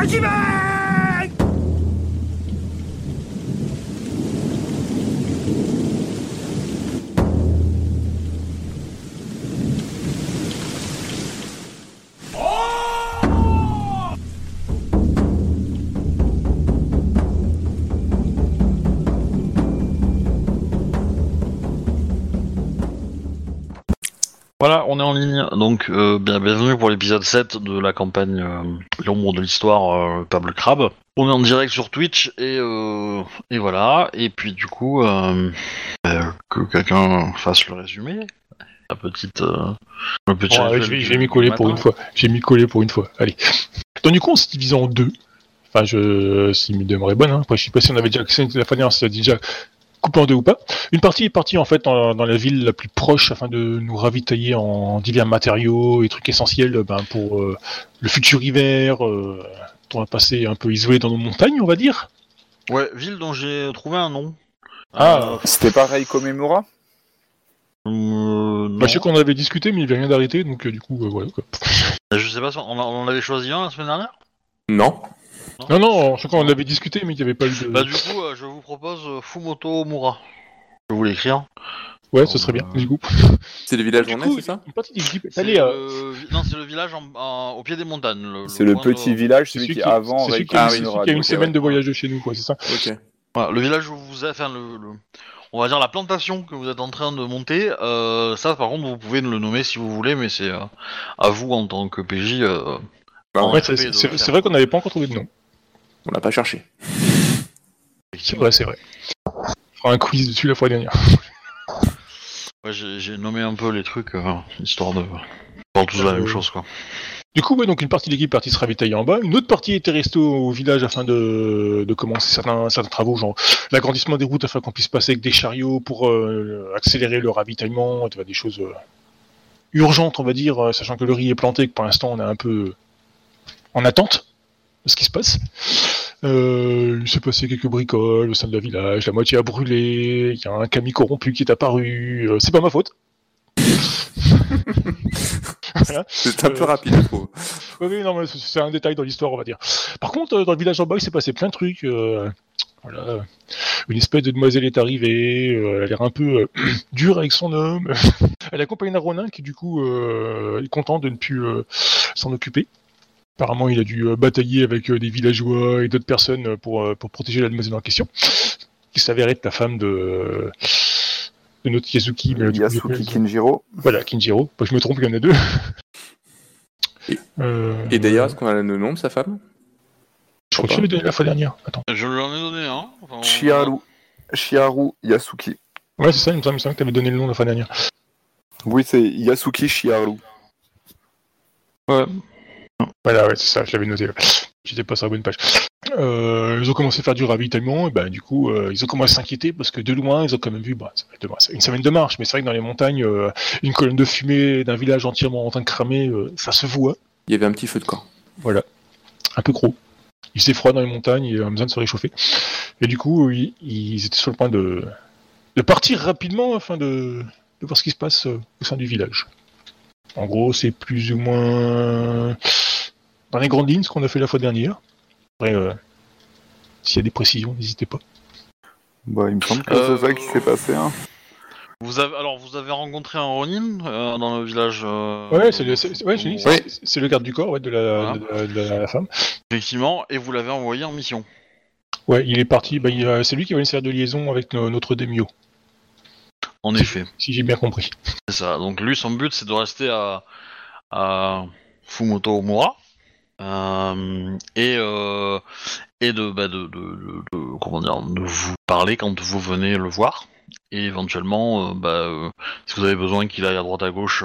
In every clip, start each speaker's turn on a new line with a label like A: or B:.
A: 开心吗 Voilà, on est en ligne. Donc, euh, bien, bienvenue pour l'épisode 7 de la campagne euh, L'ombre de l'histoire euh, Pable Crabe. On est en direct sur Twitch et, euh, et voilà. Et puis, du coup, euh, euh, que quelqu'un fasse le résumé. La petite. le petit
B: je vais m'y coller
A: du
B: pour une fois. J'ai m'y coller pour une fois. Allez. Donc du coup, on s'est divisé en deux. Enfin, je, si mémoire est bonne. Hein. Après, je sais pas si on avait déjà, si la dernière, si déjà coupé en deux ou pas. Une partie est partie en fait dans, dans la ville la plus proche afin de nous ravitailler en divers matériaux et trucs essentiels euh, ben, pour euh, le futur hiver. Euh, on va passer un peu isolé dans nos montagnes, on va dire.
A: Ouais, ville dont j'ai trouvé un nom.
B: Ah.
C: C'était pareil comme Emura
A: Euh.
B: Bah, je sais qu'on en avait discuté, mais il vient d'arrêter, donc euh, du coup, euh, voilà. Quoi.
A: Je sais pas, si on, en- on en avait choisi un la semaine dernière?
D: Non.
B: Non, non, je sais qu'on en avait discuté, mais il n'y avait pas eu de.
A: Bah, du coup, euh, je vous propose euh, Fumoto Mura. Je vais vous l'écrire.
B: ouais, ce serait bien. Du coup.
D: C'est le village
B: Du coup,
D: est, c'est ça
B: une partie des équipes est
A: C'est
B: allée, euh,
A: le vi- Non, c'est le village en- en- au pied des montagnes. le-
C: C'est le
A: coin
C: petit
A: de-
C: village, celui
B: celui
C: qui avant
B: c'est celui qui a,
D: Ah
B: celui qui une semaine
C: ouais.
B: de voyage de chez nous, quoi, c'est ça
D: Ok.
A: Voilà, le village où vous êtes, enfin, le, le- on va dire la plantation que vous êtes en train de monter, euh, ça par contre vous pouvez le nommer si vous voulez, mais c'est euh, à vous en tant que PJ. euh,
D: Bah,
A: en
B: c'est vrai qu'on n'avait pas encore trouvé de nom.
D: On l'a pas cherché.
B: C'est vrai, c'est vrai. On fera un quiz dessus la fois dernière.
A: Ouais, j'ai j'ai nommé un peu les trucs, euh, histoire de faire tous la
B: Euh,
A: même chose quoi.
B: Du coup, ouais, donc une partie de l'équipe est partie se ravitailler en bas, une autre partie était restée au, au village afin de, de commencer certains, certains travaux, genre l'agrandissement des routes afin qu'on puisse passer avec des chariots pour euh, accélérer le ravitaillement, des choses euh, urgentes, on va dire, euh, sachant que le riz est planté, que pour l'instant on est un peu en attente de ce qui se passe. Euh, il s'est passé quelques bricoles au sein de la village, la moitié a brûlé, il y a un cami corrompu qui est apparu, euh, c'est pas ma faute. Voilà.
D: C'est un peu
B: Euh,
D: rapide, je trouve.
B: Oui, oui, non, mais c'est- un détail dans l'histoire, on va dire. Par contre, euh, dans le village en bas, il s'est passé plein de trucs. euh, voilà. Une espèce de demoiselle est arrivée, euh, elle a l'air un peu euh, dure avec son homme. elle accompagne un Ronin qui, du coup, euh, est content de ne plus euh, s'en occuper. Apparemment, il a dû euh, batailler avec euh, des villageois et d'autres personnes euh, pour, pour protéger la demoiselle en question, qui s'avérait être la femme de, de notre Yasuki. mais, du coup,
C: Yasuki Kinjiro.
B: Voilà, Kinjiro. Je me trompe, il y en a deux.
D: Et-
B: Euh,
D: Et d'ailleurs, est-ce qu'on a le nom de sa femme?
B: Je crois que je l'ai donné la fois dernière. Attends.
A: Je lui en ai donné un. enfin, on-
C: Chiharu. Chiharu Yasuki.
B: Ouais, c'est ça, il me semble, il me semble que tu avais donné le nom la fois dernière.
C: Oui, c'est Yasuki Chiharu.
A: Ouais.
B: Voilà, ouais, c'est ça, je l'avais noté. J'étais pas sur la bonne page. Euh, ils ont commencé à faire du ravitaillement, et ben du coup, euh, ils ont commencé à s'inquiéter parce que de loin, ils ont quand même vu, bah, ça une semaine de marche, mais c'est vrai que dans les montagnes, euh, une colonne de fumée d'un village entièrement en train de cramer, ça se voit.
D: Il y avait un petit feu de camp.
B: Voilà. Un peu gros. Il s'est froid dans les montagnes, il a besoin de se réchauffer. Et du coup, ils, ils étaient sur le point de, de partir rapidement afin de, de voir ce qui se passe au sein du village. En gros, c'est plus ou moins dans les grandes lignes ce qu'on a fait la fois dernière. Après, euh, s'il y a des précisions, n'hésitez pas.
C: Bah, il me semble que
A: Euh,
C: c'est ça qui s'est passé. Hein.
A: Vous avez alors vous avez rencontré un Ronin euh, dans le village. euh,
B: Ouais, c'est le, c'est- ouais, le garde du corps ouais, de, la,
A: Voilà.
B: de, la, de la femme.
A: Effectivement, et vous l'avez envoyé en mission.
B: Ouais, il est parti. Bah, il, euh, c'est lui qui va une série de liaison avec no- notre Demio,
A: En effet.
B: si j'ai bien compris.
A: C'est ça. Donc lui, son but, c'est de rester à, à Fumoto Omura euh, et euh, et de, bah, de, de, de- de- comment dire, de vous parler quand vous venez le voir. Et éventuellement, euh, bah, si vous avez besoin qu'il aille à droite à gauche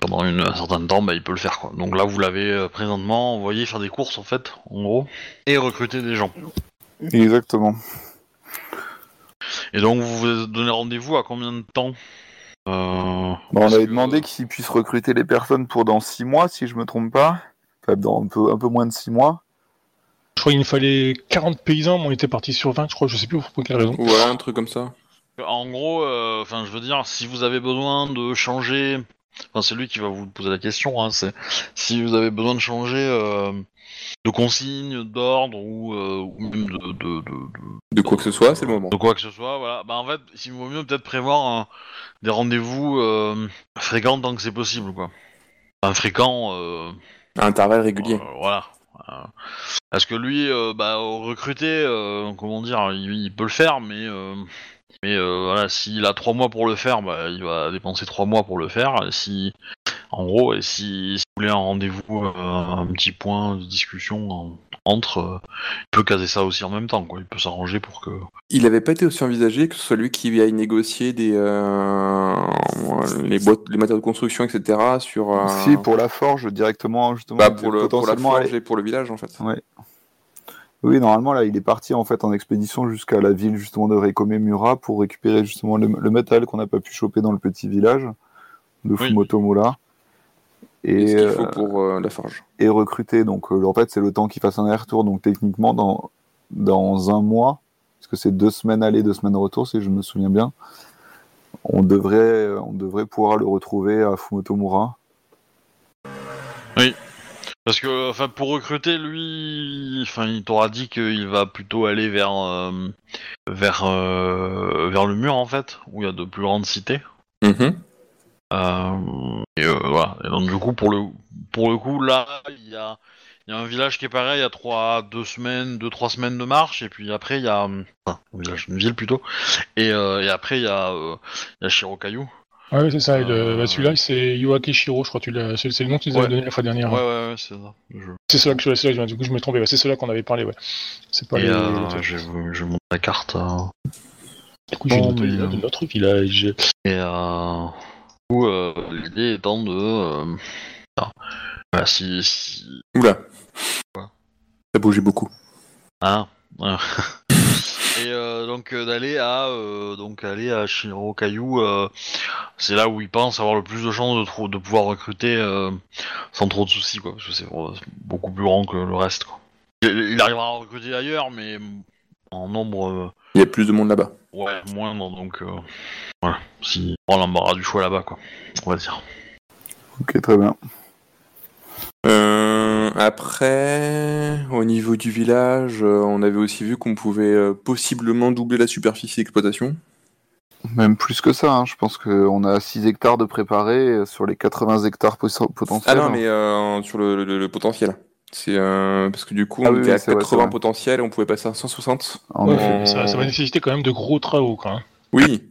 A: pendant une, un certain temps, bah, il peut le faire. Quoi. Donc là, vous l'avez présentement envoyé faire des courses en fait, en gros, et recruter des gens.
C: Exactement.
A: Et donc vous vous donnez rendez-vous à combien de temps? Euh,
C: on avait
A: que,
C: demandé qu'il puisse recruter les personnes pour dans 6 mois, si je me trompe pas. Enfin, dans un peu, un peu moins de 6 mois.
B: Je crois qu'il nous fallait 40 paysans, mais on était parti sur 20, je crois, je sais plus pour quelle raison.
D: Ouais, un truc comme ça.
A: En gros, euh, enfin, je veux dire, si vous avez besoin de changer Enfin, c'est lui qui va vous poser la question. Hein, c'est si vous avez besoin de changer euh, de consigne, d'ordre ou, euh, ou même de, de, de, de-
D: De quoi que ce soit, c'est le moment.
A: de quoi que ce soit. Voilà. Bah en fait, il vaut mieux peut-être prévoir des rendez-vous euh, fréquents tant que c'est possible, quoi. Enfin, fréquent. Euh,
D: À intervalles réguliers.
A: voilà. Parce que lui, bah, recruter, comment dire, il, il peut le faire, mais mais euh, voilà, s'il a trois mois pour le faire, bah, il va dépenser trois mois pour le faire. Et si, en gros, et si, si vous voulez un rendez-vous, euh, un petit point de discussion en- entre, euh, il peut caser ça aussi en même temps, quoi. Il peut s'arranger pour que.
D: Il avait pas été aussi envisagé que ce soit lui qui aille négocier des euh, les boîtes, les matériaux de construction, etc. sur euh,
C: Si, pour la forge, directement, justement,
D: bah, pour, le, pour la forge
C: aller-
D: et pour le village en fait.
C: Oui, normalement, là, il est parti en fait en expédition jusqu'à la ville justement de Rekome Mura pour récupérer justement le, le matériel qu'on n'a pas pu choper dans le petit village de
A: Oui.
C: Fumotomura.
D: Et
C: Et,
D: ce qu'il
C: euh,
D: faut pour euh, la forge.
C: et recruter. Donc, euh, en fait, c'est le temps qu'il fasse un aller-retour. Donc, techniquement, dans, dans un mois, parce que c'est deux semaines aller, deux semaines retour, si je me souviens bien, on devrait, on devrait pouvoir le retrouver à Fumotomura.
A: Parce que, enfin, pour recruter, lui, enfin, il t'aura dit qu'il va plutôt aller vers, euh, vers, euh, vers le mur en fait, où il y a de plus grandes cités.
D: Mhm.
A: Euh, et voilà. Et donc du coup, pour le, pour le coup, là, il y a, il y a un village qui est pareil, il y a trois, deux semaines, deux, trois semaines de marche, et puis après il y a, enfin, un village, une ville plutôt, et, et après il y a, il y a Shirokayu.
B: Ah oui, c'est ça.
A: Euh,
B: bah, Celui-là, c'est Yoake Shiro, je crois. Tu l'as- c'est le nom que tu nous avais donné la fois dernière.
A: Ouais, ouais, ouais, c'est ça. Je-
B: C'est cela que je je- du coup je me trompais. ouais, C'est cela qu'on avait parlé. Ouais. C'est pas
A: Et
B: les.
A: euh, je, je montre la carte. euh,
B: Du coup, j'ai noté
A: mais, euh,
B: de notre village.
A: Et euh, du coup, euh, l'idée étant de, euh, ah, si, si,
D: Oula.
A: Quoi
D: Ça bougeait beaucoup.
A: Hein ouais. Et euh, donc euh, d'aller à euh, donc aller à Shirokayu, euh, c'est là où il pense avoir le plus de chances de, trou- de pouvoir recruter sans trop de soucis quoi, parce que c'est beaucoup plus grand que le reste quoi. Il, il arrivera à recruter ailleurs, mais en nombre
D: Il y a plus de monde là-bas.
A: ouais moindre, donc voilà, si on prend l'embarras du choix là-bas quoi, on va dire.
C: Ok, très bien.
D: Euh, après, au niveau du village, euh, on avait aussi vu qu'on pouvait euh, possiblement doubler la superficie d'exploitation.
C: Même plus que ça, hein. je pense qu'on a 6 hectares de préparés euh, sur les 80 hectares poss-
D: Ah
C: potentiels.
D: non, mais euh, sur le, le- le potentiel. C'est euh, parce que du coup,
C: Ah
D: on
C: oui,
D: était à
C: c'est vrai,
D: 80
C: c'est vrai.
D: potentiels et on pouvait passer à 160.
C: En
B: Ouais,
C: effet.
B: ça, ça va nécessiter quand même de gros travaux. Quoi, hein.
D: Oui,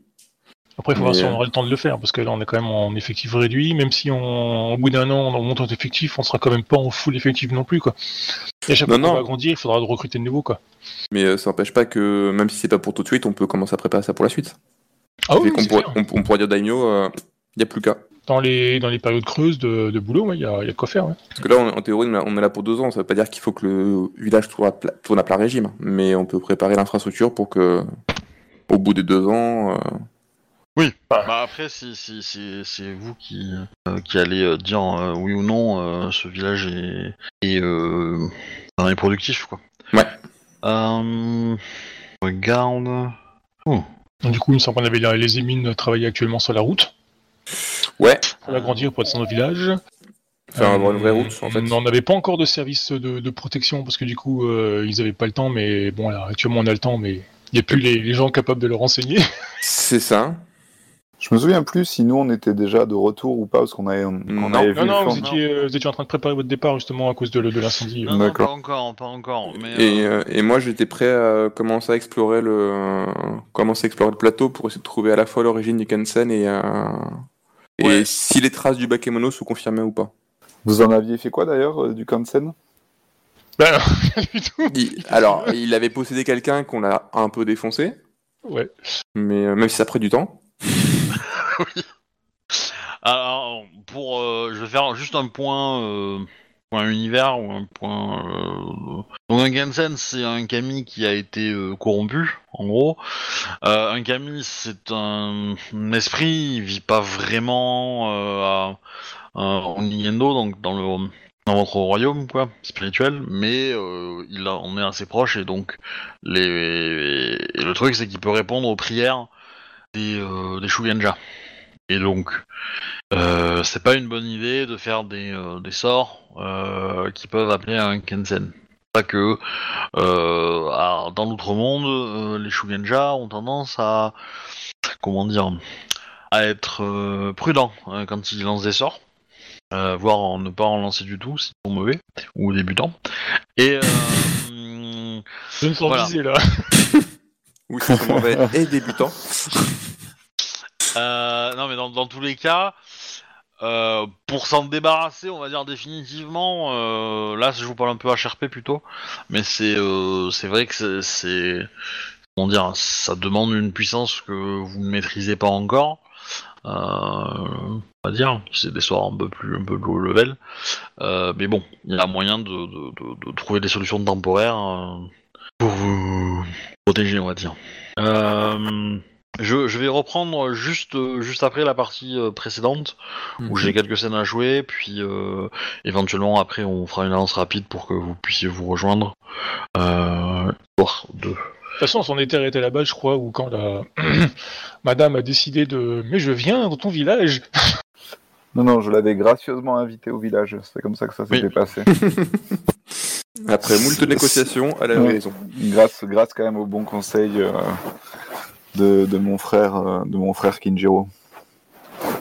B: Après, il faut voir si
D: euh,
B: on aura le temps de le faire, parce que là, on est quand même en effectif réduit. Même si on, au bout d'un an, on monte en effectif, on sera quand même pas en full effectif non plus, quoi. Et à chaque
D: Non,
B: fois qu'on va agrandir, il faudra recruter de nouveau, quoi.
D: mais euh, ça n'empêche pas que même si c'est pas pour tout de suite, on peut commencer à préparer ça pour la suite.
B: Ah oui,
D: pourrait,
B: clair.
D: on, on pourrait dire Daimyo, il n'y a plus qu'à.
B: Dans les, dans les périodes creuses de, de boulot, il y, a, y a de quoi faire, ouais.
D: Parce que là, on- en théorie, on est- on là pour deux ans. Ça veut pas dire qu'il faut que le village tourne à, pla- tourne à plein régime, mais on peut préparer l'infrastructure pour que, au bout des deux ans, euh,
A: Bah après, c'est c'est- c'est- c'est vous qui, euh, qui allez euh, dire euh, oui ou non euh, ce village est, est, euh, enfin, est productif quoi.
D: Ouais.
A: Euh, regarde.
B: Donc, du coup, il me semble qu'on avait les, les émines travailler actuellement sur la route,
D: ouais,
B: pour l'agrandir, pour être dans le village.
D: faire avoir une vraie route en fait.
B: On n'avait pas encore de service de, de protection parce que du coup euh, ils avaient pas le temps, mais bon là actuellement on a le temps, mais il n'y a plus les, les gens capables de le renseigner.
D: C'est ça.
C: Je me souviens plus si nous on était déjà de retour ou pas, parce qu'on avait, on
D: Non.
C: avait vu
B: Non, non,
C: le
B: vous étiez, euh, vous étiez en train de préparer votre départ justement à cause de, de l'incendie.
A: Non, non,
C: D'accord.
A: pas encore, pas encore. Mais
D: Et,
A: euh,
D: euh, et moi, j'étais prêt à commencer à explorer le, euh, commencer à explorer le plateau pour essayer de trouver à la fois l'origine du Kansen et, euh, et
A: Ouais.
D: si les traces du Bakemono sont confirmées ou pas.
C: Vous en aviez fait quoi d'ailleurs euh, du Kansen?
B: Ben, rien du tout.
D: Il- alors, il avait possédé quelqu'un qu'on a un peu défoncé,
B: Ouais.
D: mais euh, même si ça pris du temps.
A: alors, pour, euh, je vais faire juste un point, euh, point univers ou un point. euh, Donc un Gensen, c'est un kami qui a été euh, corrompu, en gros. Un kami, c'est un, esprit, il vit pas vraiment en Nintendo, donc dans le dans votre royaume, quoi, spirituel, mais il a, on est assez proche et donc le truc c'est qu'il peut répondre aux prières des euh, des Shugenja. Et donc, euh, c'est pas une bonne idée de faire des, euh, des sorts euh, qui peuvent appeler un Kensen. C'est ça que euh, à- dans l'outre-monde, euh, les Shugenja ont tendance à comment dire à être euh, prudents euh, quand ils lancent des sorts, euh, voire en ne pas en lancer du tout s'ils sont mauvais ou débutants. Et euh,
B: Je ne sens
A: Voilà.
B: viser là.
D: Oui, c'est sont mauvais et débutants.
A: Euh, non, mais dans, tous les cas, euh, pour s'en débarrasser, on va dire définitivement, euh, là, je vous parle un peu HRP plutôt, mais c'est c'est vrai que c'est-. Comment dire Ça demande une puissance que vous ne maîtrisez pas encore. On va dire, c'est des sorts un peu plus un low level. Mais bon, il y a moyen de, trouver des solutions temporaires pour vous protéger, on va dire. Je, je vais reprendre juste, euh, juste après la partie euh, précédente, où j'ai quelques scènes à jouer, puis euh, éventuellement après on fera une annonce rapide pour que vous puissiez vous rejoindre. Euh, de...
B: De toute façon, on s'en était arrêté là-bas, je crois, où quand la madame a décidé de. Mais je viens dans ton village.
C: Non, non, je l'avais gracieusement invité au village. C'est comme ça que ça s'était
A: Oui.
C: passé.
D: Après moult négociations, elle a eu
C: Ouais.
D: raison.
C: grâce, grâce quand même au bon conseil euh, de, de mon frère, euh, de mon frère Kinjiro.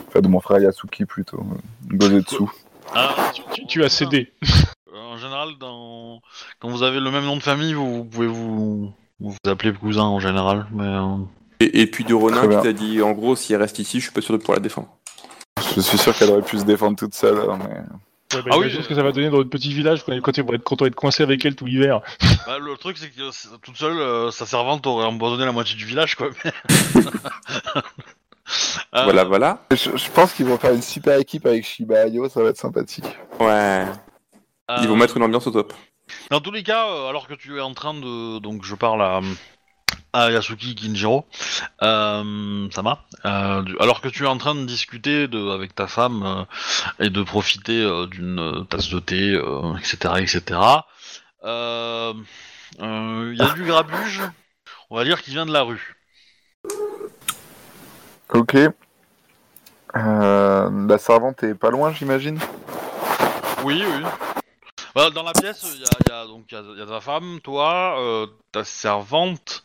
C: Enfin, de mon frère Yasuki plutôt. euh, Gozetsu.
A: Ah,
B: Tu, tu as cédé.
A: En général, dans... quand vous avez le même nom de famille, vous, vous pouvez vous... vous appeler cousin en général, mais... euh,
D: Et, et puis de Ronin qui t'a dit en gros, si elle reste ici, je suis pas sûr de pouvoir la défendre.
C: Je suis sûr qu'elle aurait pu se défendre toute seule, hein, mais
B: Ouais, bah,
A: Ah oui, euh.
B: ce que ça va donner dans notre petit village quand, quand ils vont être contents d'être coincés avec elle tout l'hiver.
A: Bah, le truc, c'est que c'est- toute seule, euh, sa servante aurait abandonné la moitié du village, quoi. mais- Euh,
D: Voilà, voilà.
C: je, je pense qu'ils vont faire une super équipe avec Shiba Ayo, ça va être sympathique.
D: Ouais. Ils
A: euh,
D: vont mettre une ambiance au top.
A: Dans tous les cas, euh, alors que tu es en train de... Donc, je parle à, à Yasuki Kinjiro, euh, Sama, euh, du- alors que tu es en train de discuter de, avec ta femme euh, et de profiter euh, d'une euh, tasse de thé, euh, etc., etc., euh, euh, il y a du grabuge, on va dire, qui vient de la rue.
C: Ok. Euh, la servante est pas loin, j'imagine
A: Oui, oui. Bah, dans la pièce, il y a, il y a- donc il y a, il y a ta femme, toi, euh, ta servante.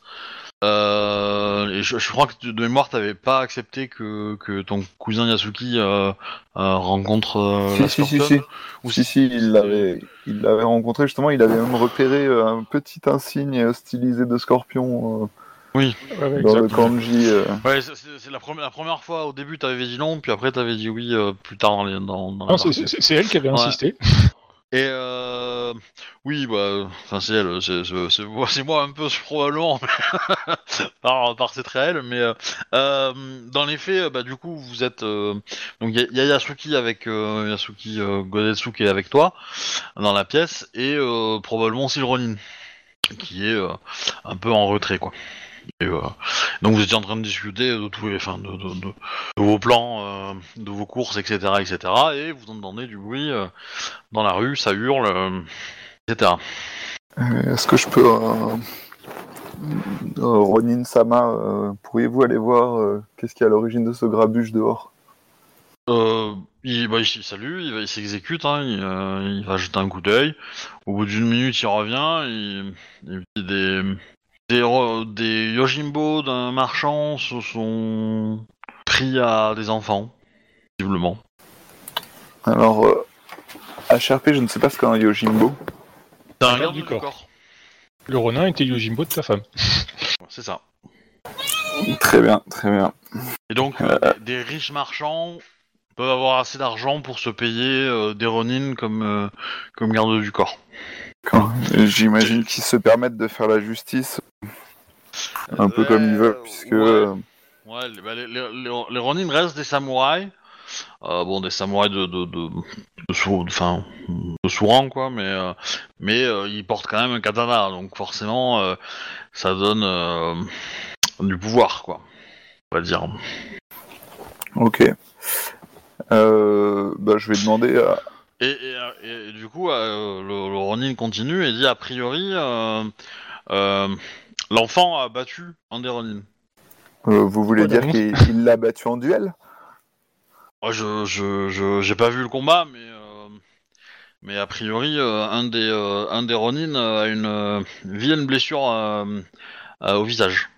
A: Euh, je, je crois que de mémoire, t'avais pas accepté que, que ton cousin Yasuki euh, euh, rencontre euh, la
C: Si, si, si,
A: Scorpion
C: si.
A: Ou
C: Si, si, il l'avait, il l'avait rencontré justement, il avait même repéré un petit insigne stylisé de scorpion euh, dans le kanji. euh.
A: Ouais, c'est- c'est c'est la, première la première fois. Au début, t'avais dit non, puis après, t'avais dit oui euh, plus tard dans, les, dans, dans
B: c'est-
A: partie.
B: c'est c'est elle qui avait
A: Ouais. Et euh, oui, bah, enfin c'est elle, c'est moi, un peu probablement par, par cette réelle, mais euh, euh, dans les faits, euh, bah du coup vous êtes euh, donc il y, y a Yasuki avec euh, Yasuki Godetsu qui est avec toi dans la pièce et probablement aussi le Ronin qui est un peu en retrait quoi. Et, euh, donc vous étiez en train de discuter de tous les, enfin, de, de, de- de vos plans, euh, de vos courses, etc., etc. Et vous entendez du bruit euh, dans la rue, ça hurle, etc.
C: Est-ce que je peux. Ronin Sama, euh, pourriez-vous aller voir euh, qu'est-ce qui est à l'origine de ce grabuge dehors?
A: Euh, il, bah, il salue, il, s'exécute, hein, il, il va jeter un coup d'œil. Au bout d'une minute, il revient, il dit des, des, des Yojimbo d'un marchand se sont pris à des enfants, visiblement.
C: Alors, euh, HRP, je ne sais pas ce qu'est un Yojimbo.
A: C'est un
B: garde du corps.
A: corps.
B: Le Ronin était Yojimbo de ta femme.
A: C'est ça.
C: Très bien, très bien.
A: Et donc, euh, des, des riches marchands peuvent avoir assez d'argent pour se payer euh, des Ronin comme, euh, comme garde du corps.
C: Quand- J'imagine qu'ils se permettent de faire la justice un peu comme ils veulent, puisque.
A: Ouais,
C: euh,
A: les, bah, les, les, les- les Ronin restent des samouraïs. Euh, bon, des samouraïs de, de, de, de, enfin, de sous-rang, quoi, mais, euh, mais euh, ils portent quand même un katana, donc forcément, euh, ça donne euh, du pouvoir, quoi. On va dire.
C: Ok. Euh, bah, je vais demander à.
A: Et, et, et- du coup, euh, le, le Ronin continue et dit a priori, euh, euh, l'enfant a battu un des Ronin.
C: euh, vous voulez dire qu'il il l'a battu en duel?
A: Moi, je, je, je- j'ai pas vu le combat, mais euh, mais a priori, euh, un des euh, un des Ronin a une euh, vilaine blessure euh, euh, au visage.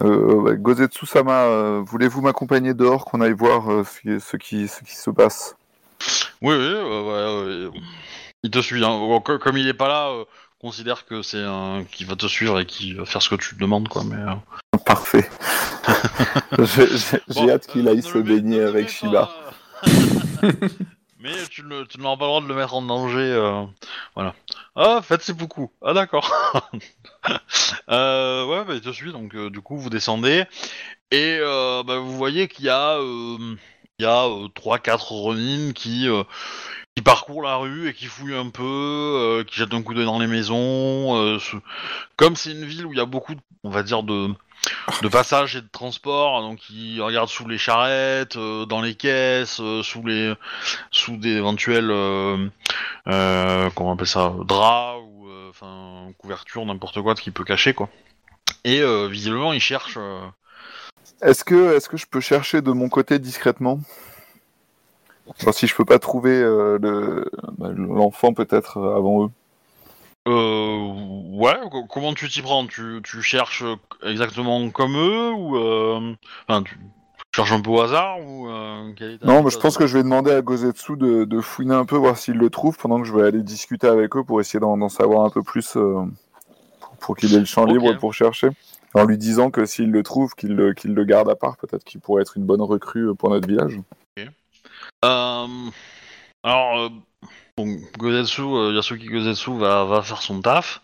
C: Euh, ouais, Gozetsu-sama, euh, voulez-vous m'accompagner dehors qu'on aille voir euh, ce, qui, ce, qui, ce qui se passe?
A: Oui, oui, euh, ouais, ouais, il te suit. hein. Comme il est pas là, euh, considère que c'est un qui va te suivre et qui va faire ce que tu demandes, quoi. Mais euh,
C: Parfait. J'ai
A: Bon,
C: hâte qu'il
A: euh,
C: aille se baigner avec Shiba.
A: pas. Mais tu n'auras pas le droit de le mettre en danger. euh, Voilà. Ah, faites c'est beaucoup. Ah, d'accord. euh, ouais, bah, il te suit, donc du coup, vous descendez. Et bah, vous voyez qu'il y a, il y a 3-4 Ronin qui, qui parcourent la rue et qui fouillent un peu, euh, qui jettent un coup d'œil dans les maisons. euh, Comme c'est une ville où il y a beaucoup, on va dire, de de passage et de transport, donc ils regardent sous les charrettes, euh, dans les caisses, sous les, sous des éventuels, comment on appelle ça, draps ou, enfin, couverture, n'importe quoi, de qu'il peut cacher, quoi. Et visiblement, ils cherchent. euh,
C: Est-ce que, est que je peux chercher de mon côté discrètement? Si je peux pas trouver euh, le- bah, l'enfant peut-être avant eux.
A: Euh, ouais, co- comment tu t'y prends? Tu, tu cherches exactement comme eux ou euh, enfin tu cherches un peu au hasard ou euh,
C: Non, mais je pense que je vais demander à Gozetsu de, de fouiner un peu, voir s'il le trouve, pendant que je vais aller discuter avec eux pour essayer d'en savoir un peu plus, euh, pour, qu'il ait le champ libre pour chercher. En lui disant que s'il le trouve, qu'il le, qu'il le garde à part, peut-être qu'il pourrait être une bonne recrue pour notre village.
A: Euh, alors, euh, bon, Gozetsu, euh, Yasuki Gozetsu va, va faire son taf.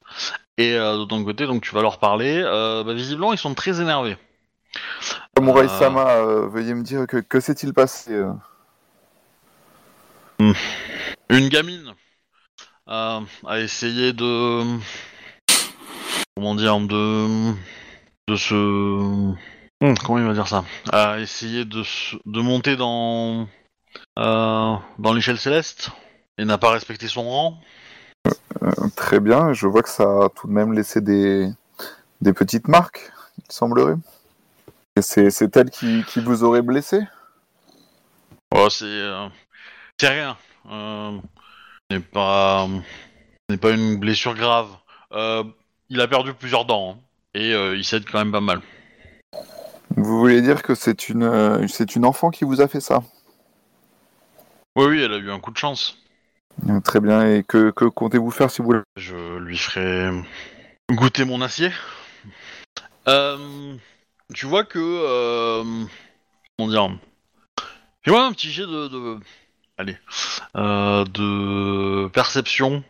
A: Et de ton côté, donc tu vas leur parler. Bah, visiblement, ils sont très énervés.
C: Samurai-sama, euh, veuillez me dire que, que s'est-il passé euh
A: Une gamine a essayé de. Comment dire De. De se. Hum, comment il va dire ça? A essayé de, se- de monter dans. Euh, dans l'échelle céleste et n'a pas respecté son rang.
C: Très bien, je vois que ça a tout de même laissé des, des petites marques, il semblerait. Et c'est, elle qui, qui vous aurait blessé?
A: Oh, c'est. euh, c'est rien. Euh, ce n'est pas. n'est pas une blessure grave. Euh, il a perdu plusieurs dents. hein, et euh, il s'aide quand même pas mal.
C: Vous voulez dire que c'est une, euh, c'est une enfant qui vous a fait ça?
A: Oui, oui, elle a eu un coup de chance.
C: Très bien, et que, que comptez-vous faire si vous le...
A: Je lui ferai goûter mon acier. Euh, tu vois que. Euh, comment dire Fais-moi un petit jet de. de- allez. euh, de perception.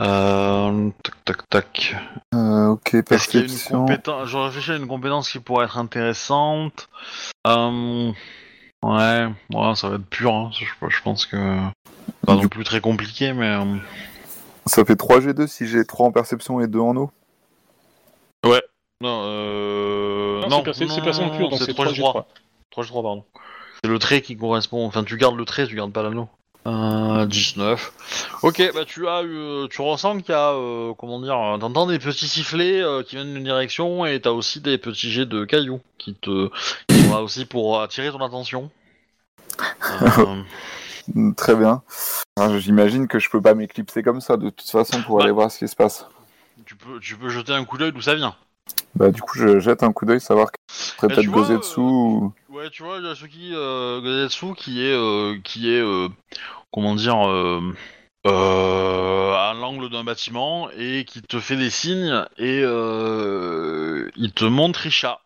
A: Euh, tac, tac, tac.
C: Ok,
A: Est-ce qu'il y a une
C: perception.
A: compétence Je réfléchis à une compétence qui pourrait être intéressante. Euh, Ouais, ouais, ça va être pur. hein. Je, je pense que. Pas non plus très compliqué, mais. euh,
C: Ça fait 3G2 si j'ai 3 en perception et 2 en eau.
A: Non, euh...
B: Non,
A: non,
B: c'est perception pure, donc c'est
A: 3
B: 3
A: G3. 3 G3, pardon. C'est le trait qui correspond. Enfin, tu gardes le trait, tu gardes pas l'anneau. Euh, 19. Ok, bah tu as eu, tu ressens qu'il y a, euh, comment dire, euh, t'entends des petits sifflets euh, qui viennent d'une direction et t'as aussi des petits jets de cailloux qui te, qui sont là aussi pour attirer ton attention. Euh,
C: Très bien. J'imagine que je peux pas m'éclipser comme ça de toute façon pour
A: Bah.
C: aller voir ce qui se passe.
A: tu peux, tu peux jeter un coup d'œil d'où ça vient.
C: Bah du coup je jette un coup d'œil savoir que ce serait
A: Bah,
C: peut-être Gozetsu
A: euh,
C: ou...
A: Ouais, tu vois, Yasuki euh, qui est, euh, qui est, euh, comment dire, euh, euh, à l'angle d'un bâtiment et qui te fait des signes et il te montre Risha,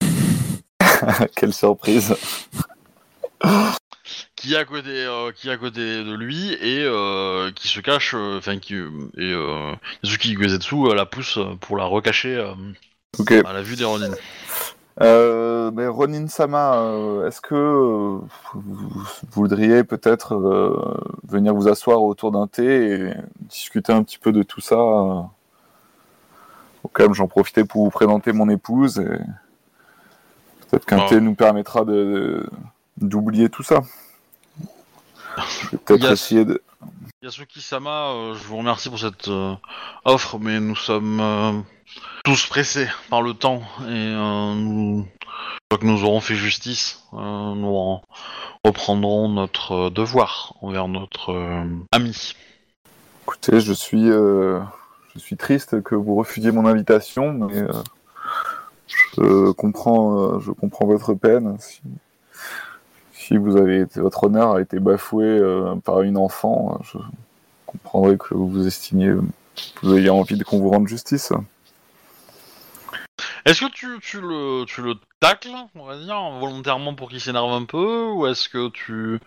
C: Quelle surprise.
A: qui est à côté, qui est à côté de lui et qui se cache, enfin qui et Yasuki Gozetsu la pousse pour la recacher à la vue des Ronin.
C: Euh, mais Ronin Sama, euh, est-ce que euh, vous voudriez peut-être euh, venir vous asseoir autour d'un thé et discuter un petit peu de tout ça Au où j'en profitais pour vous présenter mon épouse et peut-être qu'un
A: Ah.
C: thé nous permettra de d'oublier tout ça. Je vais peut-être
A: Yes.
C: essayer de.
A: Yasuki-sama, euh, je vous remercie pour cette euh, offre, mais nous sommes euh, tous pressés par le temps et nous, une fois que nous aurons fait justice, nous, ren- reprendrons notre devoir envers notre ami.
C: Écoutez, je suis, je suis triste que vous refusiez mon invitation, mais je comprends, je comprends votre peine. Si vous avez votre honneur a été bafoué euh, par une enfant, je comprendrais que vous estimiez, vous ayez envie qu'on vous rende justice.
A: Est-ce que tu, tu le tu le tacles, on va dire, volontairement pour qu'il s'énerve un peu, ou est-ce que tu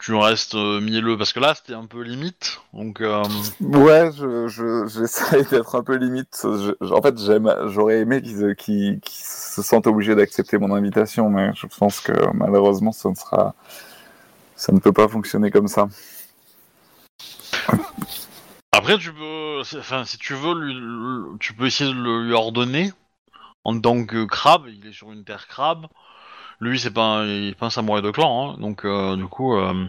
A: tu restes euh, mielleux? Parce que là c'était un peu limite, donc euh,
C: Ouais, je, je, j'essaie d'être un peu limite. Je- en fait, j'aime, j'aurais aimé qu'ils, qu'ils, qu'ils se sentent obligés d'accepter mon invitation, mais je pense que malheureusement, ça ne sera, ça ne peut pas fonctionner comme ça.
A: après tu peux, enfin si tu veux lui, tu peux essayer de lui ordonner en tant que crabe, il est sur une terre crabe. Lui c'est pas un, il est pas un samouraï de clan, hein, donc euh, du coup euh,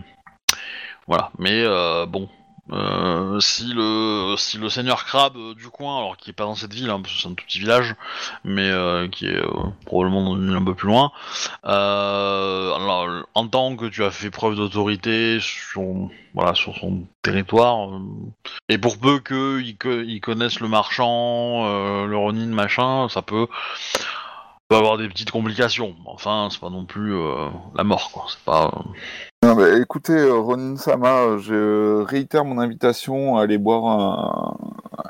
A: voilà. Mais euh, bon. Euh, si le si le seigneur crabe euh, du coin, alors qui est pas dans cette ville, hein, parce que c'est un tout petit village, mais euh, qui est probablement dans une ville un peu plus loin, alors, en tant que tu as fait preuve d'autorité sur voilà sur son territoire, et pour peu co- ils connaissent le marchand, le Ronin, machin, ça peut, peut avoir des petites complications. Enfin, c'est pas non plus la mort, quoi. C'est pas. Euh,
C: écoutez, euh, Ronin Sama, je réitère mon invitation à aller boire un,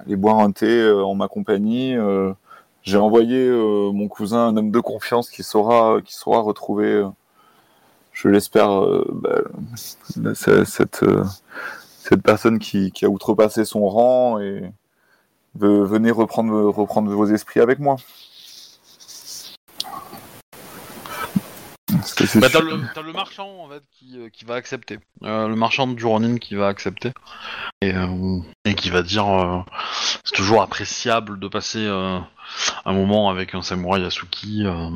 C: aller boire un thé euh, en ma compagnie. Euh, j'ai envoyé euh, mon cousin, un homme de confiance, qui saura, qui saura retrouver, euh, je l'espère, euh, bah, cette, euh, cette personne qui, a outrepassé son rang et ve- venez reprendre, reprendre vos esprits avec moi. Parce que c'est
A: Bah, t'as le, t'as le marchand en fait qui, euh, qui va accepter. Euh, le marchand du Ronin qui va accepter et, euh, et qui va dire euh, c'est toujours appréciable de passer euh, un moment avec un samouraï Yasuki. euh.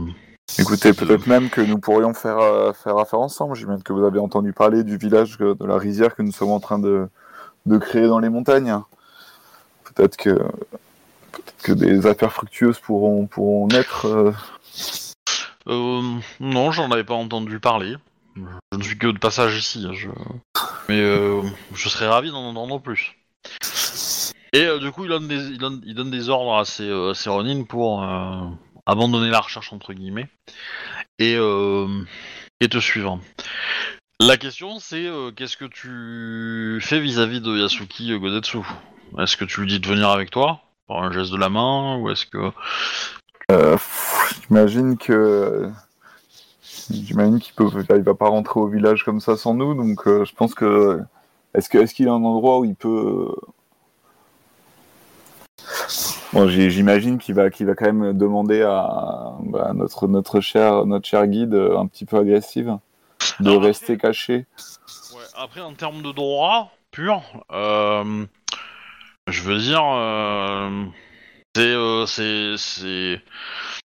C: Écoutez, peut-être même que nous pourrions faire, euh, faire affaire ensemble. J'imagine que vous avez entendu parler du village que- de la rizière que nous sommes en train de, de créer dans les montagnes. Peut-être que, peut-être que des affaires fructueuses pourront, pourront naître. euh.
A: Euh, non, j'en avais pas entendu parler. Je ne suis que de passage ici. hein. Mais euh, je serais ravi d'en entendre plus. Et euh, du coup, il donne des, ordres à ses, euh, Ronin pour abandonner la recherche, entre guillemets, et, et te suivre. La question, c'est qu'est-ce que tu fais vis-à-vis de Yasuki Godetsu Est-ce que tu lui dis de venir avec toi? Par un geste de la main ou est-ce que
C: J'imagine que. J'imagine qu'il peut, il va pas rentrer au village comme ça sans nous, donc euh, je pense que. Est-ce que, est-ce qu'il y a un endroit où il peut. Bon, j'imagine qu'il va, qu'il va quand même demander à bah, notre, notre cher, notre cher guide euh, un petit peu agressive de rester
A: après-
C: caché.
A: Ouais, après, en termes de droit pur, euh, je veux dire, euh, c'est, euh, c'est, c'est,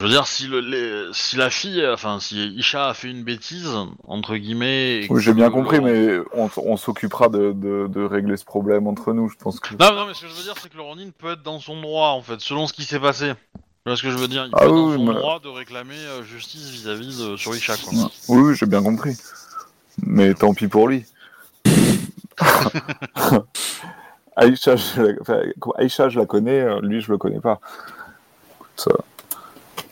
A: je veux dire, si le, les- si la fille, enfin, si Isha a fait une bêtise entre guillemets. et
C: Oui, j'ai bien compris, mais on, on s'occupera de, de, de régler ce problème entre nous. Je pense que.
A: Non, non, mais ce que je veux dire, c'est que le Ronin peut être dans son droit, en fait, selon ce qui s'est passé. Tu vois ce que je veux dire? Il peut
C: Ah
A: être dans
C: oui,
A: son
C: mais-
A: droit de réclamer euh, justice vis-à-vis de sur Isha, quoi.
C: Oui, oui, j'ai bien compris. Mais tant pis pour lui. Aïcha, je la... enfin, Aïcha, je la connais, euh, lui, je le connais pas. Ça-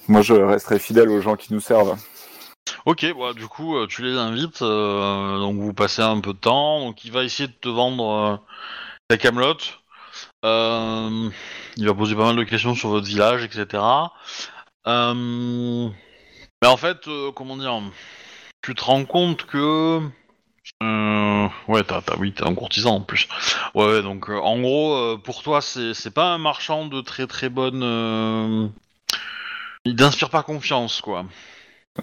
C: Moi, je resterai fidèle aux gens qui nous servent.
A: Ok, bah, du coup, euh, tu les invites, euh, donc vous passez un peu de temps, donc il va essayer de te vendre euh, ta. Euh, il va poser pas mal de questions sur votre village, etc. Mais en fait, comment dire, tu te rends compte que... Ouais, t'as, t'as- oui, t'es un courtisan en plus. Ouais, donc en gros, pour toi, c'est pas un marchand de très très bonne... Il n'inspire pas confiance, quoi.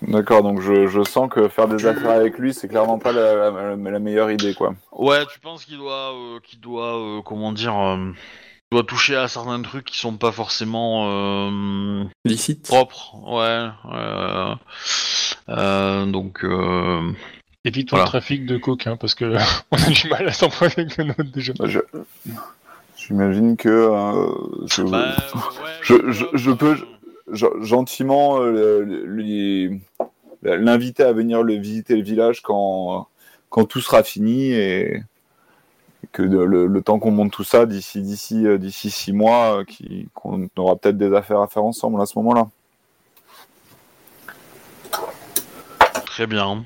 C: D'accord, donc je, je sens que faire des affaires avec lui, c'est clairement pas la, la- la meilleure idée, quoi.
A: Ouais, tu penses qu'il doit, euh, qu'il doit, euh, comment dire, euh, doit toucher à certains trucs qui sont pas forcément euh,
D: Licite.
A: propres. Ouais. euh, euh, donc, euh,
B: Évite
A: Voilà.
B: le trafic de cocaïne parce que on a du mal à s'en prendre avec le nôtre déjà.
C: Bah, je- J'imagine que euh, je,
A: bah, ouais,
C: Je-
A: ouais,
C: je-
A: ouais,
C: je peux- gentiment euh, l'inviter à venir le visiter le village quand, quand tout sera fini et que le, temps qu'on monte tout ça d'ici d'ici euh, d'ici six mois, euh, qu'on aura peut-être des affaires à faire ensemble à ce moment-là.
A: Très bien.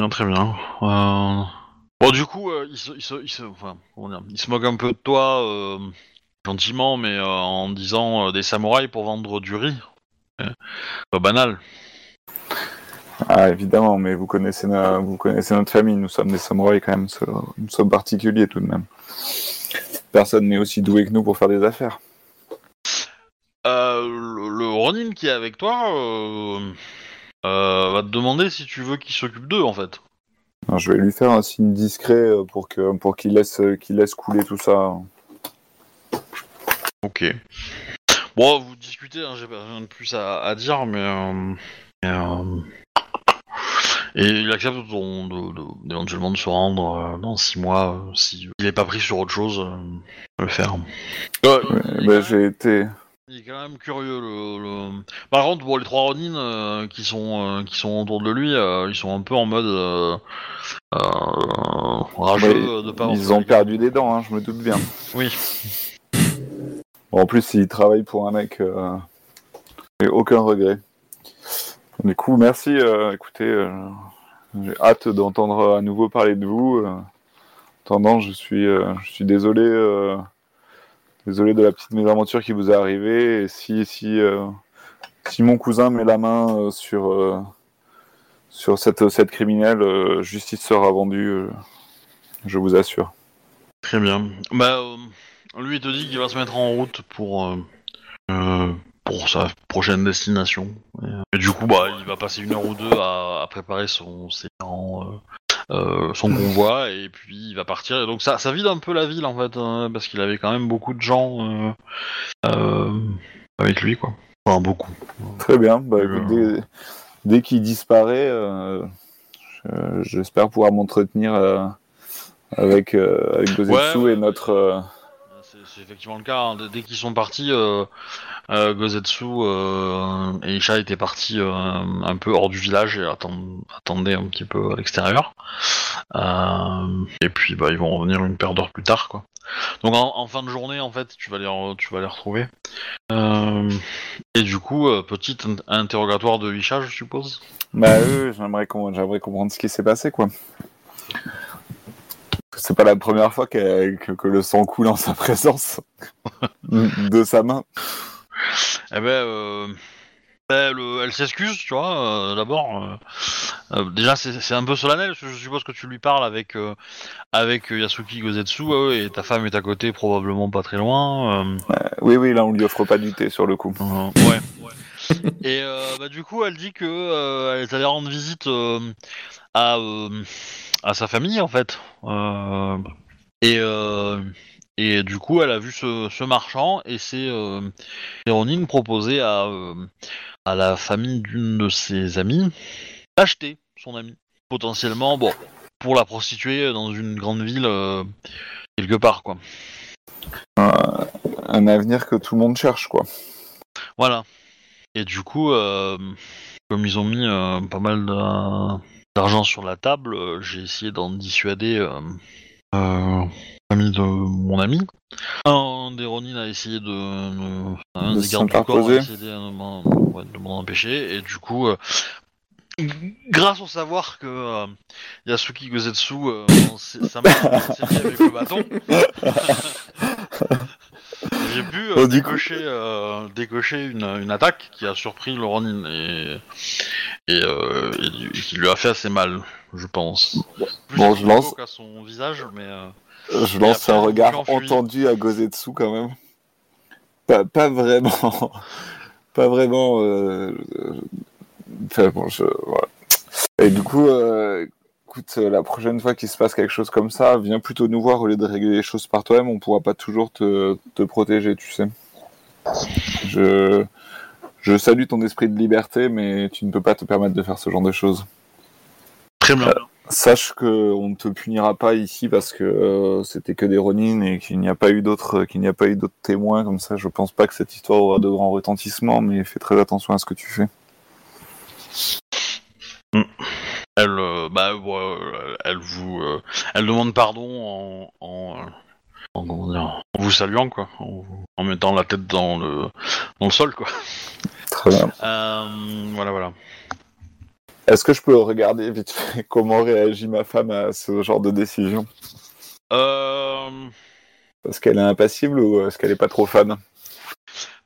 A: Bien, très bien. Bon, du coup, il, se, se, enfin, se moque un peu de toi, gentiment, mais euh, en disant euh, des samouraïs pour vendre du riz. Euh, Pas banal.
C: Ah évidemment, mais vous connaissez no- vous connaissez notre famille, nous sommes des samouraïs quand même, nous sommes particuliers tout de même. Personne n'est aussi doué que nous pour faire des affaires.
A: Euh, le, le Ronin qui est avec toi euh, euh, va te demander si tu veux qu'il s'occupe d'eux, en fait.
C: Alors, je vais lui faire un signe discret pour que pour qu'il laisse qu'il laisse couler tout ça.
A: Ok. Bon, vous discutez, hein, j'ai pas rien de plus à, à dire, mais... euh, mais, euh, Et il accepte ton- de- de- d'éventuellement de, se rendre euh, dans 6 mois, euh, si il est pas pris sur autre chose, euh, le faire. Euh,
C: Ouais,
A: il, est
C: bah,
A: quand
C: j'ai été
A: il est quand même curieux. Le, le- Par contre, bon, les trois Ronin euh, qui, sont, euh, qui sont autour de lui, euh, ils sont un peu en mode euh, euh, rageux
C: Ouais,
A: euh, de pas avoir
C: ils ont perdu des dents, hein, je me doute bien.
A: Oui.
C: En plus, il travaille pour un mec, euh, j'ai aucun regret. Du coup, merci. euh, écoutez, euh, j'ai hâte d'entendre à nouveau parler de vous. euh. En attendant, je suis, euh, je suis désolé, euh, désolé de la petite mésaventure qui vous est arrivée. Et si, si, euh, si mon cousin met la main euh, sur, euh, sur cette, cette criminelle, euh, justice sera vendue. euh, je vous assure.
A: Très bien. Bah, euh, lui, il te dit qu'il va se mettre en route pour, euh, euh, pour sa prochaine destination. Et, euh, et du coup, bah, il va passer une heure ou deux à, à préparer son, ses son convoi, et puis il va partir. Et donc ça, ça vide un peu la ville, en fait, hein, parce qu'il avait quand même beaucoup de gens avec lui, quoi. Enfin, beaucoup.
C: Très bien. Bah, écoute, dès, dès qu'il disparaît, je- j'espère pouvoir m'entretenir avec, euh, avec Gozetsu
A: Ouais, ouais,
C: et notre. euh,
A: C'est effectivement le cas. hein. Dès- qu'ils sont partis, euh, euh, Gozetsu euh, et Isha étaient partis euh, un peu hors du village et attend- attendaient un petit peu à l'extérieur. Et puis bah, ils vont revenir une paire d'heures plus tard. Donc en, fin de journée, en fait, tu vas les, retrouver. Et du coup, petit in- interrogatoire de Isha, je suppose?
C: Bah oui, j'aimerais j'aimerais comprendre ce qui s'est passé, quoi. C'est pas la première fois que, que le sang coule en sa présence de sa main.
A: Eh ben, euh, elle, euh, elle s'excuse, tu vois, euh, d'abord. euh, déjà, c'est un peu solennel, parce que je suppose que tu lui parles avec, euh, avec Yasuki Gozetsu, euh, et ta femme est à côté, probablement pas très loin. euh,
C: Oui, oui, là on lui offre pas du thé sur le coup.
A: euh, ouais. Et euh, bah, du coup, elle dit que euh, elle est allée rendre visite euh, à, à sa famille, en fait. Et, et du coup, elle a vu ce, ce marchand et c'est Ronin proposé à, à la famille d'une de ses amies d'acheter son ami. Potentiellement, bon, pour la prostituer dans une grande ville quelque part, quoi.
C: Un avenir que tout le monde cherche, quoi.
A: Voilà. Et du coup, euh, comme ils ont mis euh, pas mal d'a- d'argent sur la table, euh, j'ai essayé d'en dissuader l'ami de mon ami. Un des Ronin a essayé de... de- un
C: De
A: des gardes du corps a
C: s'interposer.
A: essayé de m'en ouais, de m'en empêcher. Et du coup, grâce au savoir que euh, Yasuki Gozetsu, euh, s'est- sa main s'est mis avec le bâton, j'ai pu euh, décocher, euh, décocher une, une attaque qui a surpris le Ronin et, et, euh, et qui lui a fait assez mal, je pense. Plus
C: Bon,
A: à
C: je lance-
A: qu'à son visage, mais euh,
C: Je lance
A: après,
C: un regard entendu à Gozetsu quand même. Pas, pas vraiment. pas vraiment. Enfin bon, je. Voilà. Et du coup, écoute, euh, la prochaine fois qu'il se passe quelque chose comme ça, viens plutôt nous voir au lieu de régler les choses par toi-même. On pourra pas toujours te, te protéger, tu sais. Je. Je salue ton esprit de liberté, mais tu ne peux pas te permettre de faire ce genre de choses.
A: très bien.
C: Sache que on ne te punira pas ici parce que euh, c'était que des Ronin et qu'il n'y a pas eu d'autres qu'il n'y a pas eu d'autres témoins comme ça. Je pense pas que cette histoire aura de grand retentissement, mais fais très attention à ce que tu fais.
A: Elle, euh, bah, elle vous, euh, elle demande pardon en, en, euh, en, en vous saluant quoi, en, mettant la tête dans le, dans le sol quoi.
C: Très bien.
A: Voilà, voilà.
C: Est-ce que je peux regarder vite fait comment réagit ma femme à ce genre de décision?
A: Euh,
C: Est-ce qu'elle est impassible ou est-ce qu'elle est pas trop fan?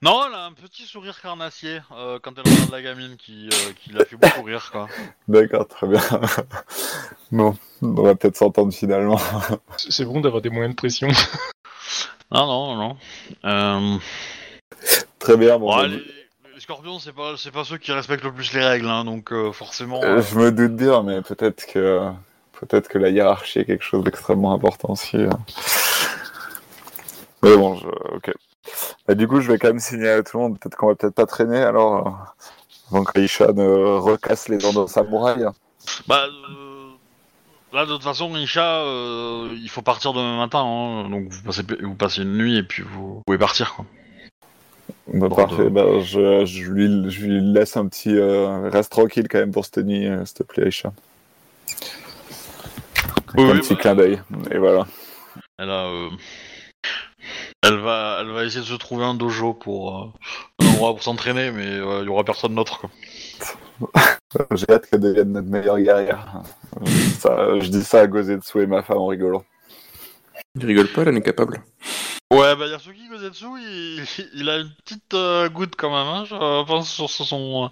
A: Non, elle a un petit sourire carnassier euh, quand elle regarde la gamine qui, euh, qui la fait beaucoup rire quoi.
C: D'accord, très bien. bon, on va peut-être s'entendre finalement.
B: C'est bon d'avoir des moyens de pression.
A: Non, non, non. Euh,
C: Très bien. Bon,
A: bon, les, scorpions, c'est pas, c'est pas ceux qui respectent le plus les règles, hein, donc euh, forcément.
C: euh,
A: euh,
C: je me doute bien, mais peut-être que peut-être que la hiérarchie est quelque chose d'extrêmement important aussi. euh. Mais bon, je... ok. Bah, du coup, je vais quand même signaler à tout le monde. Peut-être qu'on va peut-être pas traîner alors. euh, Avant que Aisha ne recasse les dents dans sa muraille.
A: Bah, euh, là, de toute façon, Isha, euh, il faut partir demain matin, hein, donc vous passez, vous passez une nuit et puis vous pouvez partir, quoi.
C: Bah, parfait,
A: de-
C: bah, je, je, lui, je lui laisse un petit. euh, reste tranquille quand même pour cette nuit, euh, s'il te plaît, Aisha.
A: Oui,
C: un
A: oui,
C: petit
A: bah,
C: clin d'œil. Et voilà.
A: Elle a, euh, elle va, elle va essayer de se trouver un dojo pour euh, un endroit pour s'entraîner, mais euh, il y aura personne d'autre, quoi.
C: J'ai hâte qu'elle devienne notre meilleure guerrière. Euh, Ça, je dis ça à Gozetsu et ma femme en rigolant.
D: Il rigole pas, elle en est capable.
A: Ouais, bah Yasuki Gozetsu, il, il a une petite euh, goutte quand même, hein, je pense sur son... euh,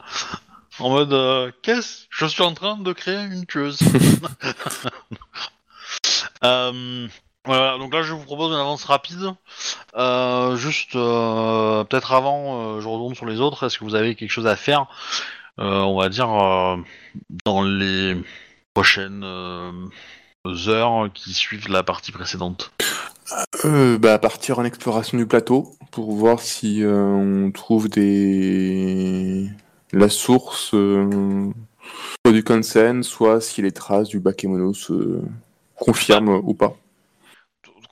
A: en mode, euh, qu'est-ce? Je suis en train de créer une tueuse. Euh, voilà, donc là je vous propose une avance rapide. Euh, juste, euh, peut-être avant, euh, je retourne sur les autres. Est-ce que vous avez quelque chose à faire On va dire dans les prochaines heures qui suivent la partie précédente?
D: Bah, partir en exploration du plateau pour voir si on trouve des la source soit du Kansen, soit si les traces du Bakemono se confirment ou pas.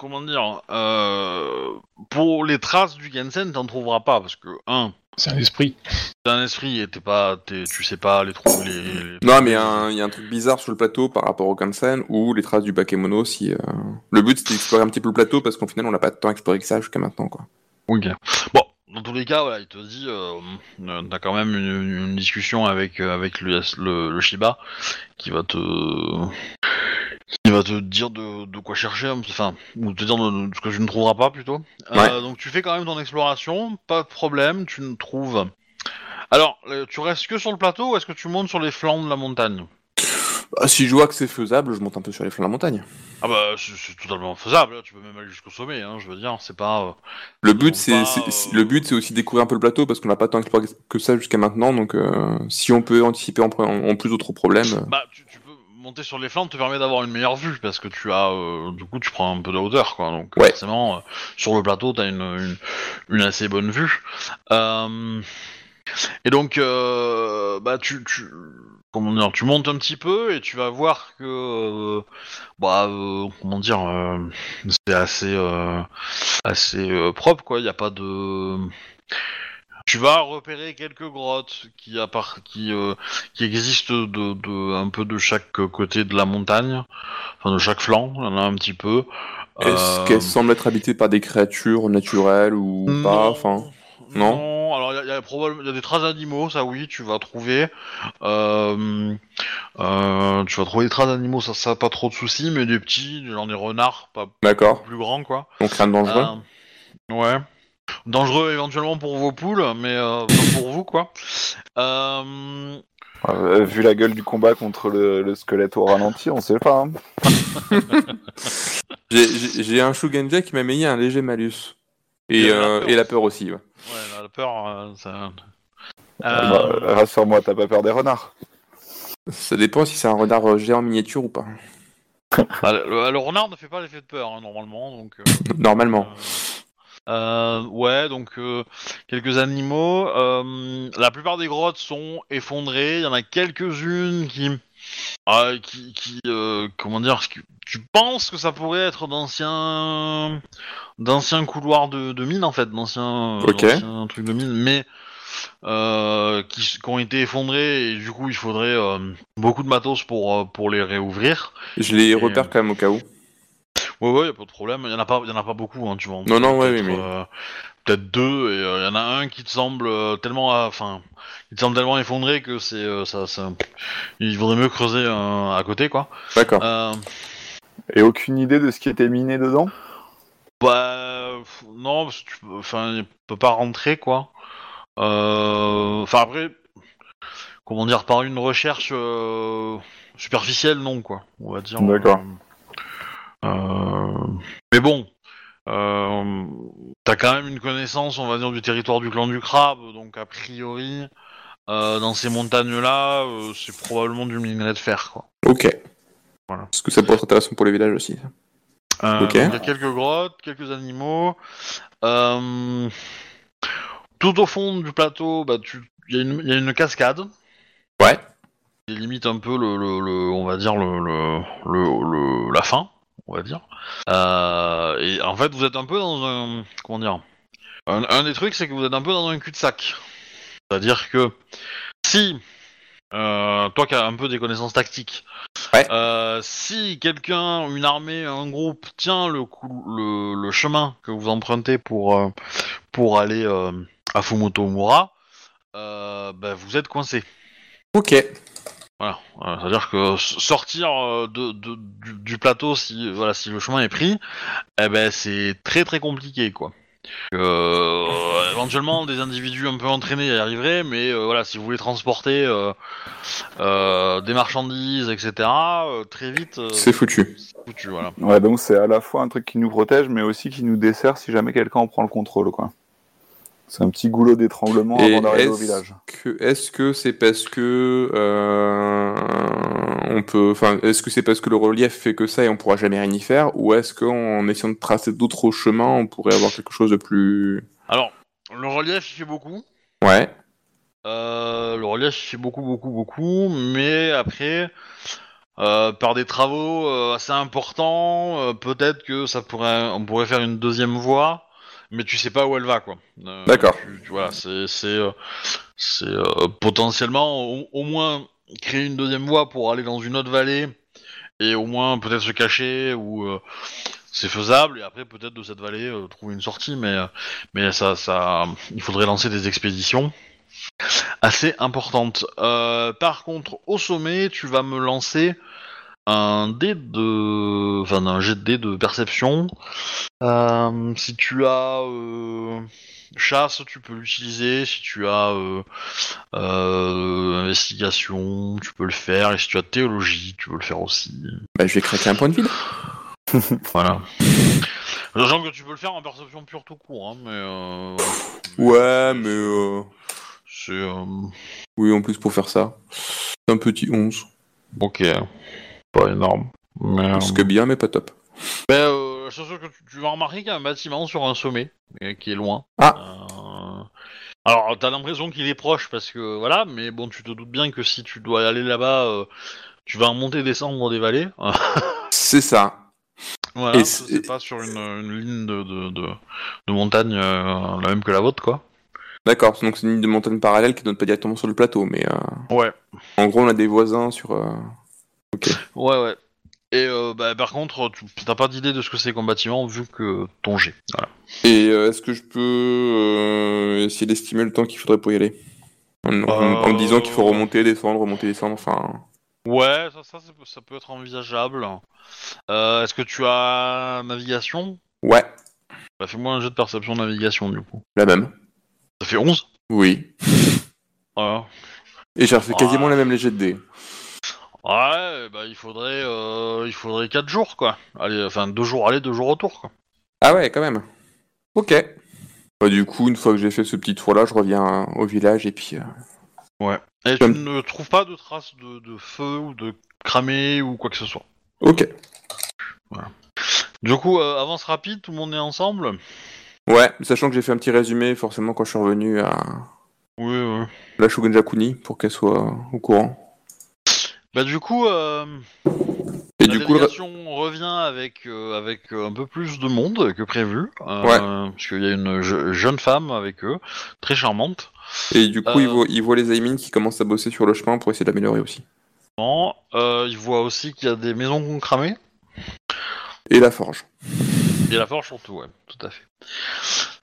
A: Comment dire, euh, pour les traces du Gensen, t'en trouveras pas parce que un,
B: C'est un esprit.
A: t'es un esprit et t'es pas, t'es- tu sais pas les trouver. Les, les-
D: Non, mais il y, a un- truc bizarre sur le plateau par rapport au Kansen ou les traces du Bakemono. Si euh, le but c'était d'explorer un petit peu le plateau parce qu'au final on n'a pas tant exploré que ça jusqu'à maintenant quoi.
A: Ok. Bon, dans tous les cas, voilà, il te dit, euh, euh, t'as quand même une, une discussion avec euh, avec le, le, le Shiba qui va te qui va te dire de, de quoi chercher, hein, enfin, ou te dire de, de ce que tu ne trouveras pas plutôt. Euh, donc tu fais quand même ton exploration, pas de problème, tu ne trouves. Alors, euh, tu restes que sur le plateau ou est-ce que tu montes sur les flancs de la montagne?
D: Bah, si je vois que c'est faisable, je monte un peu sur les flancs de la montagne.
A: Ah bah c'est totalement faisable, tu peux même aller jusqu'au sommet, hein, je veux dire, c'est pas... euh,
D: Le but c'est
A: euh,
D: le but c'est aussi découvrir un peu le plateau parce qu'on n'a pas tant exploré que ça jusqu'à maintenant. Donc euh, si on peut anticiper en, plus d'autres problèmes.
A: Bah tu, tu monter sur les flancs te permet d'avoir une meilleure vue parce que tu as... euh, du coup tu prends un peu de hauteur quoi, donc
D: Ouais.
A: forcément euh, sur le plateau t'as une, une, une assez bonne vue. Euh, et donc bah tu... tu Comment dire, tu montes un petit peu et tu vas voir que, bah, comment dire, c'est assez, assez propre quoi. Il n'y a pas de, tu vas repérer quelques grottes qui, euh, qui existent de, de, un peu de chaque côté de la montagne, enfin de chaque flanc, il y en a un petit peu.
D: Est-ce
A: Euh,
D: qu'elles semblent être habitées par des créatures naturelles ou pas
A: non,
D: Enfin, non?
A: Non. alors il y a, il y a probablement il y a des traces d'animaux, ça oui, tu vas trouver. Euh, euh, tu vas trouver des traces d'animaux, ça, ça pas trop de soucis, mais des petits, genre des renards, pas
D: d'accord.
A: plus grands quoi.
D: Donc rien de dangereux?
A: Ouais. Dangereux éventuellement pour vos poules, mais euh, pas pour vous quoi. Euh,
C: Euh, vu la gueule du combat contre le, le squelette au ralenti, on sait pas. hein.
D: J'ai- un Shugenja qui m'a mis un léger malus. Et,
A: Et la
D: euh,
A: peur
D: et la
A: aussi.
D: peur aussi. ouais.
A: Ouais, la peur, euh, ça.
C: Bah,
A: Euh,
C: Rassure-moi, t'as pas peur des renards.
D: Ça dépend si c'est un renard euh, géant miniature ou pas.
A: bah, le, le renard ne fait pas l'effet de peur hein, normalement, donc. euh,
D: Normalement.
A: Euh, ouais, donc euh, quelques animaux. euh, la plupart des grottes sont effondrées. Il y en a quelques-unes qui, ah, qui, qui comment dire, qui- tu penses que ça pourrait être d'anciens, d'anciens couloirs de, de mine en fait, d'anciens, trucs de mine, mais qui, ont été effondrés et du coup il faudrait beaucoup de matos pour, pour les réouvrir.
D: Je les
A: Et,
D: repère quand même au cas où.
A: Ouais, ouais, y a pas de problème. Il y en a pas, y en a pas beaucoup, hein, tu vois.
D: Non, non, ouais, oui, mais-
A: euh, Peut-être deux, et il y en a un qui te semble euh, tellement, euh, enfin, il te semble tellement effondré que c'est, euh, ça, ça, il vaudrait mieux creuser euh, à côté, quoi.
D: D'accord.
A: Euh,
C: Et aucune idée de ce qui était miné dedans?
A: Bah, pff, non, parce que tu peux, enfin, il peut pas rentrer, quoi. Euh, Enfin après, comment dire, par une recherche euh, superficielle, non, quoi. On va dire.
C: D'accord.
A: euh, euh, mais bon, euh, t'as quand même une connaissance, on va dire, du territoire du clan du crabe, donc a priori, euh, dans ces montagnes-là, euh, c'est probablement du minerai de fer, quoi.
D: Ok.
A: Voilà.
D: Parce que ça pourrait être intéressant pour les villages aussi.
A: Euh,
D: Ok.
A: Il y a quelques grottes, quelques animaux. Euh, tout au fond du plateau, bah, tu- il y, a une- il y a une cascade.
D: Ouais.
A: qui limite un peu le, le- le- on va dire le- le- la fin, on va dire. Euh, et en fait, vous êtes un peu dans un, comment dire, un, un des trucs, c'est que vous êtes un peu dans un cul-de-sac. C'est-à-dire que si euh, toi qui as un peu des connaissances tactiques,
D: Ouais.
A: euh, si quelqu'un, une armée, un groupe tient le, le, le chemin que vous empruntez pour pour aller à Fumoto Mura, bah, vous êtes coincé.
D: Ok.
A: Voilà, Voilà, c'est-à-dire que sortir euh, de, de- du, du plateau si voilà si le chemin est pris, eh ben c'est très très compliqué quoi. Euh, éventuellement des individus un peu entraînés y arriveraient, mais euh, voilà si vous voulez transporter euh, euh, des marchandises etc. euh, très vite euh,
D: C'est foutu.
A: c'est foutu voilà.
C: Ouais, donc c'est à la fois un truc qui nous protège, mais aussi qui nous dessert si jamais quelqu'un en prend le contrôle, quoi. C'est un petit goulot d'étranglement avant d'arriver au village.
D: est-ce que c'est parce que euh, on peut, enfin, est-ce que c'est parce que le relief fait que ça et on pourra jamais rien y faire, ou est-ce qu'en essayant de tracer d'autres chemins, on pourrait avoir quelque chose de plus
A: Alors le relief il fait beaucoup.
D: Ouais.
A: Euh, le relief il fait beaucoup, beaucoup, beaucoup, mais après, euh, par des travaux euh, assez importants, euh, peut-être que ça pourrait, on pourrait faire une deuxième voie, mais tu sais pas où elle va, quoi. Euh,
D: D'accord.
A: tu- tu- voilà, c'est, c'est, euh, euh, potentiellement au, au moins créer une deuxième voie pour aller dans une autre vallée et au moins peut-être se cacher ou euh, c'est faisable et après peut-être de cette vallée euh, trouver une sortie, mais mais ça, ça, il faudrait lancer des expéditions assez importante. Euh, par contre, au sommet, tu vas me lancer un dé de, enfin un jet de dé de perception. Euh, si tu as euh, chasse, tu peux l'utiliser. Si tu as euh, investigation, tu peux le faire. Et si tu as théologie, tu peux le faire aussi.
D: Bah, je vais craquer un point de vide.
A: Voilà. Sachant que tu peux le faire en perception pure tout court, hein, mais.
D: Ouais, mais
A: C'est.
D: oui, en plus pour faire ça, un petit 11.
A: Ok. Pas énorme. Mais,
D: Ce
A: euh,
D: qui est bien, mais pas top.
A: mais, euh, que tu, tu vas remarquer qu'il y a un bâtiment sur un sommet euh, qui est loin.
D: Ah.
A: Euh, Alors, t'as l'impression qu'il est proche parce que voilà, mais bon, tu te doutes bien que si tu dois aller là-bas, euh, tu vas monter, descendre des vallées.
D: C'est ça.
A: voilà,
D: Et
A: que
D: c'est-
A: c'est pas sur une, une ligne de, de, de, de montagne euh, la même que la vôtre, quoi.
D: D'accord, donc c'est une ligne de montagne parallèle qui donne pas directement sur le plateau, mais euh,
A: Ouais.
D: en gros, on a des voisins sur.
A: Ouais, ouais. Et euh, bah, par contre, tu t'as pas d'idée de ce que c'est comme bâtiment vu que ton jet. Voilà.
D: Et euh, est-ce que je peux euh, essayer d'estimer le temps qu'il faudrait pour y aller? En, en- en me disant qu'il faut remonter, descendre, remonter, descendre, enfin.
A: Ouais, ça, ça, c'est- ça peut être envisageable. Euh, Est-ce que tu as navigation?
D: Ouais,
A: bah, Fais-moi un jeu de perception navigation du coup.
D: la même.
A: Ça fait 11
D: Oui.
A: Voilà.
D: Et j'ai refait quasiment
A: Ouais.
D: la même léger de dés.
A: Ouais, bah il faudrait, euh, il faudrait 4 jours quoi. Allez, enfin 2 jours aller, 2 jours retour quoi.
D: Ah ouais, quand même. Ok. Bah, du coup, une fois que j'ai fait ce petit tour-là, je reviens au village et puis. euh,
A: Et tu ne trouves pas de traces de, de feu ou de cramé ou quoi que ce soit.
D: Ok.
A: Du coup, euh, avance rapide, tout le monde est ensemble
D: Ouais, sachant que j'ai fait un petit résumé, forcément, quand je suis revenu à
A: Oui, oui.
D: la Shogun Jakuni pour qu'elle soit au courant.
A: Bah du coup, euh,
D: Et
A: la
D: du coup, le...
A: délégation revient avec euh, avec euh, un peu plus de monde que prévu, euh,
D: Ouais.
A: parce qu'il y a une je- jeune femme avec eux, très charmante.
D: Et du coup,
A: Euh.
D: il, voit, il voit les Aimin qui commencent à bosser sur le chemin pour essayer d'améliorer aussi.
A: Bon, euh, il voit aussi qu'il y a des maisons qui ont cramé.
D: Et la forge.
A: Et la forge surtout, ouais, tout à fait.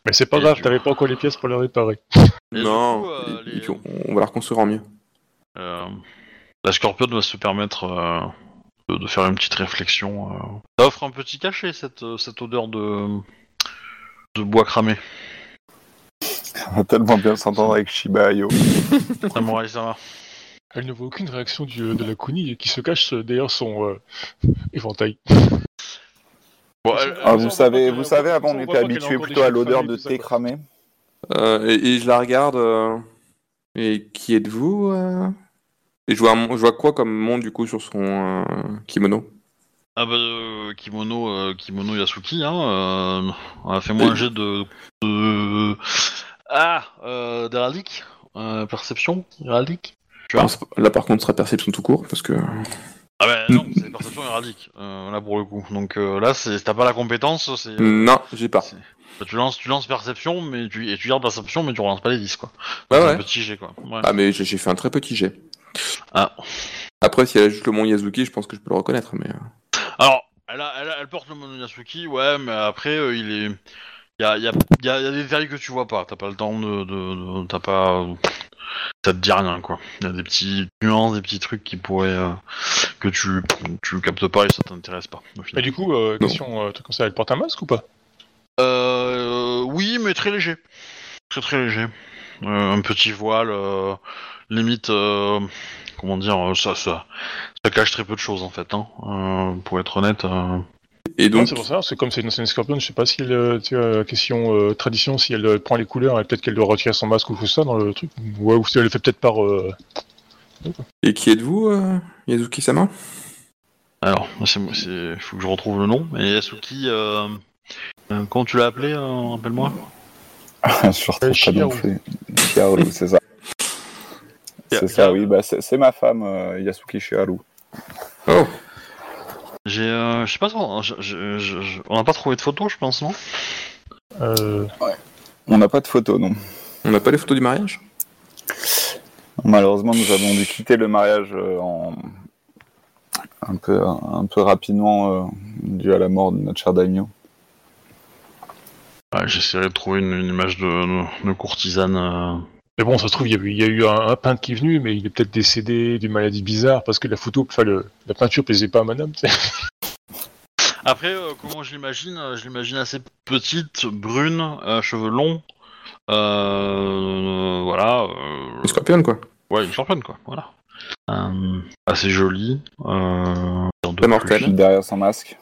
B: Mais c'est pas
A: Et
B: grave, t'avais pas encore les pièces pour les réparer.
A: Et du
D: non,
A: coup, euh, les-
D: on va la reconstruire en mieux.
A: Euh, la Scorpion va se permettre euh, de, de faire une petite réflexion. euh. Ça offre un petit cachet, cette, euh, cette odeur de, de bois cramé.
C: On va tellement bien s'entendre avec Shiba Ayo.
A: Samurai Sama.
B: Elle ne voit aucune réaction du- de la Kuni qui se cache derrière son euh, éventail.
A: Bon, elle-
C: Ah, vous savez, vous savez, avant
B: on
C: était habitué plutôt à l'odeur de thé cramé.
D: Euh, et, et je la regarde. euh, Et qui êtes-vous euh? Et je vois, un- je vois quoi comme monde du coup sur son euh, kimono?
A: Ah bah, euh, kimono, euh, kimono Yasuki, hein, euh, on a fait moins un jet de... de... Ah, euh, d'héraldique euh, Perception Héraldique Tu vois?
D: Là par contre, ce sera perception tout court parce que.
A: Ah bah non, c'est perception héraldique, euh, là pour le coup. Donc là, c'est t'as pas la compétence, c'est...
D: Non, j'ai pas.
A: bah, tu, lances, tu lances perception, mais tu, et tu gardes perception, mais tu relances pas les 10, quoi.
D: Ouais,
A: c'est
D: ouais.
A: un petit jet, quoi. Ouais.
D: Ah mais j'ai fait un très petit jet.
A: Ah.
D: Après, si elle a juste le mont Yazuki, je pense que je peux le reconnaître. Mais euh,
A: Alors, elle, a- elle, a- elle porte le Monoyasuki, ouais, mais après, euh, il est... Il y a, il y, a, il y a- il y a des détails que tu vois pas, t'as pas le temps de... de, de- t'as pas... Ça te dit rien, quoi. Il y a des petits nuances, des petits trucs qui pourraient... euh, que tu, tu captes pas et ça t'intéresse pas,
B: Mais
A: final.
B: du coup, euh, question, euh, comme ça, elle porte un masque ou pas?
A: Euh, oui, mais très léger. Très très léger. Euh, un petit voile, euh, limite, euh, comment dire, euh, ça, ça, ça cache très peu de choses en fait. Hein, euh, pour être honnête. euh.
D: Et donc,
B: c'est pour ça, c'est comme c'est une, une scorpion, je sais pas si elle, tu vois, question euh, tradition, si elle prend les couleurs, et peut-être qu'elle doit retirer son masque ou tout ça dans le truc, ouais, ou si elle le fait peut-être par... euh,
D: et qui êtes-vous, euh, Yazuki-sama
A: Alors, c'est, c'est, faut que je retrouve le nom. Mais Yasuki, comment tu l'as appelé euh, Rappelle-moi?
C: je retrouve pas non plus. C'est ça. C'est ça, oui. Bah, c'est ma femme, euh, Yasuki Shiharu.
D: Oh,
A: J'ai, euh, je sais pas, trop, je- je- je- on n'a pas trouvé de photo, je pense, non?
B: Euh,
C: On n'a pas de photo, non.
D: on n'a pas les photos du mariage?
C: Malheureusement, nous avons dû quitter le mariage euh, en... un, peu, un peu rapidement euh, dû à la mort de notre cher daimyo.
A: ouais, J'essaierai de trouver une, une image de, de- de courtisane.
B: Mais bon, ça se trouve, il y a eu, il y a eu un, un peintre qui est venu, mais il est peut-être décédé d'une maladie bizarre, parce que la photo, enfin, le- la peinture plaisait pas à madame.
A: Après, euh, comment je l'imagine euh, Je l'imagine assez petite, brune, euh, cheveux longs. Euh, voilà. euh,
D: Une scorpion, quoi.
A: ouais, une championne, quoi. Voilà. Euh, assez jolie. Euh, plus.
C: Derrière son masque.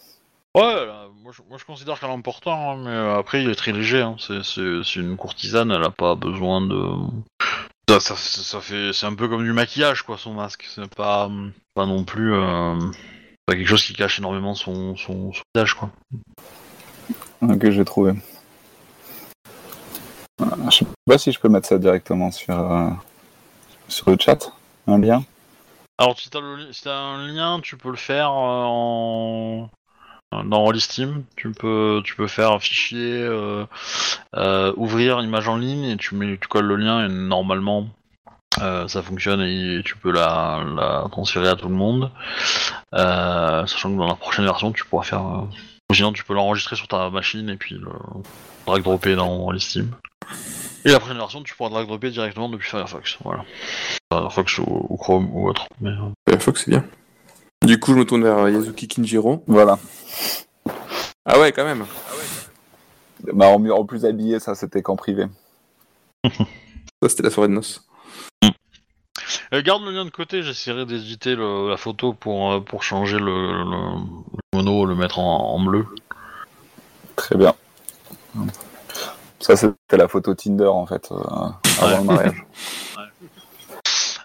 A: Ouais, là, moi, je, moi je considère qu'elle est importante, hein, mais euh, après il est très léger. Hein. C'est, une courtisane, elle a pas besoin de. Ça, ça, ça- ça fait, c'est un peu comme du maquillage, quoi, son masque. C'est pas, pas non plus. euh, pas quelque chose qui cache énormément son, son, son visage, quoi.
C: que j'ai trouvé. Je sais pas si je peux mettre ça directement sur, euh, sur le chat, un lien.
A: Alors, si t'as, si un lien, tu peux le faire euh, en dans Rollistim. Tu peux, tu peux faire un fichier, euh, euh, ouvrir image en ligne et tu mets, tu colles le lien et normalement euh, ça fonctionne et tu peux la, transférer à tout le monde. Euh, sachant que dans la prochaine version, tu pourras faire. euh, sinon, tu peux l'enregistrer sur ta machine et puis le drag dropper dans Rollistim. Et la prochaine version, tu pourras drag dropper directement depuis Firefox. Voilà. Firefox ou, Chrome ou autre. Euh,
D: Firefox, c'est bien. Du coup, je me tourne vers Yazuki Kinjiro.
C: Voilà.
D: Ah ouais, quand même.
C: Bah, en, en plus habillé, ça c'était qu'en privé.
D: Ça, c'était la soirée de noces.
A: Euh, garde le lien de côté, j'essaierai d'éditer la photo pour, euh, pour changer le, le- le mono, le mettre en, en bleu.
C: Très bien. Ça c'était la photo Tinder en fait, euh, avant
A: Ouais.
C: le mariage.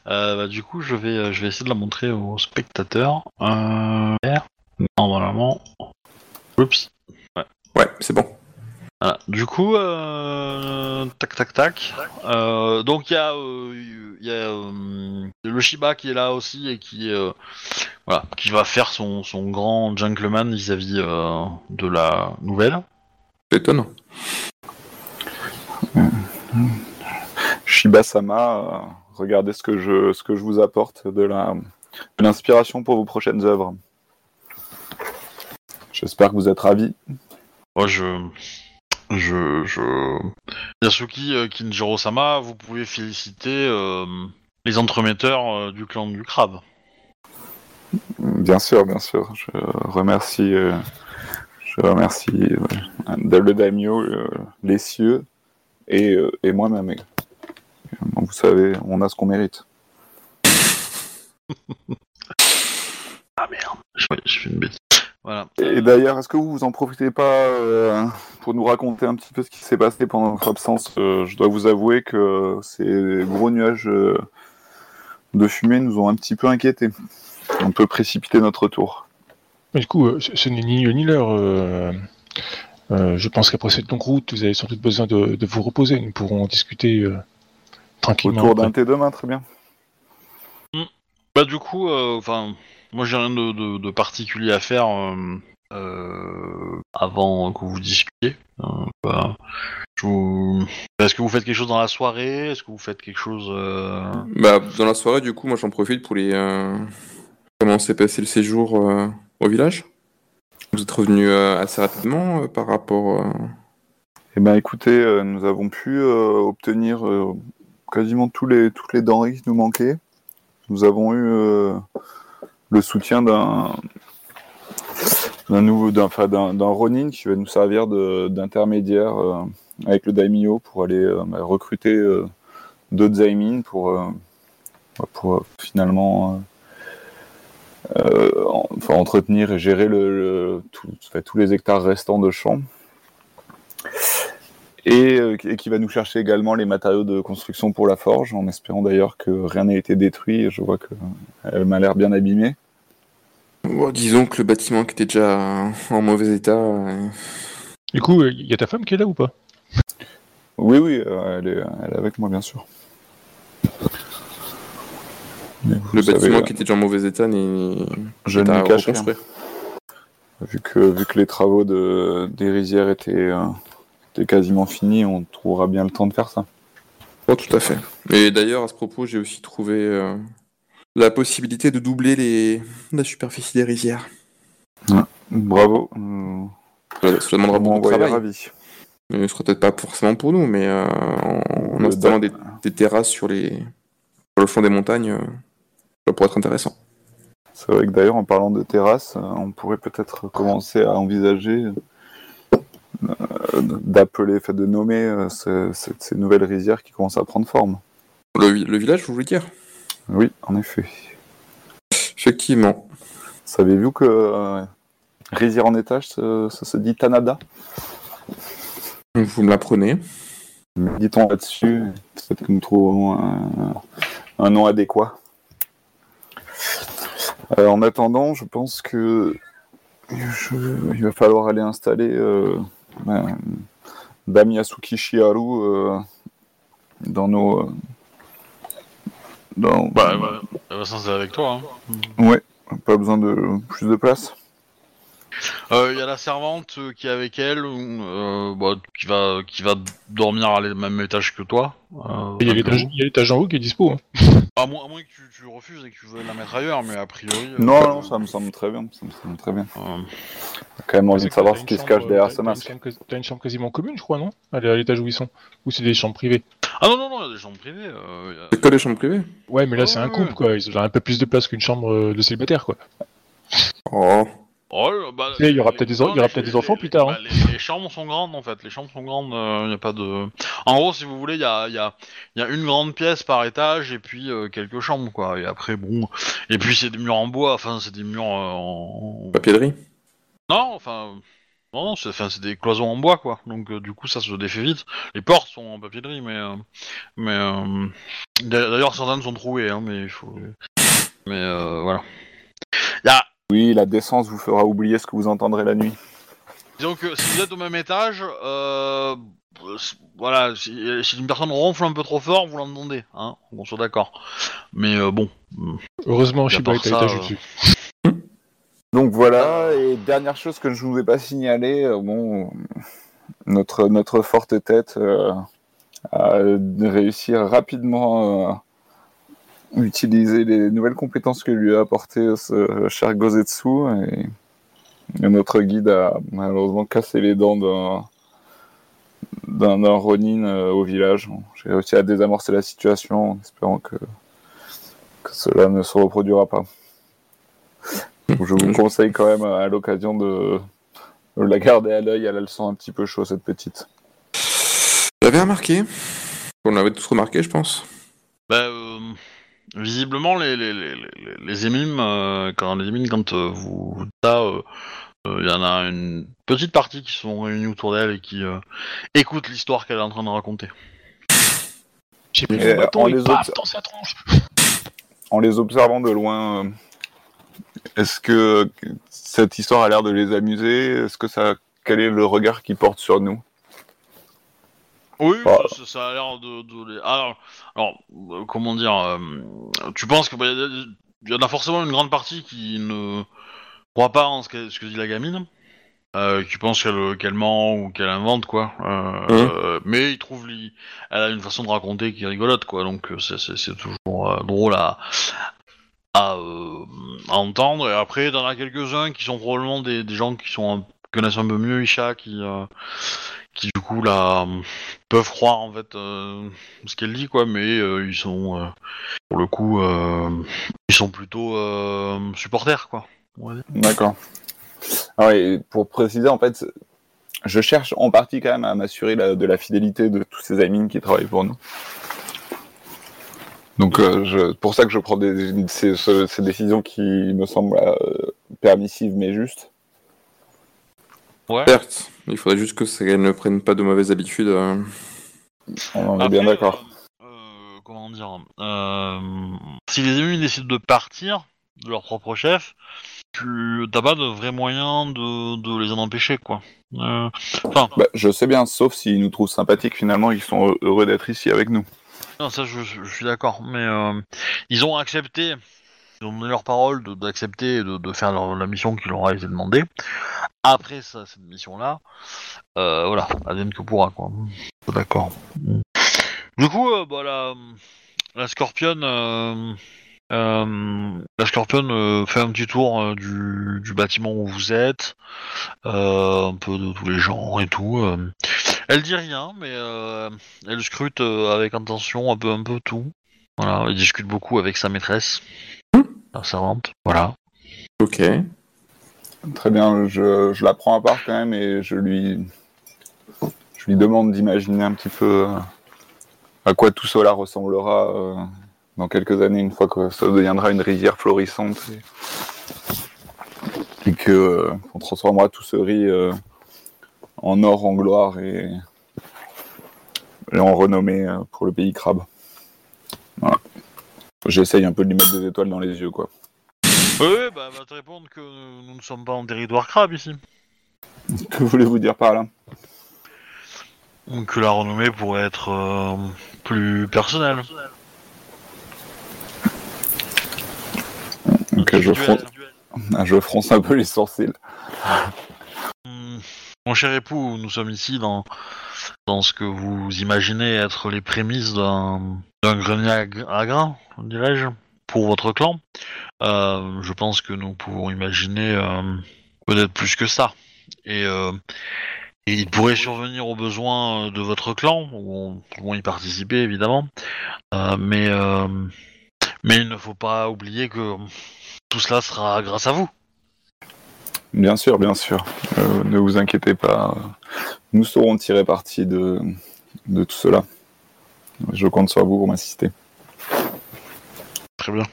A: Euh, bah, du coup, je vais, euh, je vais essayer de la montrer aux spectateurs. Euh, normalement. Oups.
D: Ouais, c'est bon.
A: Voilà. Du coup, euh, tac tac tac. Euh, donc il y a, euh, il y a euh, le Shiba qui est là aussi et qui, euh, voilà, qui va faire son, son grand gentleman vis-à-vis euh, de la nouvelle.
D: C'est étonnant.
C: Shiba-sama, euh, regardez ce que, je, ce que je vous apporte de la- de l'inspiration pour vos prochaines œuvres. J'espère que vous êtes ravis.
A: Moi, je. Je. je... Yasuki euh, Kinjiro-sama, vous pouvez féliciter euh, les entremetteurs euh, du clan du crabe.
C: Bien sûr, bien sûr. Je remercie, je remercie le daimyo, les cieux et, et moi-même. Vous savez, on a ce qu'on mérite.
A: Ah merde, je, je fais une bêtise. Voilà.
C: Et d'ailleurs, est-ce que vous vous en profitez pas euh, pour nous raconter un petit peu ce qui s'est passé pendant notre absence Euh, Je dois vous avouer que ces gros nuages euh, de fumée nous ont un petit peu inquiétés. On peut précipiter notre retour.
B: Mais du coup, ce n'est ni lieu ni l'heure. euh, euh, je pense qu'après cette longue route, vous avez sans doute besoin de, de vous reposer. Nous pourrons en discuter euh, tranquillement.
C: Autour d'un
B: après.
C: thé demain, très bien.
A: Bah du coup, euh, enfin, moi j'ai rien de, de- de particulier à faire euh, euh, avant que vous discutiez. Euh, bah, je vous- Est-ce que vous faites quelque chose dans la soirée? Est-ce que vous faites quelque chose euh,
D: Bah, dans la soirée, du coup, moi j'en profite pour les. euh, Comment s'est passé le séjour euh, au village? Vous êtes revenu euh, assez rapidement euh, par rapport. euh,
C: Eh ben, écoutez, euh, nous avons pu euh, obtenir euh, quasiment tous les, toutes les denrées qui nous manquaient. Nous avons eu euh, le soutien d'un nouveau, d'un, Ronin qui va nous servir d'intermédiaire euh, avec le Daimyo pour aller euh, bah, recruter d'autres Zaimin pour, euh, finalement entretenir et gérer tous les hectares restants de champs et, euh, et qui va nous chercher également les matériaux de construction pour la forge, en espérant d'ailleurs que rien n'ait été détruit. Je vois qu'elle m'a l'air bien abîmée.
D: bon, disons que le bâtiment qui était déjà en mauvais état. euh,
B: Du coup, il y a ta femme qui est là ou pas?
C: Oui, oui, euh, elle, est, elle est avec moi, bien sûr. Mais
D: Le bâtiment
C: euh,
D: qui était déjà en mauvais état n'est.
C: je ne lui cache rien. Vu que, vu que les travaux de, des rizières étaient, euh, étaient quasiment finis, on trouvera bien le temps de faire ça.
D: Oh, tout à fait. Et d'ailleurs, à ce propos, j'ai aussi trouvé euh, la possibilité de doubler les... la superficie des rizières.
C: Bravo.
D: cela demandera beaucoup de travail.
C: ravi.
D: Mais ce sera peut-être pas forcément pour nous, mais euh, en, installant des, des terrasses sur, les, sur le fond des montagnes, euh, ça pourrait être intéressant.
C: C'est vrai que d'ailleurs, en parlant de terrasse, euh, on pourrait peut-être commencer à envisager d'appeler, fait, de nommer euh, ce- ce- ces nouvelles rizières qui commencent à prendre forme.
D: Le, vi- le village, vous voulez dire?
C: Oui, en effet.
D: Effectivement.
C: Savez-vous que euh, rizière en étage, ça, ça se dit Tanada?
D: Vous me l'apprenez.
C: Dit-on là-dessus, peut-être que nous trouverons un, un nom adéquat. Euh, en attendant, je pense que je- il va falloir aller installer euh, ben, Dame Yasuki Shiharu euh, dans nos. euh, Dans,
A: Bah, bah, elle va s'installer avec toi. hein.
C: Ouais, pas besoin de plus de place.
A: Euh, Il y a la servante euh, qui est avec elle, euh, bah, qui va qui va dormir à le même étage que toi. euh,
B: Il y a l'étage
A: bureau.
B: il y a l'étage en haut qui est dispo. hein.
A: À moins, à moins que tu, tu refuses et que tu veuilles la mettre ailleurs, mais a priori. euh,
C: Non,
A: euh,
C: non, ça me semble très bien. Ça me semble très bien.
A: euh,
C: J'ai quand même envie de savoir
B: t'as
C: ce
B: une
C: qui se
B: chambre,
C: cache derrière
B: euh,
C: ce
B: t'as une
C: masque.
B: T'as une chambre quasiment commune, je crois, non? À l'étage où ils sont. Ou c'est des chambres privées?
A: Ah non, non, non, il y a des chambres privées. euh, a-
D: C'est que les chambres privées?
B: Ouais, mais là,
A: Ah
B: c'est un
A: ouais.
B: couple, quoi. Ils ont un peu plus de place qu'une chambre euh, de célibataire, quoi.
D: Oh,
A: Oh, bah,
B: il y aura peut-être des
A: non,
B: en- il y aura
A: les-
B: peut-être des
A: les-
B: enfants plus tard,
A: bah, les, les chambres sont grandes en fait. Les chambres sont grandes. Il n'y a pas de. En gros, si vous voulez, il y a, il y, a, il y a une grande pièce par étage et puis euh, quelques chambres quoi. Et après, bon. Et puis c'est des murs en bois. Enfin, c'est des murs euh, en.
D: papier de riz
A: Non, enfin. Non, non, c'est enfin, c'est des cloisons en bois quoi. Donc euh, du coup, ça se défait vite. Les portes sont en papier de riz, mais. euh, mais. euh, d'a- D'ailleurs, certaines sont trouées, hein, mais il faut. Mais euh, voilà. Il y a
C: Oui, la décence vous fera oublier ce que vous entendrez la nuit.
A: Disons que si vous êtes au même étage, euh, voilà, si, si une personne ronfle un peu trop fort, vous l'entendez, hein, on soit d'accord. Mais euh, bon,
B: Heureusement,
A: à ça,
B: l'étage
A: euh,
B: au-dessus.
C: Donc voilà, et dernière chose que je ne vous ai pas signalé, euh, bon, notre, notre forte tête euh, à réussir rapidement à utiliser les nouvelles compétences que lui a apportées ce cher Gozetsu et, et notre guide a malheureusement cassé les dents d'un d'un d'un Ronin euh, au village. J'ai réussi à désamorcer la situation en espérant que, que cela ne se reproduira pas. Donc, je vous conseille quand même à l'occasion de, de la garder à l'œil. Elle a le sang un petit peu chaud, cette petite.
D: J'avais remarqué? On l'avait tous remarqué, je pense?
A: Bah, euh, visiblement, les, les, les, les, les émimes, euh, quand, les émimes, quand euh, vous euh, euh, il y en a une petite partie qui sont réunis autour d'elle et qui euh, écoutent l'histoire qu'elle est en train de raconter.
B: J'ai pris mon bâton
C: on
B: et
C: les
B: paf,
C: observe-
B: dans sa tronche.
C: En les observant de loin, euh, est-ce que cette histoire a l'air de les amuser? Est-ce que ça, quel est le regard qu'ils portent sur nous?
A: Oui,
C: Ah.
A: ça, ça a l'air de, de les- Alors, alors, euh, comment dire euh, Tu penses que bah, y a- y en a forcément une grande partie qui ne croit pas en ce que, ce que dit la gamine, euh, qui pense qu'elle qu'elle ment ou qu'elle invente quoi. Euh, euh, mais il trouve li- elle a une façon de raconter qui est rigolote quoi. Donc euh, c'est- c'est c'est toujours euh, drôle à à, euh, à entendre. Et après, il y en a quelques-uns qui sont probablement des, des gens qui sont un- connaissent un peu mieux Isha, qui euh, qui du coup là peuvent croire en fait euh, ce qu'elle dit quoi, mais euh, ils sont euh, pour le coup ils sont plutôt supporters quoi.
C: D'accord. Ah pour préciser, en fait, je cherche en partie quand même à m'assurer la- de la fidélité de tous ces amis qui travaillent pour nous. Donc, je, pour ça que je prends des, ces, ce- ces décisions qui me semblent permissives mais justes.
A: Ouais.
D: Certes, il faudrait juste que ça ne prenne pas de mauvaises habitudes. euh.
C: On en est
A: Après,
C: bien d'accord.
A: euh, euh, comment dire euh, Si les ennemis décident de partir de leur propre chef, tu t'as pas de vrais moyens de, de les en empêcher quoi. Euh, Enfin,
C: Bah, je sais bien, sauf s'ils nous trouvent sympathiques finalement, ils sont heureux d'être ici avec nous.
A: Non, ça je, je suis d'accord, mais euh, ils ont accepté, ils ont donné leur parole d'accepter de, de faire la mission qui leur a été demandée. Après cette mission-là, euh, voilà, advienne que pourra, quoi. D'accord. Du coup, euh, bah, la, la scorpionne, euh, euh, la scorpionne euh, fait un petit tour du, bâtiment où vous êtes, un peu de tous les gens et tout. Elle dit rien, mais elle scrute avec intention un peu un peu tout. Voilà, elle discute beaucoup avec sa maîtresse, la servante. Voilà.
D: Ok.
C: Très bien, je, je la prends à part quand même et je lui, je lui demande d'imaginer un petit peu euh, à quoi tout cela ressemblera euh, dans quelques années, une fois que ça deviendra une rivière florissante et, euh, on transformera tout ce riz en or, en gloire et, et en renommée pour le pays crabe. Voilà. J'essaye un peu de lui mettre des étoiles dans les yeux, quoi.
A: Oui, bah, va te répondre que nous ne sommes pas en territoire crabe ici.
C: Que voulez-vous dire par là?
A: Que la renommée pourrait être euh, plus personnelle.
C: Je, fronce, je fronce un peu les sourcils.
A: Hmm, Mon cher époux, nous sommes ici dans, dans ce que vous imaginez être les prémices d'un d'un grenier à, gr- à grains, dirais-je, pour votre clan. Euh, je pense que nous pouvons imaginer euh, peut-être plus que ça. Et, euh, et il pourrait survenir aux besoins de votre clan, on pourront y participer évidemment. Mais, mais il ne faut pas oublier que tout cela sera grâce à vous.
C: Bien sûr, bien sûr. Ne vous inquiétez pas. Nous saurons tirer parti de tout cela. Je compte sur vous pour m'assister.
A: Très bien.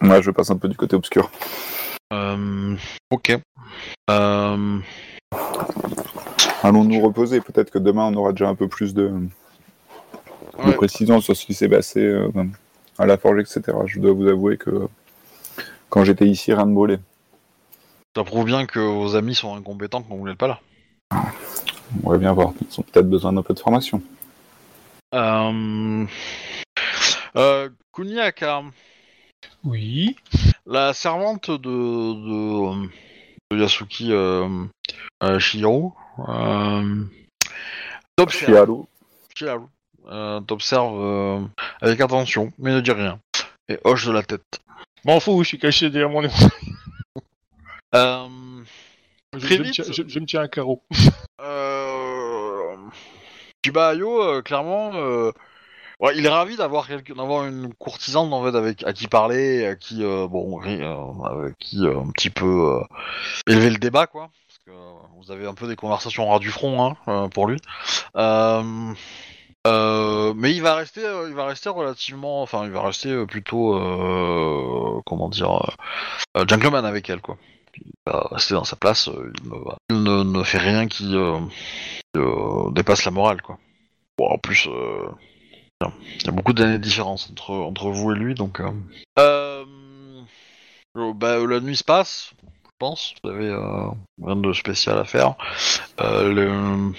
C: Moi, je passe un peu du côté obscur.
A: Euh, ok. Euh,
C: Allons nous reposer. Peut-être que demain, on aura déjà un peu plus de, de
A: Ouais.
C: précision sur ce qui s'est passé euh, à la forge, etc. Je dois vous avouer que quand j'étais ici, rien ne brûlait.
A: ça prouve bien que vos amis sont incompétents quand vous n'êtes pas là.
C: On va bien voir. Ils ont peut-être besoin d'un peu de formation.
A: Euh... Euh, Kuniaka,
B: Oui.
A: la servante de, de, de Yasuki euh, euh, Shiro, euh, t'observe. Euh, t'observe euh, avec attention, mais ne dit rien. Et hoche de la tête.
B: M'en fous, je suis caché derrière mon
A: Euh,
B: je, me tiens, je- je me tiens un carreau.
A: euh, Shiba-Ayo, euh, clairement, euh, ouais, il est ravi d'avoir une courtisane en fait avec à qui parler, à qui euh, bon, avec qui un petit peu élever le débat quoi. Parce que vous avez un peu des conversations ras du front hein, pour lui. Euh, euh, mais il va rester, euh, il va rester relativement, enfin, il va rester euh, plutôt, comment dire, gentleman avec elle quoi. Il va rester dans sa place, il, ne, il ne, ne fait rien qui, euh, dépasse la morale quoi. Bon, en plus, euh, il y a beaucoup d'années de différence entre, entre vous et lui, donc. Euh, euh, euh, bah, la nuit se passe, je pense. Vous avez euh, rien de spécial à faire. Euh, le,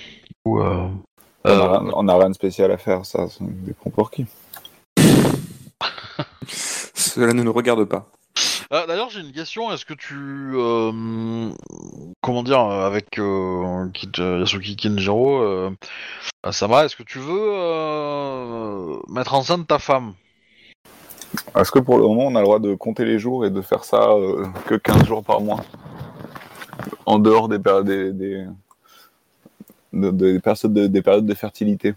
A: ou, euh,
C: On a rien- on n'a rien de spécial à faire, ça, ça dépend pour qui?
D: Cela ne nous regarde pas.
A: Ah, D'ailleurs, j'ai une question. Est-ce que tu, euh, comment dire, avec euh, Kit- euh, Yasuki Kinjiro, euh, Sama, est-ce que tu veux euh, mettre enceinte ta femme?
C: Est-ce que pour le moment, on a le droit de compter les jours et de faire ça euh, que 15 jours par mois? En dehors des, péri- des, des, de- des périodes de, des périodes de fertilité.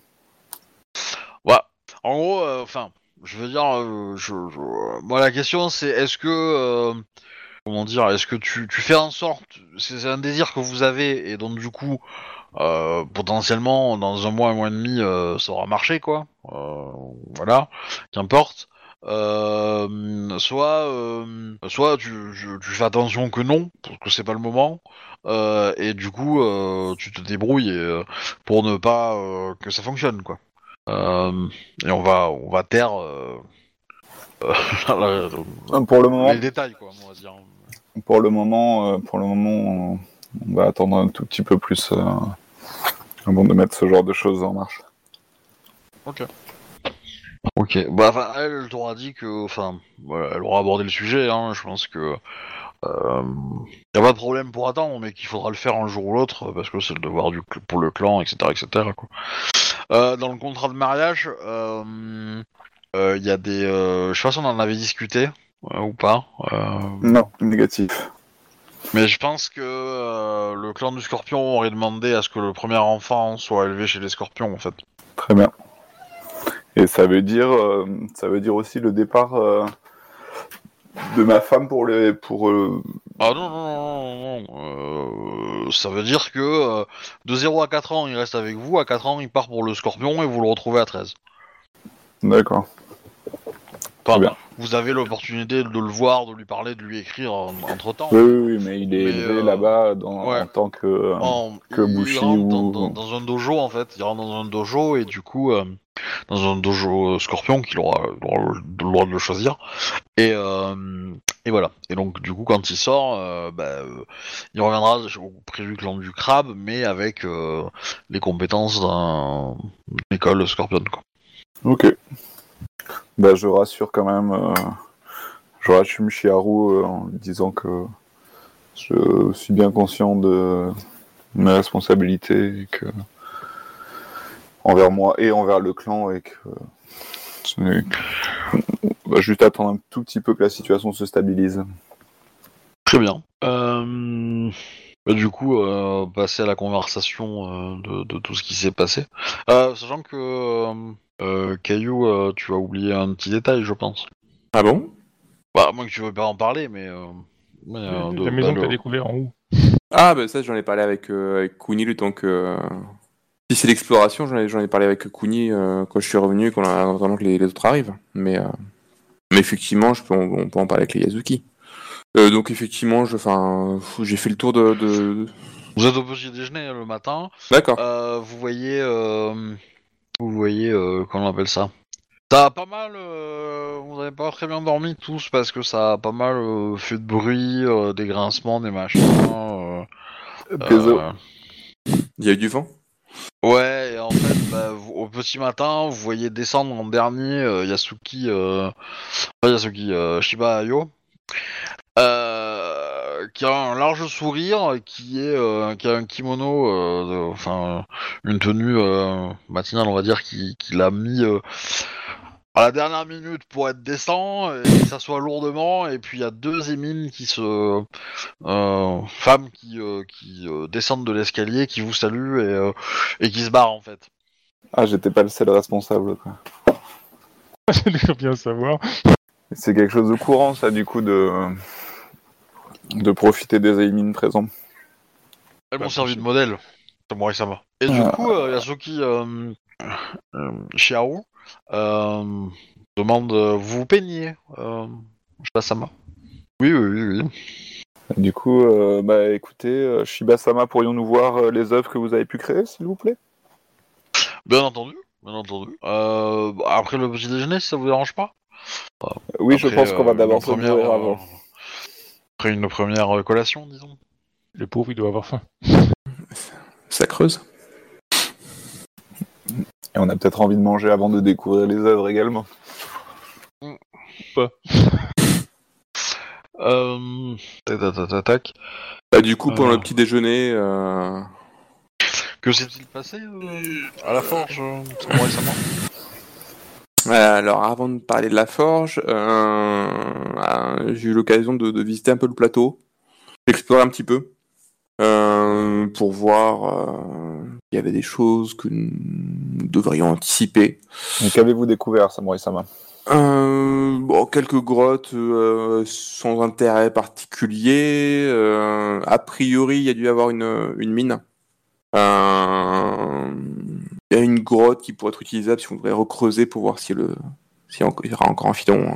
A: En gros, enfin, je veux dire, euh, je, je- moi la question c'est est-ce que, euh, comment dire, est-ce que tu, tu fais en sorte, c'est un désir que vous avez et donc du coup, euh, potentiellement dans un mois, un mois et demi, euh, ça aura marché quoi, Euh, voilà, qu'importe. Soit, soit tu, tu fais attention que non, parce que c'est pas le moment, et du coup, tu te débrouilles pour ne pas que ça fonctionne quoi. Euh, et on va, on va taire euh, euh,
C: Pour le moment,
A: les détails, quoi, on va dire.
C: pour le moment, euh, pour le moment, on- va attendre un tout petit peu plus euh, avant de mettre ce genre de choses en marche.
A: Ok, bah, enfin, elle, t'aura dit que, enfin, voilà, elle aura abordé le sujet, hein, je pense que. Euh, y a pas de problème pour attendre, mais qu'il faudra le faire un jour ou l'autre, parce que c'est le devoir du, pour le clan, etc. etc. Quoi. Euh, dans le contrat de mariage, il euh, euh, y a des. Je sais pas si on en avait discuté, ou pas.
C: Non, négatif.
A: Mais je pense que le clan du scorpion aurait demandé à ce que le premier enfant soit élevé chez les scorpions en fait.
C: Très bien. Et ça veut dire, ça veut dire aussi le départ de ma femme pour les, pour. euh,
A: Ah non, non, non, non, non. Ça veut dire que euh, de 0 à 4 ans il reste avec vous, à 4 ans il part pour le scorpion et vous le retrouvez à 13.
C: D'accord.
A: Enfin,
C: bien.
A: vous avez l'opportunité de le voir, de lui parler, de lui écrire entre temps.
C: Oui, mais il est
A: Mais,
C: élevé
A: euh,
C: là-bas dans-
A: ouais.
C: en tant que. euh,
A: En-
C: que Bushi
A: dans,
C: ou-
A: dans- dans un dojo en fait, il rentre dans un dojo et du coup euh, dans un dojo scorpion qu'il aura, le droit de le choisir et euh, et voilà et donc du coup quand il sort bah, il reviendra au prévu clan du crabe mais avec les compétences d'un d'une école scorpion quoi.
C: Ok. Bah, je rassure quand même. euh, je rassure Chiharu euh, en lui disant que je suis bien conscient de mes responsabilités que envers moi et envers le clan et que juste attendre un tout petit peu que la situation se stabilise.
A: Très bien. Euh, bah, du coup, passer à la conversation de, de tout ce qui s'est passé. Sachant que euh, Caillou, euh, tu as oublié un petit détail, je pense.
D: Ah bon?
A: Bah, moins que tu veux pas en parler, mais. euh, mais, euh, de-
B: la maison
A: bah,
B: que t'as
A: le-
B: découvert en haut.
D: Ah, bah ça, j'en ai parlé avec, euh, avec Kuni le temps que. euh, Si c'est l'exploration, j'en ai, j'en ai parlé avec Kuni euh, quand je suis revenu, quand en attendant que les, les autres arrivent. Mais, euh, mais effectivement, je peux, on, on peut en parler avec les Yazuki. Euh, donc effectivement, je, enfin, j'ai fait le tour de. de-
A: Vous êtes au petit déjeuner le matin.
D: D'accord.
A: Euh, vous voyez. euh, vous voyez. euh, comment on appelle ça Ça a pas mal. euh, vous avez pas très bien dormi tous parce que ça a pas mal euh, fait de bruit, euh, des grincements, des machins. euh, euh,
D: Il y a eu du vent?
A: Ouais, et en fait, bah, vous- au petit matin, vous voyez descendre en dernier euh, Yasuki, euh, pas Yasuki, euh, Shiba Ayo, qui a un large sourire, qui est, euh, qui a un kimono, euh, de- enfin une tenue euh, matinale, on va dire, qui, qui l'a mis euh, à la dernière minute pour être décent, et s'assoit lourdement, et puis il y a deux émines qui se, euh, femmes qui, euh, qui euh, descendent de l'escalier, qui vous saluent et, euh, et qui se barrent en fait.
C: Ah, j'étais pas le seul responsable. Quoi.
B: C'est déjà bien savoir.
C: C'est quelque chose de courant, ça, du coup, de, de profiter des Aimines présents.
A: Elles
B: Bah,
A: m'ont servi
B: c'est-
A: de modèle. Samurai Sama. Et du
C: Ah.
A: coup, euh, Yasuki euh, euh, Shiao euh, demande Vous vous peignez euh, Sama Oui, oui, oui. oui.
C: Du coup, euh, bah écoutez, Shiba-sama, pourrions-nous voir les œuvres que vous avez pu créer, s'il vous plaît?
A: Bien entendu. Bien entendu. Euh, bah, après le petit déjeuner, si ça vous dérange pas?
C: Oui, je pense qu'on va d'abord se
A: première, euh,
C: avant.
A: Après une première euh, collation, disons.
B: Le pauvre, il doit avoir faim.
D: Ça creuse.
C: Et on a peut-être envie de manger avant de découvrir les œuvres également.
A: Euh... Tac, tac, tac, tac, tac.
D: Bah, du coup, pendant
A: Euh.
D: le petit déjeuner, euh,
A: Que s'est-il passé euh, à la forge, euh,
D: Euh, Alors, avant de parler de la forge, euh, euh, j'ai eu l'occasion de, de visiter un peu le plateau, d'explorer un petit peu, euh, pour voir euh, il y avait des choses que nous devrions anticiper.
C: Qu'avez-vous découvert, Samurai-sama
D: Euh, bon, quelques grottes euh, sans intérêt particulier. euh, a priori, il y a dû y avoir une, une mine. Euh, Il y a une grotte qui pourrait être utilisable si on voudrait recreuser pour voir si le s'il y a- il y aura encore un filon euh,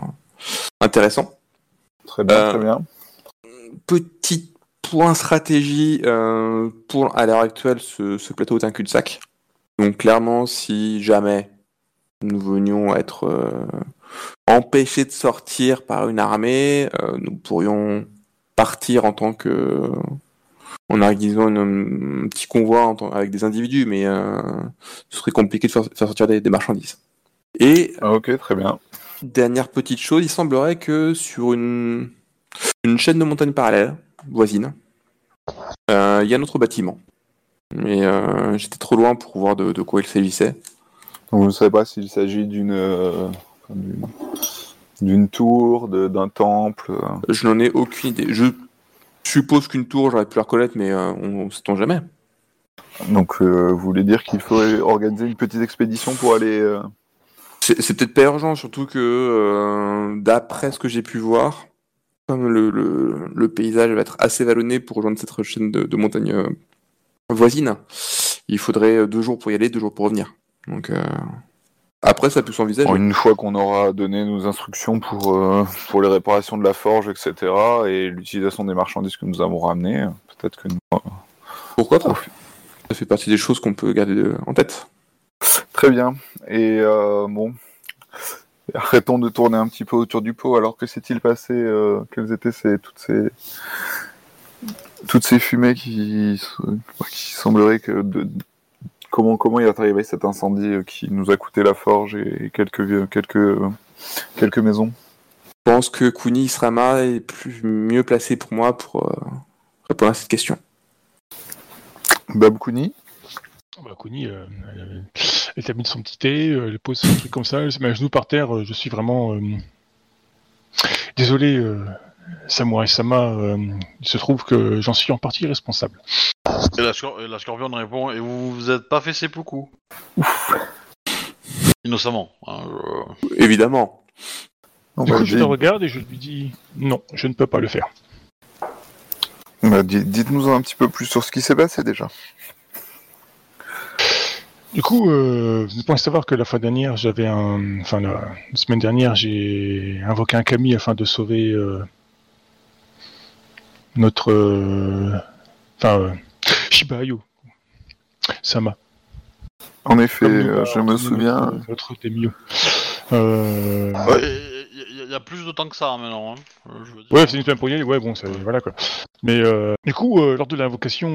D: intéressant.
C: Très bien,
D: Euh,
C: très bien.
D: Petit point stratégie, euh, pour à l'heure actuelle, ce, ce plateau est un cul-de-sac. Donc clairement, si jamais nous venions être euh, empêchés de sortir par une armée, nous pourrions partir en tant que en arguisant une- un petit convoi en tant- avec des individus, mais euh, ce serait compliqué de faire, faire sortir des, des marchandises. Et
C: Ah, ok, très bien.
D: Dernière petite chose, il semblerait que sur une, une chaîne de montagnes parallèle, voisine, euh, il y a un autre bâtiment. Mais euh, j'étais trop loin pour voir de, de quoi il s'agissait.
C: Donc, vous ne savez pas s'il s'agit d'une euh, d'une- tour, d'un temple.
D: Je n'en ai aucune idée. Je suppose qu'une tour, j'aurais pu la reconnaître, mais on ne sait-on jamais.
C: Donc, vous voulez dire qu'il faudrait organiser une petite expédition pour aller...
D: C'est peut-être pas urgent, surtout que euh, d'après ce que j'ai pu voir, comme le, le- le paysage va être assez vallonné pour rejoindre cette chaîne de, de montagnes euh, voisines, il faudrait deux jours pour y aller, deux jours pour revenir. Donc euh, après, ça peut s'envisager.
C: Une fois qu'on aura donné nos instructions pour, euh, pour les réparations de la forge, etc., et l'utilisation des marchandises que nous avons ramenées, peut-être que nous...
D: Pourquoi pas? Ça fait partie des choses qu'on peut garder de- en tête.
C: Très bien. Et euh, bon, arrêtons de tourner un petit peu autour du pot. Alors que s'est-il passé euh, Quelles étaient ces, toutes ces toutes ces fumées qui, qui sembleraient que de, comment comment il est arrivé cet incendie euh, qui nous a coûté la forge et quelques quelques quelques maisons?
D: Je pense que Kuni Israma est plus mieux placé pour moi pour euh, répondre à cette question.
C: Babkuni
B: Ah Bah, Kuni, euh, elle, elle termine son petit thé, euh, elle pose son truc comme ça, elle se met à genoux par terre. euh, je suis vraiment euh, désolé, euh, Samurai Sama. euh, il se trouve que j'en suis en partie responsable.
A: Et la, scor- et la scorpion répond Et vous vous êtes pas fait seppuku Innocemment. hein, je-
D: Évidemment.
B: Du
C: va
B: coup, je le regarde et je lui dis non, je ne peux pas le faire.
C: bah, di- Dites-nous un petit peu plus sur ce qui s'est passé déjà.
B: Du coup, euh, vous pensez savoir que la fois dernière, j'avais un, enfin la, semaine dernière, j'ai invoqué un kami afin de sauver euh, notre, euh, enfin euh, Shiba Ayo, Sama.
C: En effet, euh, je
B: euh,
C: me
B: notre-
C: souviens.
B: Notre Demio. Euh,
A: Il y, a plus de temps que ça hein, maintenant. hein, euh, je veux dire.
B: Ouais, c'est une semaine pour y aller, ouais, bon, voilà quoi. Mais euh, du coup, euh, lors de l'invocation,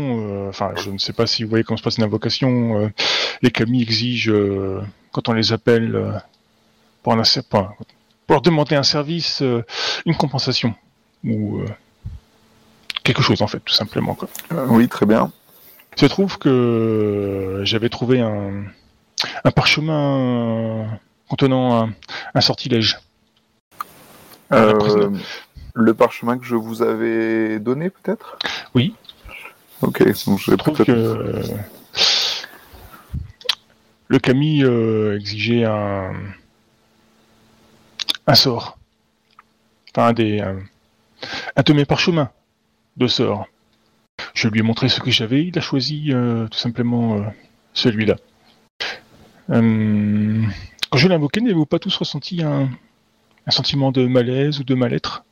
B: euh, enfin, je ne sais pas si vous voyez comment se passe une invocation, euh, les kami exigent, euh, quand on les appelle, euh, pour, un, pour, pour leur demander un service, euh, une compensation. Ou, euh, quelque chose en fait, tout simplement. Quoi.
C: Euh, oui, très bien.
B: Il se trouve que j'avais trouvé un, un parchemin contenant un, un sortilège.
C: Euh,
B: président.
C: le parchemin que je vous avais donné, peut-être?
B: Oui.
C: Ok, donc je vais
B: Je trouve
C: peut-être.
B: que euh, le Camille euh, exigeait un, un sort. Enfin, un des, un, un de mes parchemins de sort. Je lui ai montré ce que j'avais, il a choisi euh, tout simplement euh, celui-là. Euh, quand je l'ai invoqué, n'avez-vous pas tous ressenti un, un sentiment de malaise ou de mal-être?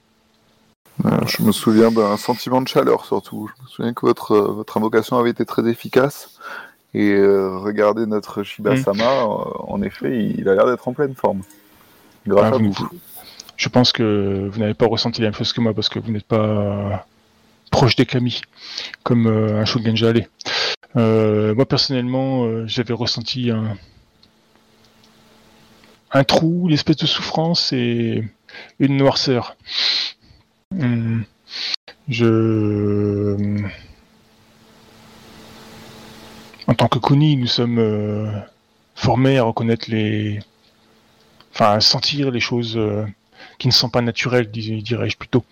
C: Euh, je me souviens d'un sentiment de chaleur surtout. Je me souviens que votre, euh, votre invocation avait été très efficace. Et euh, regardez notre Shiba-sama, euh, en effet, il a l'air d'être en pleine forme. Grâce
B: Ah,
C: à
B: vous-
C: vous.
B: Je pense que vous n'avez pas ressenti la même chose que moi parce que vous n'êtes pas proche des Kami, comme euh, un Shogunja l'est. Euh, moi personnellement, j'avais ressenti un, un trou, une espèce de souffrance et une noirceur. Hum, je, en tant que Kuni, nous sommes euh, formés à reconnaître les, enfin à sentir les choses. euh, qui ne sont pas naturels, dis- dirais-je plutôt.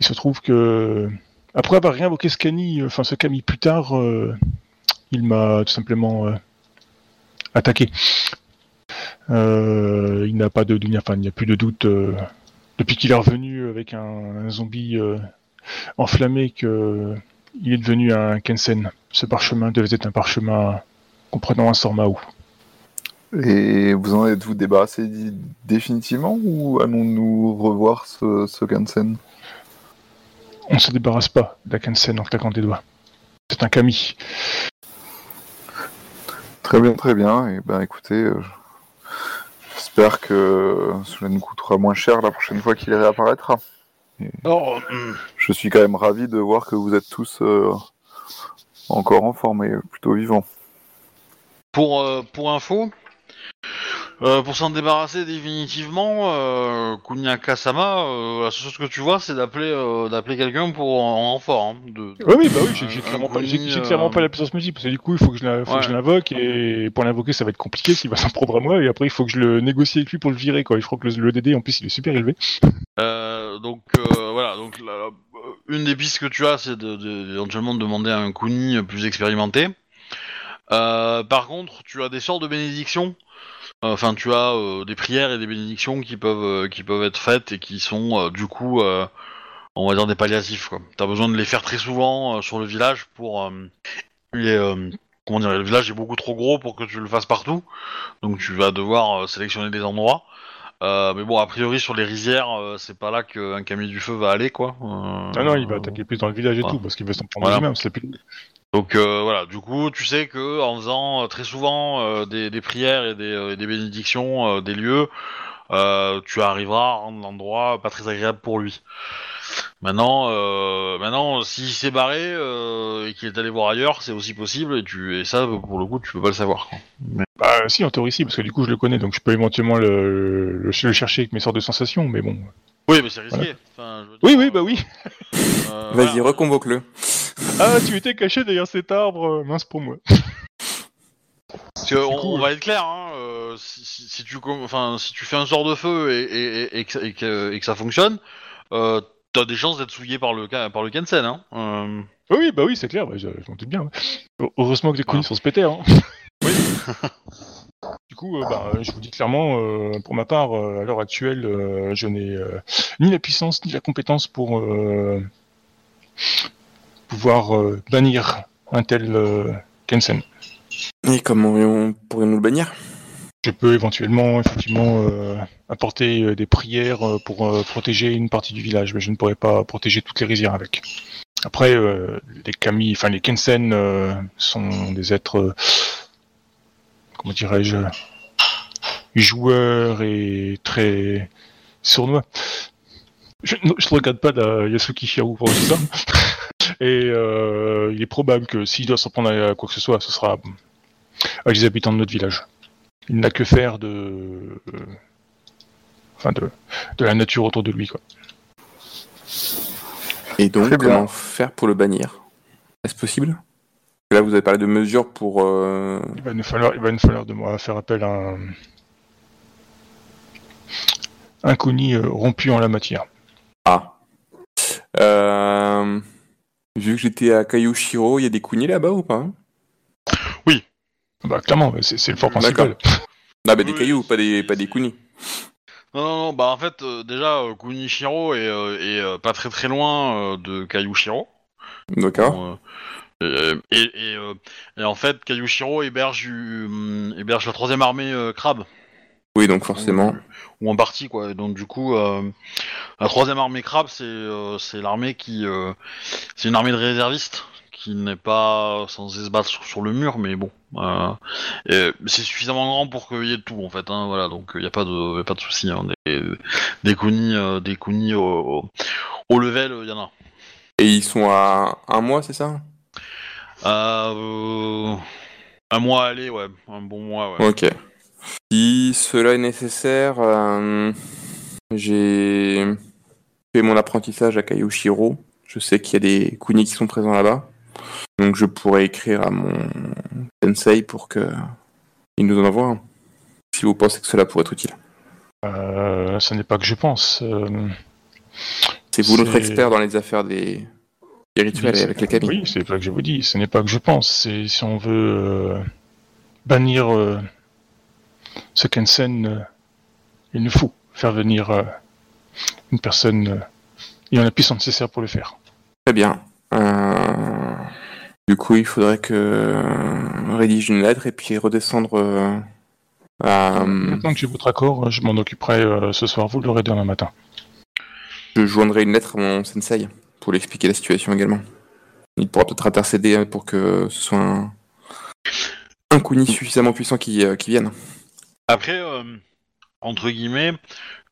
B: Il se trouve que, après avoir réinvoqué ce euh, enfin ce Kami plus tard, il m'a tout simplement attaqué. Euh, il n'a pas de, enfin il n'y a plus de doute euh, depuis qu'il est revenu avec un, un zombie euh, enflammé que il est devenu un Kensen. Ce parchemin devait être un parchemin comprenant un sort Mao.
C: Et vous en êtes-vous débarrassé définitivement ou allons-nous revoir ce, ce Kansen
B: On ne se débarrasse pas d'un Kensen en claquant des doigts. C'est un Kami.
C: Très bien, très bien. Et ben écoutez, j'espère que cela nous coûtera moins cher la prochaine fois qu'il réapparaîtra.
A: Hum,
C: Je suis quand même ravi de voir que vous êtes tous euh, encore en forme et plutôt vivants.
A: pour, euh, pour info, euh, pour s'en débarrasser définitivement, euh, Kunyaka-sama, euh, la seule chose que tu vois, c'est d'appeler euh, d'appeler quelqu'un pour en renfort. hein, de,
B: Oui, oui, bah oui, j'ai clairement, pas, clairement la puissance magique, parce que du coup, il faut que je
A: Ouais.
B: l'invoque, et pour l'invoquer, ça va être compliqué, s'il va s'en prendre à moi, et après, il faut que je le négocie avec lui pour le virer, quoi. Je crois que le, le DD, en plus, il est super élevé.
A: Donc voilà, donc la- la- une des pistes que tu as, c'est de- éventuellement de demander à un Kuni plus expérimenté. Par contre, tu as des sorts de bénédiction. Enfin, tu as euh, des prières et des bénédictions qui peuvent euh, être faites et qui sont euh, du coup, on va dire des palliatifs. Quoi. T'as besoin de les faire très souvent sur le village pour les comment dire, le village est beaucoup trop gros pour que tu le fasses partout. Donc tu vas devoir sélectionner des endroits. Euh, mais bon, a priori sur les rizières, euh, c'est pas là qu'un camion du feu va aller, quoi. Euh,
B: Ah non, il va attaquer plus dans le village et
A: voilà.
B: tout, parce qu'il veut s'en prendre
A: Voilà.
B: lui-même, plus...
A: Donc voilà, du coup, tu sais que en faisant très souvent des, des prières et des, et des bénédictions des lieux, tu arriveras à rendre l'endroit pas très agréable pour lui. Maintenant, euh, maintenant, s'il s'est barré euh, et qu'il est allé voir ailleurs, c'est aussi possible et tu et ça pour le coup, tu peux pas le savoir. Quoi. Mais-
B: Bah si, en théorie, si, parce que du coup, je le connais, donc je peux éventuellement le, le, le chercher avec mes sorts de sensations, mais bon...
A: Oui, mais c'est risqué. Enfin, je veux
B: Oui,
A: dire,
B: oui, bah oui
A: euh,
D: Vas-y,
A: voilà.
D: reconvoque-le.
B: Ah, tu étais caché derrière cet arbre, euh, mince pour moi.
A: Parce que on,
B: cool.
A: on va être clair, hein, euh, si, si, si tu, com- enfin, si tu fais un sort de feu et, et, et, et que, et que- et que ça fonctionne, euh, t'as des chances d'être souillé par le, par le Kensen. Hein. Euh,
B: Oui, oui, bah oui, c'est clair, bah, je, je m'en doute bien. ouais. Heureusement que les
A: Voilà.
B: sont se péter, hein. Du coup, euh, bah, je vous dis clairement, euh, pour ma part, euh, à l'heure actuelle, euh, je n'ai euh, ni la puissance ni la compétence pour euh, pouvoir euh, bannir un tel euh, Kensen.
D: Et comment on pourrait nous le bannir?
B: Je peux éventuellement, effectivement, euh, apporter euh, des prières euh, pour euh, protéger une partie du village, mais je ne pourrais pas protéger toutes les rizières avec. Après, euh, les Kami, enfin les Kensen sont des êtres, comment dirais-je, joueurs et très sournois. Je ne regarde pas la Yasuki Shiharu pour dire ça. Et il est probable que s'il doit s'en prendre à quoi que ce soit, ce sera à les habitants de notre village. Il n'a que faire de, euh, enfin de, de la nature autour de lui, quoi.
D: Et donc,
C: Très bien.
D: comment faire pour le bannir? Est-ce possible? Là, vous avez parlé de mesures pour. euh,
B: Il va nous falloir, il va nous falloir de moi faire appel à un, un Kuni euh, rompu en la matière.
D: Ah. Euh, Vu que j'étais à Kayushiro, il y a des kunis là-bas ou pas?
B: Bah clairement, c'est c'est le fort principal.
D: Ah, bah des
A: Oui.
D: cailloux, pas des, pas des kunis.
A: Non, non, non, bah en fait, euh, déjà, euh, Kunichiro est, euh, est, euh, pas très très loin euh, de Kayushiro.
D: D'accord.
A: Euh, et, et, euh, et en fait, Kayushiro héberge, euh, héberge la troisième armée euh, crabe.
D: Oui, donc forcément.
A: Ou, ou en partie, quoi. Donc, du coup, euh, la troisième armée crabe, c'est euh, c'est l'armée qui. euh, c'est une armée de réservistes qui n'est pas censée se battre sur, sur le mur, mais bon. euh, c'est suffisamment grand pour qu'il y ait tout, en fait. Hein, voilà, donc il n'y a pas de, y a pas de souci. Hein, des, des kunis, euh, des au, level, il y en a.
D: Et ils sont à un mois, c'est ça?
A: Euh, un mois aller, ouais. Un bon mois, ouais.
D: Ok. Si cela est nécessaire, euh, j'ai fait mon apprentissage à Kayushiro. Je sais qu'il y a des kunis qui sont présents là-bas. Donc je pourrais écrire à mon sensei pour que il nous en envoie un. Si vous pensez que cela pourrait être utile.
B: Euh, ce n'est pas que je pense. euh,
D: C'est vous notre expert dans les affaires des, des rituels avec les cabines.
B: Oui, c'est pas que je vous dis. Ce n'est pas que je pense. C'est si on veut euh, bannir ce Kensen, il nous faut faire venir une personne ayant la puissance nécessaire pour le faire.
D: Très bien. Euh, Du coup, il faudrait que euh, rédige une lettre et puis redescendre euh, à...
B: Maintenant que j'ai votre accord, je m'en occuperai euh, ce soir. Vous l'aurez demain matin.
D: Je joindrai une lettre à mon sensei pour lui expliquer la situation également. Il pourra peut-être intercéder pour que ce soit un, un kuni suffisamment puissant qui, euh, qui vienne.
A: Après, euh, entre guillemets,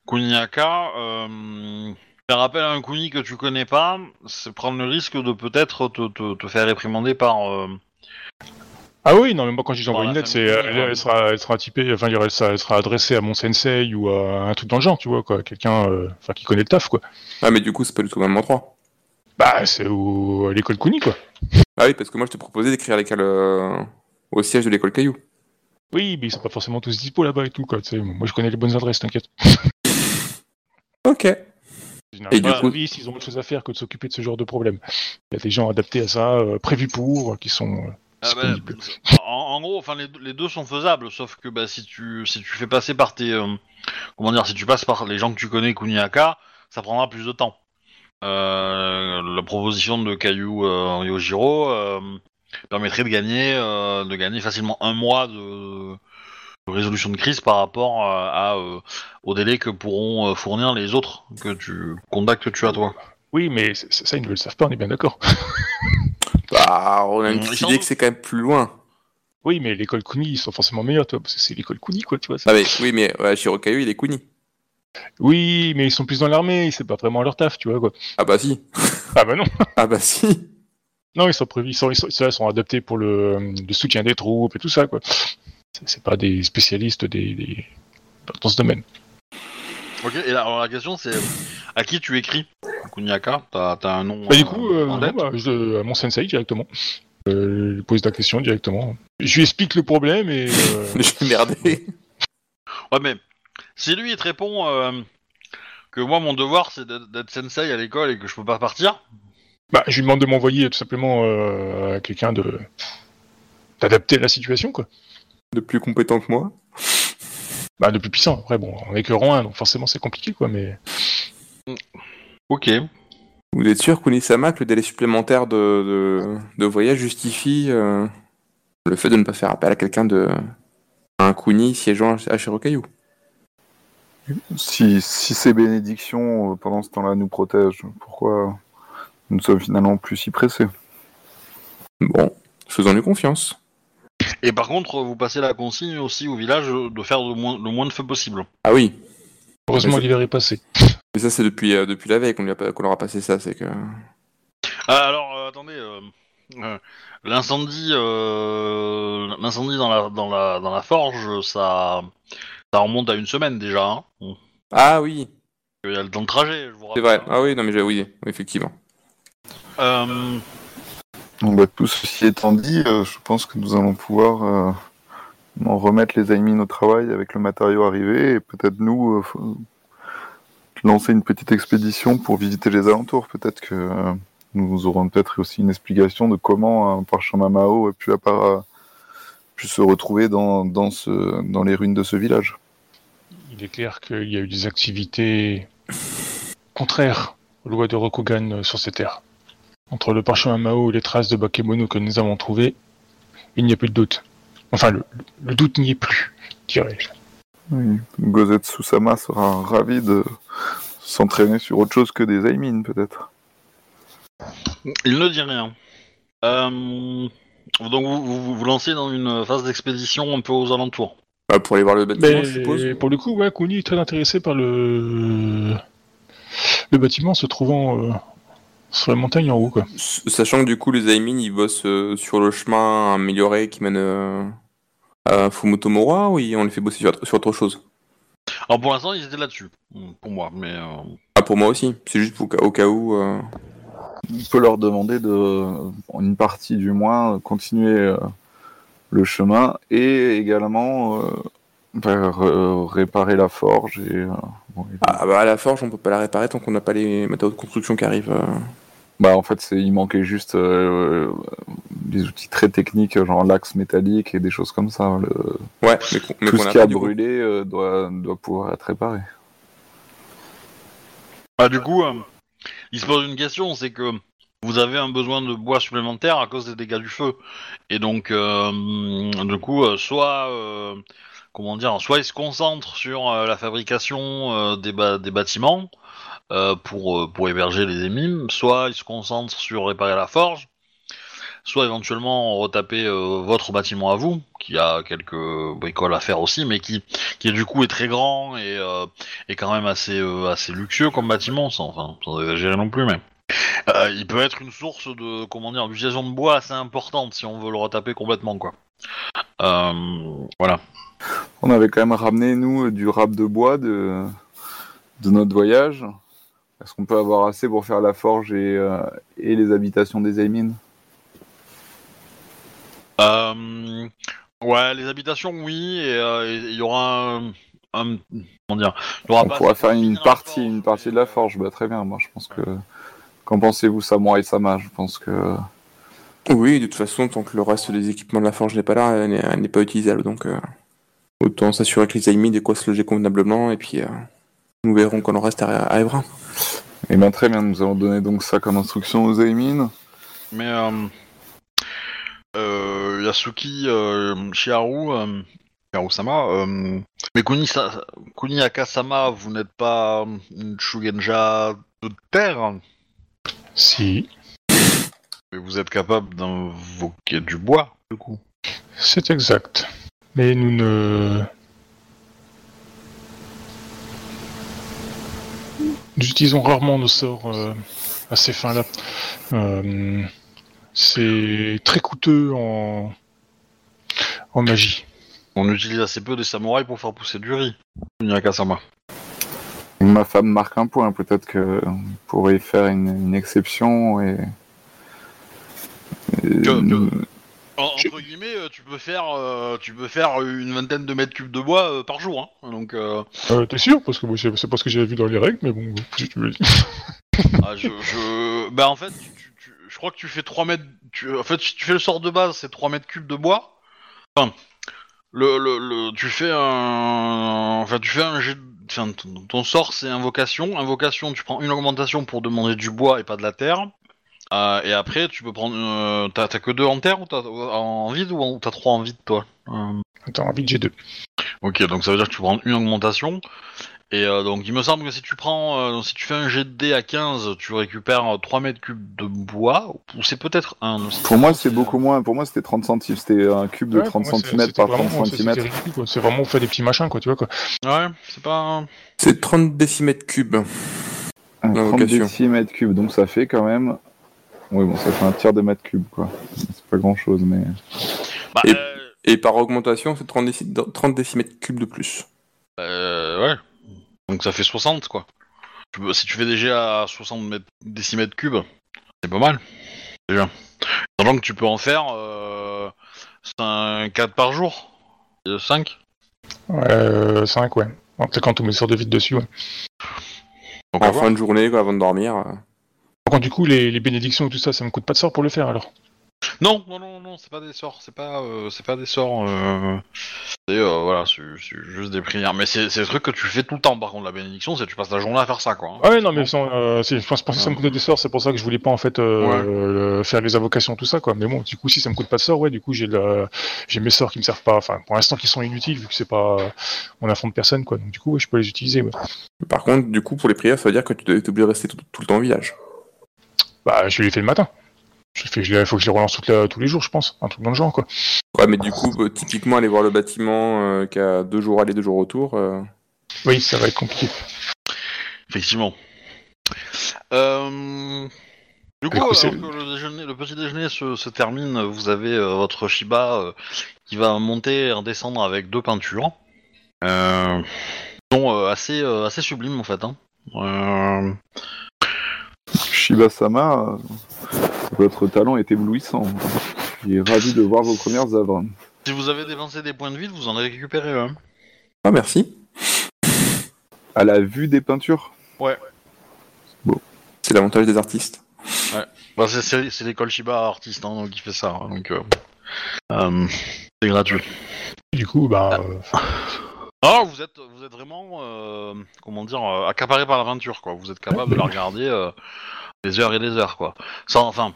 A: Kuniaka, euh, faire appel à un Kuni que tu connais pas, c'est prendre le risque de peut-être te, te, te faire réprimander par. euh,
B: Ah oui, non, mais moi quand je j'envoie
A: Dans
B: une lettre, c'est, elle,
A: ouais.
B: elle sera, elle sera typée, enfin, je veux dire, elle sera, elle sera adressée à mon sensei ou à un truc dans le genre, tu vois, quoi, quelqu'un, euh, enfin, qui connaît le taf, quoi.
D: Ah, mais du coup, c'est pas du tout le même endroit.
B: Bah, c'est au, à l'école Kuni, quoi.
D: Ah oui, parce que moi, je te proposais d'écrire l'école euh, au siège de l'école Caillou.
B: Oui, mais ils sont pas forcément tous dispo là-bas et tout, quoi. tu sais. Moi, je connais les bonnes adresses, t'inquiète.
D: Ok. Et du
B: Généralement,
D: coup-
B: ils ont autre chose à faire que de s'occuper de ce genre de problème. Il y a des gens adaptés à ça, euh, prévus pour, qui sont euh,
A: ah bah,
B: disponibles.
A: en, en gros, enfin les, deux- les deux sont faisables, sauf que bah, si tu si tu fais passer par tes euh, comment dire, si tu passes par les gens que tu connais Kuniaka, ça prendra plus de temps. Euh, la proposition de euh, Yojiro euh, permettrait de gagner euh, de gagner facilement un mois de, de résolution de crise par rapport euh, à euh, au délai que pourront euh, fournir les autres que tu contacts que tu as toi.
B: Oui, mais ça, ils ne le savent pas, on est bien d'accord.
D: Bah, on a une
A: Ils
D: petite idée que c'est quand même plus loin.
B: Oui, mais l'école Kuni, ils sont forcément meilleurs, toi, parce que c'est l'école Kuni, quoi, tu vois.
D: Ah, mais oui, mais ouais, Shirokayu, il est kuni.
B: Oui, mais ils sont plus dans l'armée, c'est pas vraiment leur taf, tu vois, quoi.
D: Ah, bah si.
B: Ah bah non
D: Ah, bah si.
B: Non, ils sont prévus, ils sont, ils sont, ceux-là sont adaptés pour le, le soutien des troupes et tout ça, quoi. C'est pas des spécialistes des, des- dans ce domaine.
A: Ok. Et là, alors la question c'est à qui tu écris? Kuniaka T'as t'as un nom
B: Bah, du
A: euh,
B: coup, euh,
A: en
B: non,
A: tête?
B: bah, je- à mon sensei directement. Euh, je lui pose la question directement. Je lui explique le problème et. euh,
D: Je vais merder.
A: Ouais, mais si lui il te répond euh, que moi mon devoir c'est d'être sensei à l'école et que je peux pas partir,
B: bah, je lui demande de m'envoyer tout simplement euh, à quelqu'un de d'adapter la situation, quoi.
D: De plus compétent que moi.
B: Bah, de plus puissant. Après, bon, on est que rang 1, donc forcément c'est compliqué, quoi. Mais
A: ok.
D: Vous êtes sûr, Kunisama, que le délai supplémentaire de, de, de voyage justifie euh, le fait de ne pas faire appel à quelqu'un de. à un Kuni siégeant à Shirokayu?
C: Si, si ces bénédictions euh, pendant ce temps-là nous protègent, pourquoi nous sommes finalement plus si pressés?
D: Bon, faisons-lui confiance.
A: Et par contre, vous passez la consigne aussi au village de faire le moins, le moins de feu possible.
D: Ah oui,
B: heureusement
D: c'est-
B: l'hiver est passé.
D: mais ça c'est depuis, euh, depuis la veille qu'on lui a pas- qu'on leur a passé ça, c'est que.
A: Ah, alors euh, attendez, euh, euh, l'incendie, euh, l'incendie dans la dans la dans la forge, ça ça remonte à une semaine déjà. Hein.
D: Ah oui,
A: Il y a le temps de trajet, je vous
D: c'est
A: rappelle.
D: vrai. Ah oui, non mais j'ai oui, oui, effectivement.
A: Euh,
C: Bah, tout ceci étant dit, euh, je pense que nous allons pouvoir euh, en remettre les Aimines au travail avec le matériau arrivé et peut-être nous euh, lancer une petite expédition pour visiter les alentours. Peut-être que nous aurons peut-être aussi une explication de comment un parchemin Mao a pu, se retrouver dans, dans, les ruines de ce village.
B: Il est clair qu'il y a eu des activités contraires aux lois de Rokugan sur ces terres. Entre le parchemin Mao et les traces de Bakemono que nous avons trouvées, il n'y a plus de doute. Enfin, le, le doute n'y est plus, dirais-je.
C: Oui. Gozetsu-sama sera ravi de s'entraîner sur autre chose que des Aimines, peut-être.
A: il ne dit rien. Euh, donc vous, vous vous lancez dans une phase d'expédition un peu aux alentours.
D: Bah, pour aller voir le bâtiment,
B: Mais
D: je suppose.
B: pour le coup, ouais, Kuni est très intéressé par le, le bâtiment se trouvant euh, sur la montagne en haut. Quoi.
D: Sachant que du coup, les Aimin, ils bossent euh, sur le chemin amélioré qui mène euh, à Fumotomura ou on les fait bosser sur, sur autre chose?
A: Alors pour l'instant ils étaient là-dessus, pour moi, mais euh,
D: Ah, pour moi aussi. C'est juste pour, au cas où. euh,
C: On peut leur demander de, en une partie du moins, continuer euh, le chemin et également réparer la forge. Et, euh, bon, et-
D: Ah, bah, à la forge, on peut pas la réparer tant qu'on n'a pas les matériaux de construction qui arrivent. euh.
C: Bah, en fait, c'est, il manquait juste euh, des outils très techniques, genre l'axe métallique et des choses comme ça. Le-
D: Ouais, mais,
C: tout ce
D: a
C: qui a brûlé euh, doit, doit pouvoir être réparé.
A: Ah, du coup, euh, il se pose une question, c'est que vous avez un besoin de bois supplémentaire à cause des dégâts du feu. Et donc, euh, du coup, euh, soit, euh, comment dire, soit il se concentre sur euh, la fabrication euh, des, ba- des bâtiments euh, pour, euh, pour héberger les émimes, soit il se concentre sur réparer la forge, soit éventuellement retaper euh, votre bâtiment à vous, qui a quelques bricoles à faire aussi, mais qui, qui du coup est très grand et, est quand même assez, assez luxueux comme bâtiment, sans, enfin, sans exagérer non plus, mais il peut être une source de, comment dire, d'utilisation de bois assez importante si on veut le retaper complètement, quoi. Voilà.
C: On avait quand même ramené, nous, du rap de bois de, de notre voyage. Est-ce qu'on peut avoir assez pour faire la forge et, euh, et les habitations des Aimines
A: Euh, ouais, les habitations, oui, et euh, et il y aura un, un- comment dire, il y aura
C: On
A: pas
C: pourra faire une partie,
A: forge,
C: une partie de la forge. Bah, très bien, moi je pense que. Qu'en pensez-vous, Samurai Sama Je pense que.
D: Oui, de toute façon, tant que le reste des équipements de la forge n'est pas là, elle n'est, pas utilisable. Donc, euh, autant s'assurer que les Aimin de quoi se loger convenablement et puis euh, nous verrons quand le reste arri- arrivera.
C: Eh bien, très bien, nous allons donner donc ça comme instruction aux Aimines.
A: Mais euh, euh, Yasuki euh, Shiharu, euh, Shiharu-sama, euh, mais Kuni, Sa- Kuni Akasama, vous n'êtes pas une Shugenja de terre,
B: Si,
A: mais vous êtes capable d'invoquer du bois, du coup.
B: c'est exact. Mais nous ne... Nous utilisons rarement nos sorts euh, à ces fins-là. Euh, c'est très coûteux en... en magie.
A: On utilise assez peu des samouraïs pour faire pousser du riz.
C: Ma femme marque un point, peut-être que on pourrait y faire une, une exception et. et-
A: Que- que- En- entre guillemets, euh, tu peux faire, euh, tu peux faire une vingtaine de mètres cubes de bois euh, par jour, hein. Donc, euh,
B: T'es sûr? Parce que moi, c'est pas ce que j'avais vu dans les règles, mais bon, si tu veux.
A: ah, je, je, bah en fait, tu, tu- tu- je crois que tu fais 3 mètres. Tu, en fait, si tu fais le sort de base, c'est 3 mètres cubes de bois. Enfin, le, le, le- tu fais un, enfin, tu fais un jet. Enfin, ton sort, c'est invocation. Invocation, tu prends une augmentation pour demander du bois et pas de la terre. Euh, et après, tu peux prendre. euh, t'as, t'as que deux en terre ou t'as en vide ou en- t'as trois en vide, toi? Euh,
B: Attends, vite, j'ai deux.
A: Ok, donc ça veut dire que tu prends une augmentation. Et euh, donc il me semble que si tu prends, euh, si tu fais un jet de dés à 15, tu récupères euh, 3 mètres cubes de bois, ou c'est peut-être un.
C: Pour moi, c'est beaucoup moins. Pour moi, c'était 30 centimes. C'était un cube de
B: Ouais,
C: 30
B: pour moi, c'est-
C: cm
B: c'était
C: par
B: vraiment-
C: 30
B: c'est-
C: cm.
B: c'était ridicule, quoi. C'est vraiment, on fait des petits machins, quoi, tu vois, quoi.
A: Ouais, c'est pas.
D: C'est 30 décimètres cubes.
C: 30 30 Ah, décimètres cubes, donc ça fait quand même. Oui, bon, ça fait un tiers de mètre cube, quoi. C'est pas grand chose, mais.
A: Bah,
D: Et-
A: euh,
D: Et par augmentation, c'est 30, déci- 30 décimètres cubes de plus.
A: euh, ouais. Donc ça fait 60, quoi. Si tu fais jets à 60 mètres- décimètres cubes, c'est pas mal. Déjà. Sachant que tu peux en faire euh, 4 par jour. 5
B: Euh, 5, ouais. En fait, quand on met sur de vide dessus, ouais.
A: Donc,
D: En fin de journée, quoi, avant de dormir.
B: Par contre, du coup, les, les bénédictions et tout ça, ça me coûte pas de sort pour le faire, alors
A: Non, non, non, non, c'est pas des sorts, c'est pas, euh, c'est pas des sorts. Euh... C'est euh, voilà, c'est c'est juste des prières. Mais c'est c'est des trucs que tu fais tout le temps. Par contre, la bénédiction, c'est que tu passes la journée à faire ça, quoi. hein.
B: Ah ouais, non, mais sans, euh, c'est- je pense, que ça me coûtait des sorts, c'est pour ça que je voulais pas, en fait, euh,
A: Ouais.
B: euh, faire les invocations, tout ça, quoi. Mais bon, du coup, si ça me coûte pas de sorts, ouais, du coup, j'ai le- j'ai mes sorts qui me servent pas, enfin, pour l'instant, qui sont inutiles, vu que c'est pas, on affronte personne, quoi. Donc, du coup, ouais, je peux les utiliser, ouais.
D: Par contre, du coup, pour les prières, ça veut dire que tu t'es obligé de rester tout, tout le temps au village.
B: Bah, je les fais le matin. Je fais, je faut que je les relance toute la- tous les jours, je pense. Un truc dans le genre, quoi.
D: Ouais, mais du coup, euh, typiquement, aller voir le bâtiment euh, qui a deux jours aller, deux jours retour. euh,
B: Oui, ça va être compliqué.
A: Effectivement. Euh, Du coup,
B: Du coup,
A: alors
B: c'est-
A: que le, déjeuner, le petit déjeuner se, se termine, vous avez euh, votre Shiba euh, qui va monter et redescendre avec deux peintures. Euh, euh, assez, euh, assez sublimes en fait. Hein.
C: Shiba-sama, euh, votre talent est éblouissant. Je suis ravi de voir vos premières œuvres.
A: si vous avez dépensé des points de vie, vous en avez récupéré un.
D: Ah, merci.
C: À la vue des peintures
D: C'est l'avantage des artistes.
A: Bah, c'est- c'est c'est l'école Shiba artiste hein, qui fait ça, hein, donc euh, euh, c'est gratuit.
B: Du coup, bah, euh,
A: Ah, vous êtes, vous êtes vraiment, euh, comment dire, euh, accaparé par l'aventure, quoi. Vous êtes capable de la regarder euh, des heures et des heures, quoi. Sans, enfin,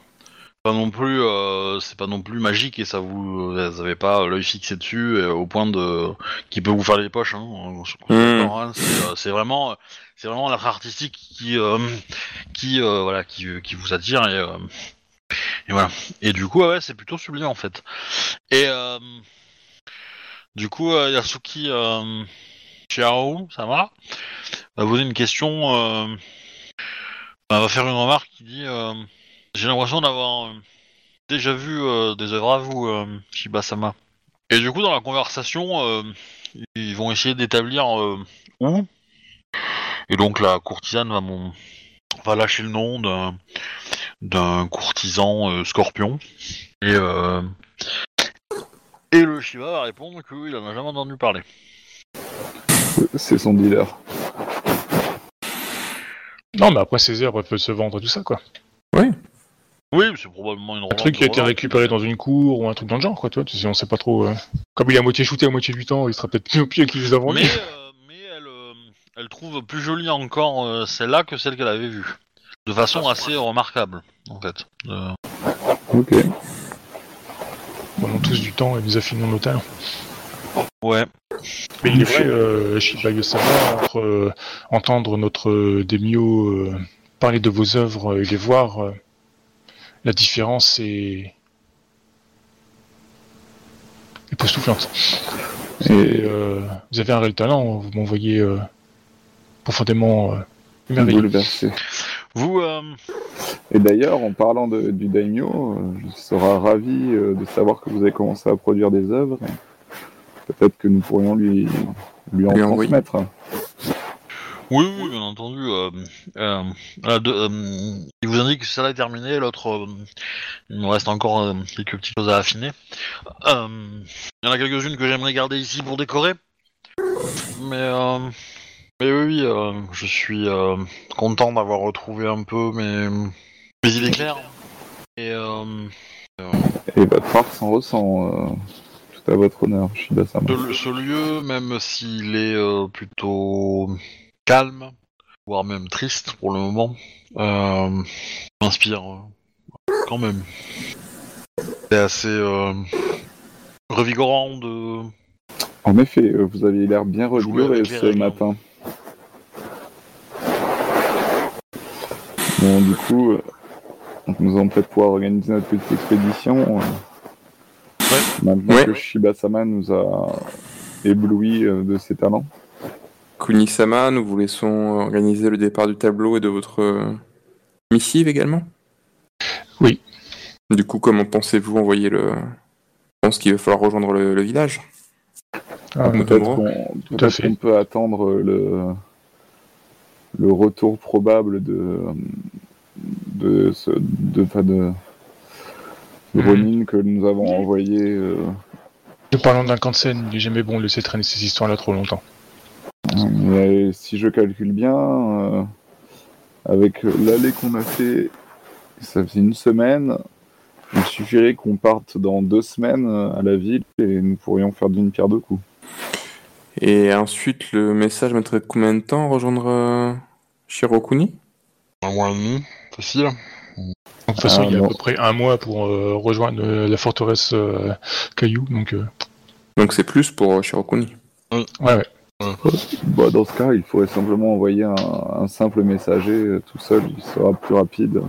A: pas non plus, euh, c'est pas non plus magique et ça vous, vous avez pas l'œil fixé dessus euh, au point de, qui peut vous faire les poches. Hein,
D: Mm.
A: hein. c'est, euh, c'est vraiment, c'est vraiment l'art artistique qui, euh, qui, euh, voilà, qui, qui vous attire et, euh, et voilà. Et du coup, ouais, c'est plutôt sublime en fait. Et euh, du coup, euh, Yasuki euh, Chiao, ça va? Va poser une question. Euh, elle va faire une remarque qui dit euh, J'ai l'impression d'avoir euh, déjà vu euh, des œuvres à vous, Shiba-sama. Et du coup, dans la conversation, ils vont essayer d'établir où. Et donc, la courtisane va, mon... va lâcher le nom d'un d'un courtisan scorpion. Et, et le Shiba va répondre qu'il en a jamais entendu parler.
C: C'est son dealer.
B: Non, mais après, ces heures, elles peuvent se vendre, tout ça, quoi.
A: Oui, c'est probablement une
B: Un truc qui a été récupéré dans une cour ou un truc dans le genre, quoi, tu vois. tu sais, On sait pas trop. euh, Comme il est à moitié shooté à moitié du temps, il sera peut-être mieux au pied qu'il les a vendus.
A: Mais, euh, mais elle, euh, elle trouve plus jolie encore euh, celle-là que celle qu'elle avait vue. De façon assez remarquable, en fait. Euh,
C: Ok.
B: Prenons tous du temps et nous affinons nos talents.
A: Ouais.
B: Mais il est vrai, euh, Shiba Yosama, entre euh, entendre notre euh, Demio euh, parler de vos œuvres et les voir, euh, la différence est époustouflante.
C: Et
B: euh, vous avez un réel talent, vous m'envoyez euh, profondément émerveillé.
C: bouleversé.
A: Vous, euh,
C: Et d'ailleurs, en parlant de- du daimyo, euh, je serais ravi euh, de savoir que vous avez commencé à produire des œuvres. et Peut-être que nous pourrions lui, lui en
D: Lui
C: transmettre.
A: oui, oui, bien entendu. Euh, euh, deux- euh, il vous indique que celle-là est terminée, l'autre, euh, il me reste encore euh, quelques petites choses à affiner. Euh, il y en a quelques-unes que j'aimerais garder ici pour décorer. Mais, euh, mais oui, euh, je suis euh, content d'avoir retrouvé un peu mes, mes idées claires. Et euh,
C: Et votre art s'en ressent. À votre honneur, Shiba-sama.
A: ce, ce lieu, même s'il est euh, plutôt calme, voire même triste pour le moment, euh, m'inspire euh, quand même. C'est assez euh, revigorant de.
C: En effet, vous aviez l'air bien revigoré ce matin. Bon, du coup, nous allons peut-être pouvoir organiser notre petite expédition. Maintenant
D: Ouais.
C: que Shiba-sama nous a ébloui euh, de ses talents.
D: Kunisama, nous vous laissons organiser le départ du tableau et de votre euh, missive également?
B: Oui.
D: Du coup, comment pensez-vous envoyer le... Je pense qu'il va falloir rejoindre le, le village.
B: Ah,
C: Peut-être qu'on peut attendre le, le retour probable de, de, ce- de, pas de, de. Ronin que nous avons envoyé. euh,
B: Nous parlons d'un Kansen, il est jamais bon de laisser traîner ces histoires-là trop longtemps.
C: mais si je calcule bien, euh, avec l'allée qu'on a fait, ça fait une semaine. Il suffirait qu'on parte dans deux semaines euh, à la ville et nous pourrions faire d'une pierre deux coups.
D: Et ensuite, le message mettrait combien de temps à rejoindre euh, Shirokuni?
A: Un mois et demi, facile.
B: De toute façon,
C: Ah,
B: il y a
C: non.
B: à peu près un mois pour euh, rejoindre euh, la forteresse euh, Caillou, donc euh,
D: Donc c'est plus pour euh, Shirokuni.
B: ouais, ouais.
C: Bah, dans ce cas, il faudrait simplement envoyer un, un simple messager euh, tout seul, il sera plus rapide euh,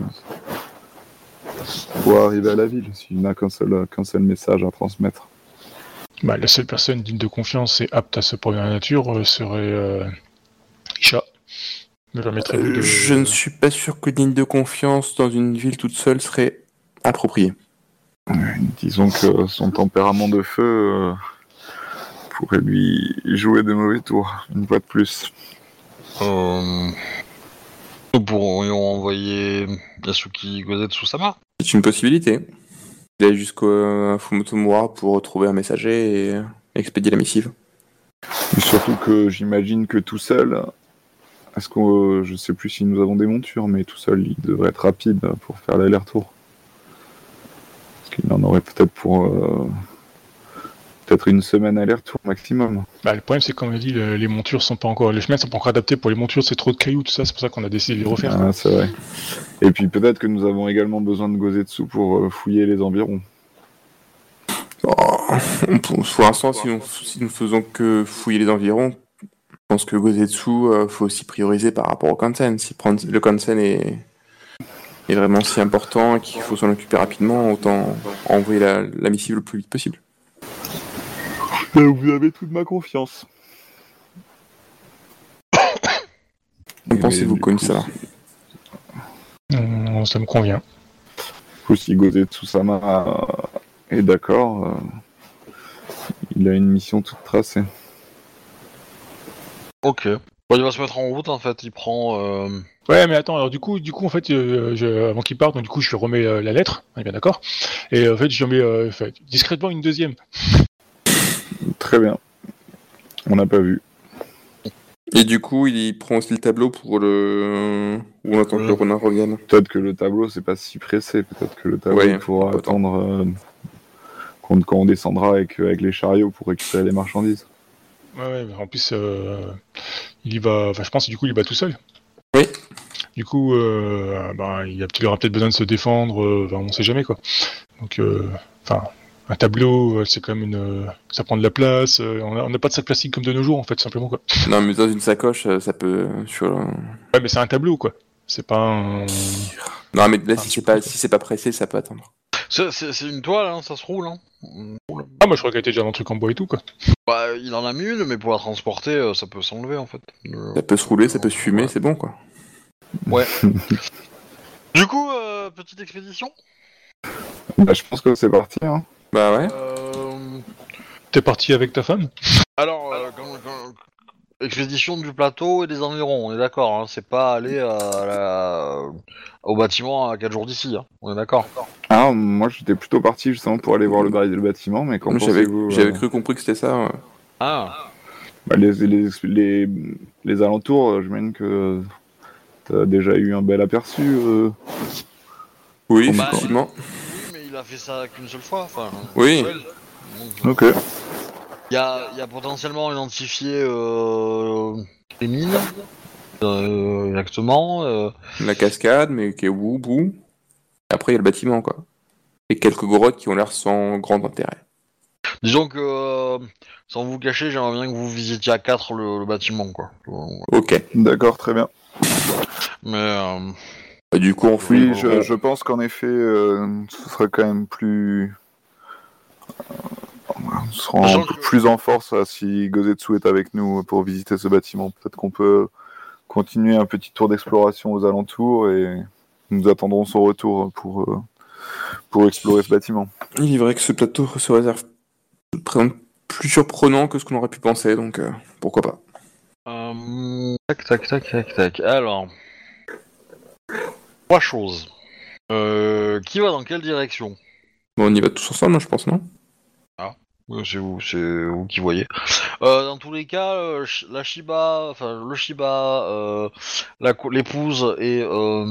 C: pour arriver à la ville, s'il n'a qu'un seul, qu'un seul message à transmettre.
B: Bah, la seule personne digne de confiance et apte à se promener dans la nature euh, serait euh, Isha. De...
D: Euh, Je ne suis pas sûr que digne de confiance dans une ville toute seule serait approprié.
C: Disons que son tempérament de feu euh, pourrait lui jouer de mauvais tours, une fois de plus.
A: Euh... Nous pourrions envoyer Yasuki Gozetsu Sama.
D: C'est une possibilité. D'aller jusqu'au Fumotomura pour retrouver un messager et euh, expédier la missive.
C: Et surtout que j'imagine que tout seul, est-ce qu'on, je sais plus si nous avons des montures, mais tout seul, il devrait être rapide pour faire l'aller-retour. Parce qu'il en aurait peut-être pour euh, peut-être une semaine aller-retour maximum.
B: Bah, le problème, c'est que, comme on a dit, le- les montures sont pas encore, les chemins sont pas encore adaptés pour les montures, c'est trop de cailloux, tout ça, c'est pour ça qu'on a décidé de les refaire.
C: Ah, c'est vrai. Et puis peut-être que nous avons également besoin de Gozetsu pour euh, fouiller les environs.
D: Oh, pour l'instant, si, si nous faisons que fouiller les environs, je pense que Gozetsu, euh, faut aussi prioriser par rapport au Kansen. Si prendre, le Kansen est, est vraiment si important et qu'il faut s'en occuper rapidement, autant envoyer la, la missive le plus vite possible.
C: Vous avez toute ma confiance.
D: Qu'en pensez-vous, Konisama
B: Hum, ça me convient.
C: Du coup, si Gozetsu-sama est d'accord, euh, il a une mission toute tracée.
A: Ok. Bon, il va se mettre en route en fait. Il prend. Euh...
B: Ouais, mais attends, alors du coup, du coup, en fait, euh, je- avant qu'il parte, donc du coup, je lui remets euh, la lettre, on est bien d'accord, et en fait, je lui remets euh, fait, discrètement une deuxième.
C: Très bien. On n'a pas vu.
D: Et du coup, il prend aussi le tableau pour le. Ou on attend que le
A: Ouais.
D: renard revienne.
C: Peut-être que le tableau, c'est pas si pressé. Peut-être que le tableau,
D: Ouais,
C: il faudra
D: pas
C: attendre euh, quand, quand on descendra avec, avec les chariots pour récupérer les marchandises.
B: Ouais, ouais, en plus, euh, il y va, enfin, je pense que du coup, il y va tout seul.
D: Oui.
B: Du coup, euh, ben, il, a, il aura peut-être besoin de se défendre, euh, on sait jamais, quoi. Donc, enfin, un tableau, c'est quand même une, ça prend de la place, on n'a pas de sac plastique comme de nos jours, en fait, simplement, quoi.
D: Non, mais dans une sacoche, ça peut. Sur...
B: Ouais, mais c'est un tableau, quoi. C'est pas un...
D: Non, mais là, si c'est pas, si c'est pas pressé, ça peut attendre.
A: C'est une toile, hein, ça se roule. Hein.
B: Ah, moi, je crois qu'elle était déjà dans le truc en bois et tout, quoi.
A: Bah, il en a mis une, mais pour la transporter, euh, ça peut s'enlever en fait. Euh,
D: Ça peut se rouler, ça peut se fumer, c'est bon quoi.
A: Du coup, euh, petite expédition.
C: Bah, je pense que c'est parti. Hein.
D: Bah ouais.
A: Euh,
B: T'es parti avec ta femme?
A: Alors, euh, quand- quand- expédition du plateau et des environs, on est d'accord. Hein, c'est pas aller à la- au bâtiment à 4 jours d'ici. Hein, on est d'accord.
C: Ah, moi, j'étais plutôt parti justement pour aller voir le, bâtiment, mais qu'en
D: J'avais
C: pensez-vous
D: j'avais
C: euh,
D: cru compris que c'était ça. ouais.
A: Ah.
C: bah, les, les, les, les alentours, euh, je mène que t'as déjà eu un bel aperçu. euh.
D: Oui,
A: Bah,
D: effectivement.
A: Oui, mais il a fait ça qu'une seule fois. Enfin.
D: Oui.
A: seul. Donc,
C: Ok.
A: Il y a, il y a potentiellement identifié euh, les mines. Euh, exactement. euh,
D: La cascade, mais qui est wou bou. Après, il y a le bâtiment quoi. Et quelques grottes qui ont l'air sans grand intérêt.
A: Disons que, euh, sans vous cacher, j'aimerais bien que vous visitiez à 4 le, le bâtiment, quoi.
D: Ok.
C: D'accord, très bien.
A: Mais euh,
D: Bah, du coup, on fouille.
C: Oui, je, je pense qu'en effet, euh, ce serait quand même plus. On sera un peu
A: que-
C: plus en force euh, si Gozetsu est avec nous pour visiter ce bâtiment. Peut-être qu'on peut continuer un petit tour d'exploration aux alentours et nous attendrons son retour pour, euh, pour explorer ce bâtiment.
D: Il est vrai que ce plateau se réserve présente plus surprenant que ce qu'on aurait pu penser, donc euh, pourquoi pas.
A: euh, tac, tac, tac, tac, tac. Alors, trois choses. Euh, qui va dans quelle direction?
D: Bon, on y va tous ensemble, hein, je pense, non?
A: C'est vous, c'est vous qui voyez. Euh, dans tous les cas, euh, la Shiba, enfin le Shiba, euh, l'épouse et euh,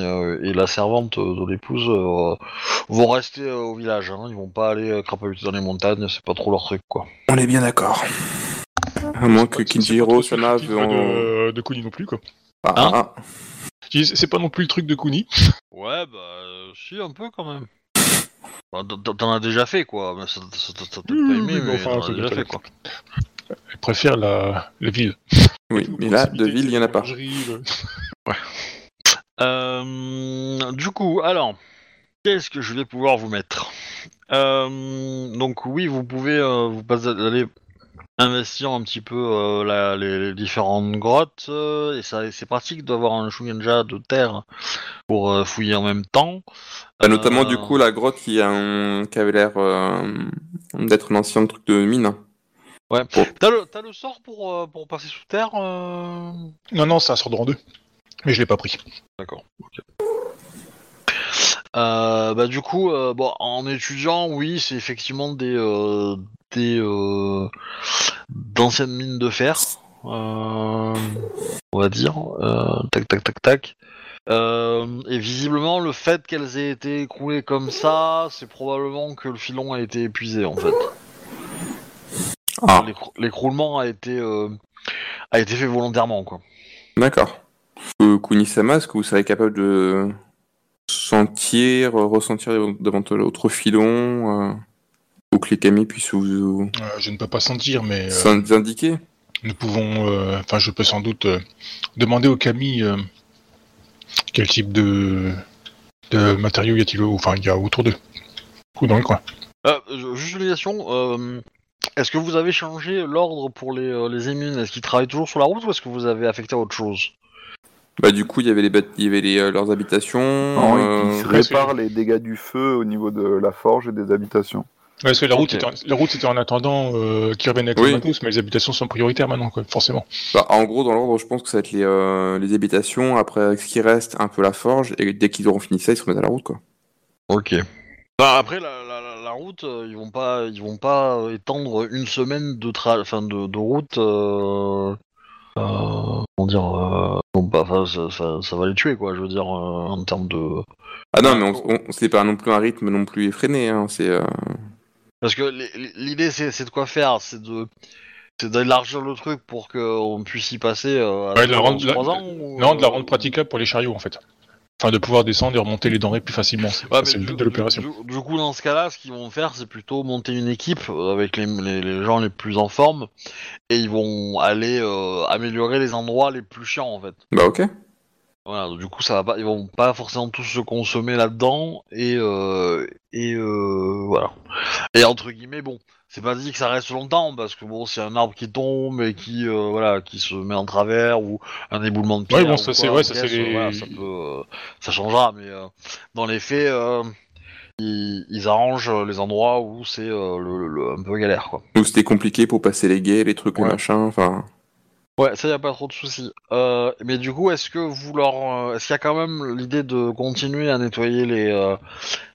A: euh, et la servante de l'épouse euh, vont rester euh, au village. Hein. Ils vont pas aller euh, crapahuter dans les montagnes, c'est pas trop leur truc quoi.
D: On est bien d'accord. À moins que Kinjiro,
B: truc
D: veut en...
B: de, de Kuni non plus, quoi.
D: Ah,
A: Hein
D: ah, ah.
B: C'est pas non plus le truc de Kuni.
A: Ouais, bah si un peu quand même. T'en- as déjà fait quoi, mais ça ça- ça- t'a
B: Oui,
A: pas aimé, mais
B: enfin,
A: t'en as déjà fait quoi.
B: Je préfère la, la ville.
D: Oui, mais là, de ville, il y en a pas.
B: Le-
A: Euh, du coup, alors, qu'est-ce que je vais pouvoir vous mettre? Euh, Donc oui, vous pouvez euh, vous pas aller investir un petit peu euh, la- les, les différentes grottes euh, et ça c'est pratique d'avoir un Shugenja de terre pour euh, fouiller en même temps.
D: Bah, notamment, du coup, la grotte qui, a un... qui avait l'air euh, d'être un ancien truc de mine.
A: T'as le, t'as le sort pour, euh, pour passer sous terre euh?
B: Non, non, ça sort de rang 2. Mais je l'ai pas pris.
A: D'accord. ok. Euh, bah du coup, euh, bon, en étudiant, oui, c'est effectivement des euh, des d'anciennes mines de fer, on va dire. Tac, tac, tac, tac. Et visiblement, le fait qu'elles aient été écroulées comme ça, c'est probablement que le filon a été épuisé en fait.
D: Ah,
A: L'écrou- L'écroulement a été a été fait volontairement quoi.
D: d'accord. Kunisama, est-ce que vous serez capable de sentir, euh, ressentir devant l'autre filon euh, ou que les Kami puissent vous,
B: Euh, je ne peux pas sentir, mais euh,
D: s'in- indiquer
B: nous pouvons. euh, Enfin, je peux sans doute euh, demander au Camille euh, quel type de, de matériaux y a-t-il au- enfin, il y a autour d'eux. Ou dans le coin.
A: Euh, juste une question. est-ce que vous avez changé l'ordre pour les, euh, les émines Est-ce qu'ils travaillent toujours sur la route ou est-ce que vous avez affecté à autre chose?
D: Bah du coup, il y avait les il y avait les, euh, leurs habitations.
C: Non,
D: euh,
C: ils réparent les dégâts du feu au niveau de la forge et des habitations.
B: Ouais, parce que la route, était en, la route c'était en attendant euh, qu'ils reviennent avec
D: Oui.
B: le matos, mais les habitations sont prioritaires maintenant, quoi, forcément.
D: bah, en gros, dans l'ordre, je pense que ça va être les, euh, les habitations, après avec ce qui reste, un peu la forge, et dès qu'ils auront fini ça, ils se remettent à la route, quoi.
A: Ok. Bah, après la, la, route, euh, ils vont pas ils vont pas étendre une semaine de tra enfin de, de route. Euh, comment dire euh, bon, bah, ça, ça, ça va les tuer quoi. Je veux dire euh, en termes de
D: Ah non, mais on, on- c'est pas non plus un rythme non plus effréné, hein, c'est... euh,
A: parce que l'idée c'est de quoi faire, c'est de c'est d'élargir le truc pour qu'on puisse y passer euh, à
B: Ouais, de la rendre-
A: 3
B: la-
A: ans ou,
B: Non, de la rendre praticable pour les chariots, en fait. Enfin, de pouvoir descendre et remonter les denrées plus facilement. C'est
A: Ouais,
B: le
A: du,
B: but de l'opération.
A: du- du coup, dans ce cas-là, ce qu'ils vont faire, c'est plutôt monter une équipe euh, avec les, les- les gens les plus en forme et ils vont aller euh, améliorer les endroits les plus chiants en fait.
D: Bah ok.
A: Voilà, donc du coup, ça va pas, ils vont pas forcément tous se consommer là-dedans et euh, et euh, voilà. Et entre guillemets, bon, c'est pas dit que ça reste longtemps parce que bon, c'est un arbre qui tombe et qui euh, voilà, qui se met en travers ou un éboulement de pierre.
B: Ouais, bon,
A: ou
B: ça,
A: quoi,
B: c'est- ouais, ça,
A: ok,
B: c'est les-
A: voilà, ça peut, euh, ça changera, mais euh, dans les faits, euh, ils, ils arrangent les endroits où c'est euh, le, le- un peu galère quoi.
D: Ou c'était compliqué pour passer les gays, les trucs, les
A: Ouais.
D: machins, enfin...
A: Ouais, ça y a pas trop de soucis. Euh, mais du coup, est-ce que vous leur, euh, est-ce qu'il y a quand même l'idée de continuer à nettoyer les euh,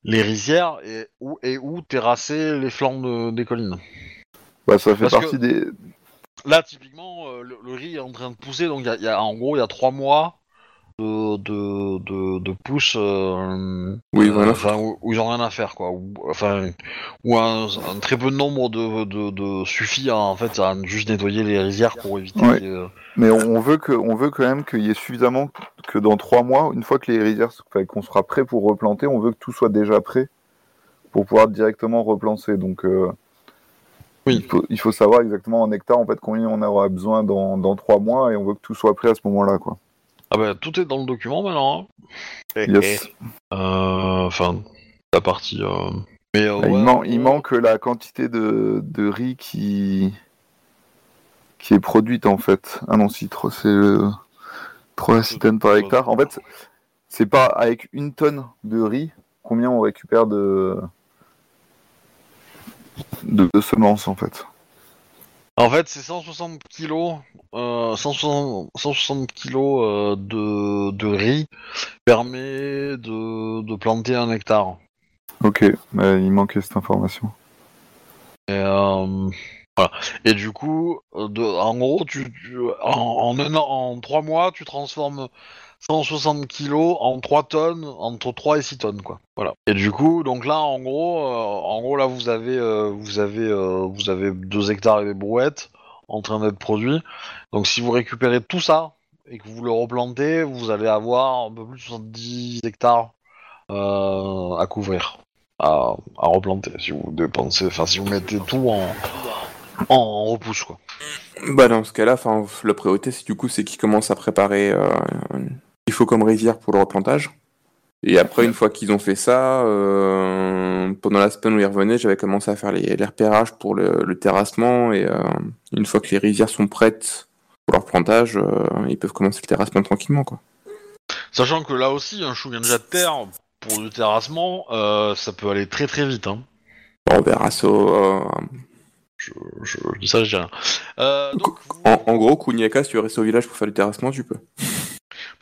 A: les rizières et où et où terrasser les flancs de- des collines?
C: Bah, ça fait
A: Parce
C: partie
A: que-
C: des.
A: Là, typiquement, euh, le, le riz est en train de pousser, donc il y a, il y a- en gros il y a trois mois de de de, de euh,
D: Oui, voilà.
A: enfin, où, où ils ont rien à faire quoi. Où, enfin, où un, un très peu de nombre de, de, de suffit à, en fait à juste nettoyer les rizières pour éviter.
C: Ouais.
A: euh,
C: Mais on, veut que, on veut quand même qu'il y ait suffisamment que dans trois mois, une fois que les rizières, qu'on sera prêt pour replanter, on veut que tout soit déjà prêt pour pouvoir directement replanter. Donc, euh,
A: Oui.
C: il, faut, il faut savoir exactement en hectares en fait combien on aura besoin dans, dans trois mois et on veut que tout soit prêt à ce moment-là, quoi.
A: Ah bah tout est dans le document maintenant. hein.
C: Yes.
A: Euh, Enfin, la partie. euh, Mais euh,
C: Bah, il, man- manque la quantité de, de riz qui qui est produite en fait. Ah non, si, trop- c'est euh, 3 citaines par hectare. En fait, c'est pas avec une tonne de riz combien on récupère de, de semences en fait.
A: En fait, c'est 160 kilos, euh, 160, 160 kilos euh, de, de riz permet de, de planter un hectare.
C: Ok, mais il manquait cette information.
A: Et, euh, voilà. Et du coup, euh, de, en gros, tu, tu- en, 3 mois, tu transformes 160 kilos en 3 tonnes, entre 3 et 6 tonnes, quoi. Voilà. Et du coup, donc là, en gros, euh, en gros, là, vous avez, euh, vous avez, euh, vous avez 2 hectares et des brouettes en train d'être produits. Donc, si vous récupérez tout ça et que vous le replantez, vous allez avoir un peu plus de 70 hectares à couvrir, à, replanter. Si vous dépensez, enfin, si vous mettez tout en, en repousse, quoi.
D: Bah dans ce cas-là, la priorité c'est du coup c'est qu'ils commencent à préparer il faut comme rivière pour le replantage. Et après une fois qu'ils ont fait ça, euh, pendant la semaine où ils revenaient, j'avais commencé à faire les, les repérages pour le, le terrassement et euh, une fois que les rivières sont prêtes pour leur plantage, euh, ils peuvent commencer le terrassement tranquillement quoi.
A: Sachant que là aussi, un Shugenja de terre pour du terrassement, ça peut aller très très vite. Hein.
D: Bon, on verra ça.
A: Je, je, je dis ça, je dis rien. Donc, vous-
D: en, en gros, Kuniaka, si tu veux rester au village pour faire du terrassement, tu peux.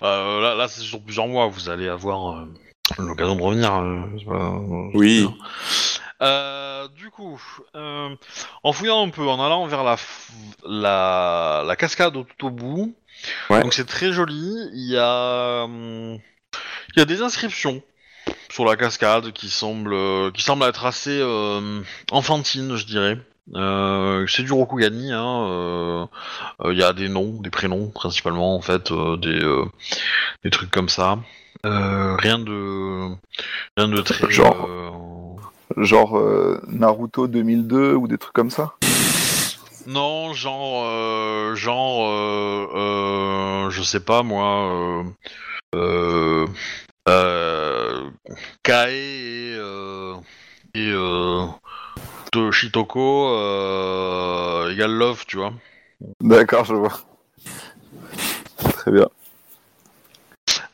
A: Euh, là, là c'est sur plusieurs mois, vous allez avoir euh, l'occasion de revenir. euh, pas-
D: Oui.
A: Du coup, en fouillant un peu, en allant vers la, la, la cascade au- tout au bout,
D: Ouais.
A: donc c'est très joli. Il y a, il y a des inscriptions sur la cascade qui semblent, qui semblent être assez euh, enfantines, je dirais. Euh, c'est du Rokugani, hein. euh, euh, Il y a des noms, des prénoms principalement en fait, des, des trucs comme ça. Rien de, rien de très.
C: Genre. Genre Naruto 2002 ou des trucs comme ça?
A: Non, genre, genre, je sais pas moi, Kae et, et euh, de Shitoko euh, égale Love, tu vois.
C: D'accord, je vois. Très bien.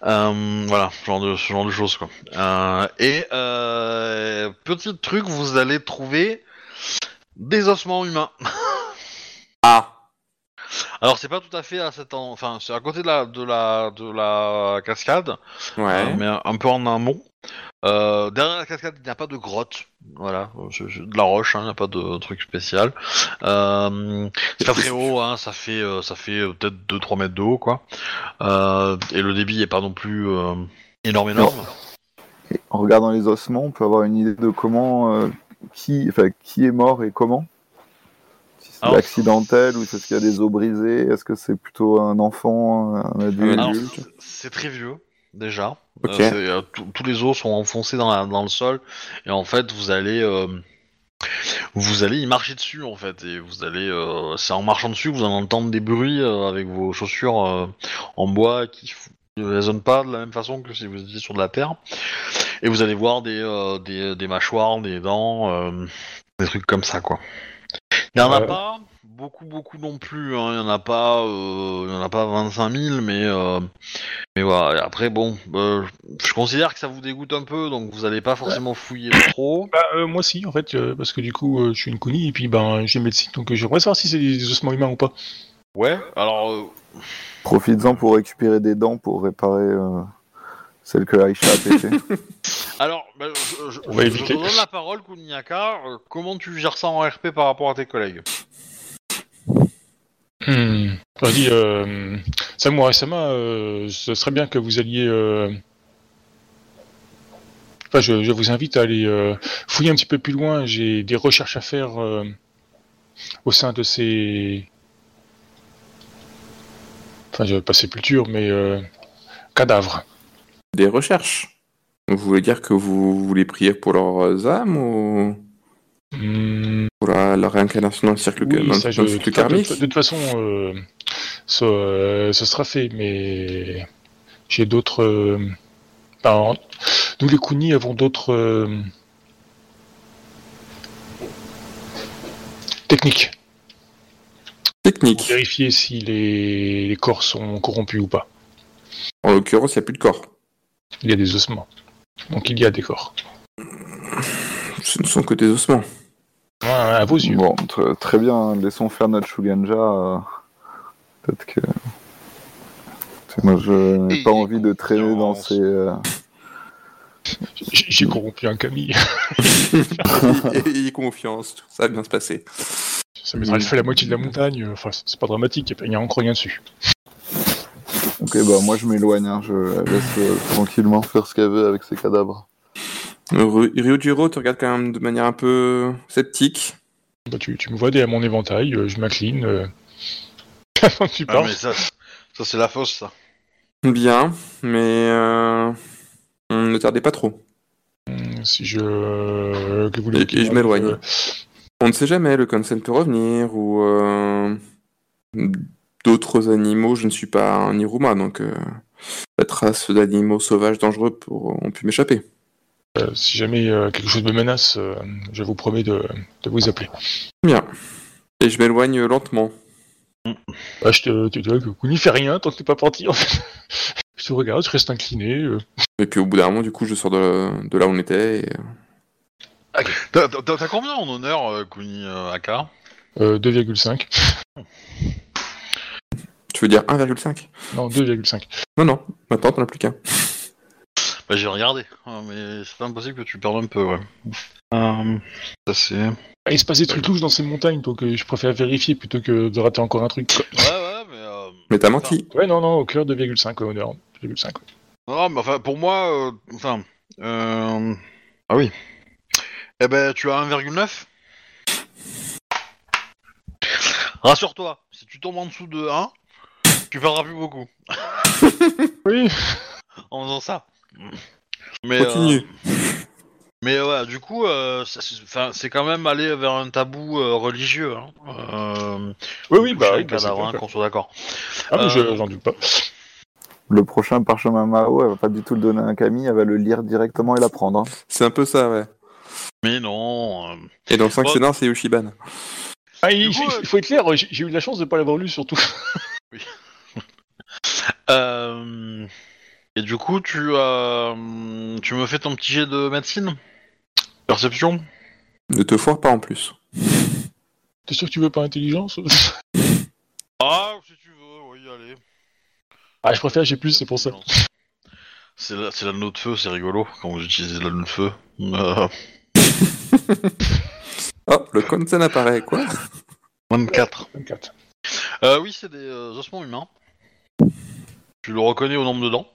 A: Euh, voilà, ce genre de, ce genre de choses quoi. Euh, et euh, petit truc, vous allez trouver des ossements humains.
D: Ah
A: Alors c'est pas tout à fait à cet en... enfin c'est à côté de la de la de la cascade,
D: Ouais.
A: euh, mais un peu en amont. Euh, derrière la cascade, il n'y a pas de grotte, voilà, de la roche, hein, il n'y a pas de truc spécial. Euh, c'est pas très haut, hein, ça fait euh, ça fait euh, peut-être 2-3 mètres de haut, quoi. Euh, et le débit est pas non plus euh, énorme énorme.
C: Et en regardant les ossements, on peut avoir une idée de comment, euh, qui, enfin, qui est mort et comment? Si c'est
A: Alors-
C: accidentel ou est-ce qu'il y a des os brisés Est-ce que c'est plutôt un enfant, un adulte?
A: Alors, c'est très vieux déjà. Euh, euh, tous- les os sont enfoncés dans, la- dans le sol. Et en fait vous allez euh, vous allez y marcher dessus en fait. Et vous allez euh, c'est en marchant dessus que vous allez entendre des bruits avec vos chaussures en bois qui ne résonnent pas de la même façon que si vous étiez sur de la terre. Et vous allez voir des, des, des mâchoires, des dents, des trucs comme ça quoi. Il y en a pas beaucoup beaucoup non plus, hein. il y en a pas euh, il y en a pas 25 000 mais euh, mais voilà, et après, bon, euh, je considère que ça vous dégoûte un peu, donc vous allez pas forcément fouiller trop.
B: Bah, euh, moi si, en fait, euh, parce que du coup, euh, je suis une Kuni et puis ben, j'ai médecine, donc euh, j'aimerais savoir si c'est des ossements humains ou pas.
A: Ouais, alors, euh,
C: Profites-en pour récupérer des dents pour réparer euh, celles que Aïcha a pété.
A: alors bah, je, je-
B: On va
A: je
B: éviter.
A: te donne la parole, Kuniaka. Euh, comment tu gères ça en RP par rapport à tes collègues?
B: Hmm. Vas-y, euh, Samurai Sama, euh, ce serait bien que vous alliez. euh, Enfin, je, vous invite à aller fouiller un petit peu plus loin. J'ai des recherches à faire au sein de ces. Enfin, je pas sépulture, mais cadavres.
D: Des recherches. Vous voulez dire que vous voulez prier pour leurs âmes ou? Pour la, la réincarnation dans le cercle,
B: oui, ça, je, de, toute façon, euh, ça, euh, ce sera fait, mais j'ai d'autres. euh, ben, nous, les Kuni, avons d'autres euh, techniques pour
D: Technique.
B: vérifier si les, les corps sont corrompus ou pas.
D: En l'occurrence, il n'y a plus de corps.
B: Il y a des ossements. Donc il y a des corps.
D: Ce ne sont que des ossements.
B: Ouais, à vos yeux.
C: Bon, tr- très bien, laissons faire notre Shugenja. euh, Peut-être que. Moi, je n'ai pas envie de traîner dans ces. euh,
B: J'ai corrompu un Camille.
D: Et, et confiance, ça va bien se passer.
B: Ça m'aurait fait la moitié de la montagne. Enfin, c'est pas dramatique, il n'y a encore rien dessus.
C: Ok, bah moi je m'éloigne, hein, je la laisse euh, tranquillement faire ce qu'elle veut avec ses cadavres.
D: Ry- Ryujiro te regarde quand même de manière un peu sceptique.
B: Bah, tu, tu me vois derrière mon éventail, euh, je m'incline. Euh... Avant que tu
A: Ah,
B: parles.
A: mais ça, ça c'est la fausse, ça.
D: Bien, mais euh, ne tardez pas trop.
B: Hum, Si je. euh, Que vous
D: Et- et je m'éloigne.
B: euh,
D: On ne sait jamais, le consent peut revenir, ou euh, d'autres animaux, je ne suis pas un Iruma, donc euh, la trace d'animaux sauvages dangereux pour, ont pu m'échapper.
B: Euh, si jamais euh, quelque chose me menace, euh, je vous promets de, de vous appeler.
D: Bien. Et je m'éloigne lentement.
B: Bah, je te, tu vois que Kuni fait rien tant que t'es pas parti en fait. je te regarde, je reste incliné. euh.
D: Et puis au bout d'un moment, du coup, je sors de, de là où on était. et,
A: T'as combien en honneur, Kuni euh, Aka?
B: Euh, 2,5.
D: Tu veux dire 1,5
B: Non, 2,5.
D: Non, non, maintenant t'en as plus qu'un.
A: Bah j'ai regardé, hein, mais c'est pas impossible que tu perdes un peu, ouais. Euh, ça c'est...
B: Ah, il se passe des trucs louches dans ces montagnes, donc euh, je préfère vérifier plutôt que de rater encore un truc. quoi.
A: Ouais, ouais, mais... Euh...
D: Mais t'as menti.
B: Ouais, non, non, au cœur 2,5 au honneur. 2,5. ouais.
A: Non, mais enfin, pour moi, euh, enfin... Euh... Ah oui. Eh ben, tu as 1,9 Rassure-toi, si tu tombes en dessous de 1, tu perdras plus beaucoup
B: Oui,
A: en faisant ça. Mais, euh,
D: Continue.
A: Mais ouais, du coup, euh, c'est quand même aller vers un tabou euh, religieux. Hein. Euh,
B: oui, oui, bah, oui, bah,
A: cadavre,
B: clair,
A: hein, qu'on soit d'accord.
B: Ah, mais je-
A: Euh,
B: j'en doute pas.
C: Le prochain parchemin Mao, elle va pas du tout le donner à Camille, elle va le lire directement et l'apprendre. Hein.
D: C'est un peu ça, ouais.
A: Mais non. euh,
D: Et dans 5
A: Bon.
D: scénars, c'est Yoshiban.
B: Ah, il,
A: coup, euh,
B: faut être clair, j'ai eu de la chance de pas l'avoir lu surtout.
A: euh, Et du coup, tu, euh, tu me fais ton petit jet de médecine? Perception?
D: Ne te foire pas en plus.
B: T'es sûr que tu veux pas intelligence?
A: Ah, si tu veux, oui, allez.
B: Ah, je préfère j'ai plus, c'est pour ça.
A: C'est la, c'est l'anneau de feu, c'est rigolo quand vous utilisez l'anneau de feu. Euh,
D: Oh, le consent apparaît, quoi
A: 24.
B: 24.
A: Euh, oui, c'est des euh, ossements humains. Tu le reconnais au nombre de dents.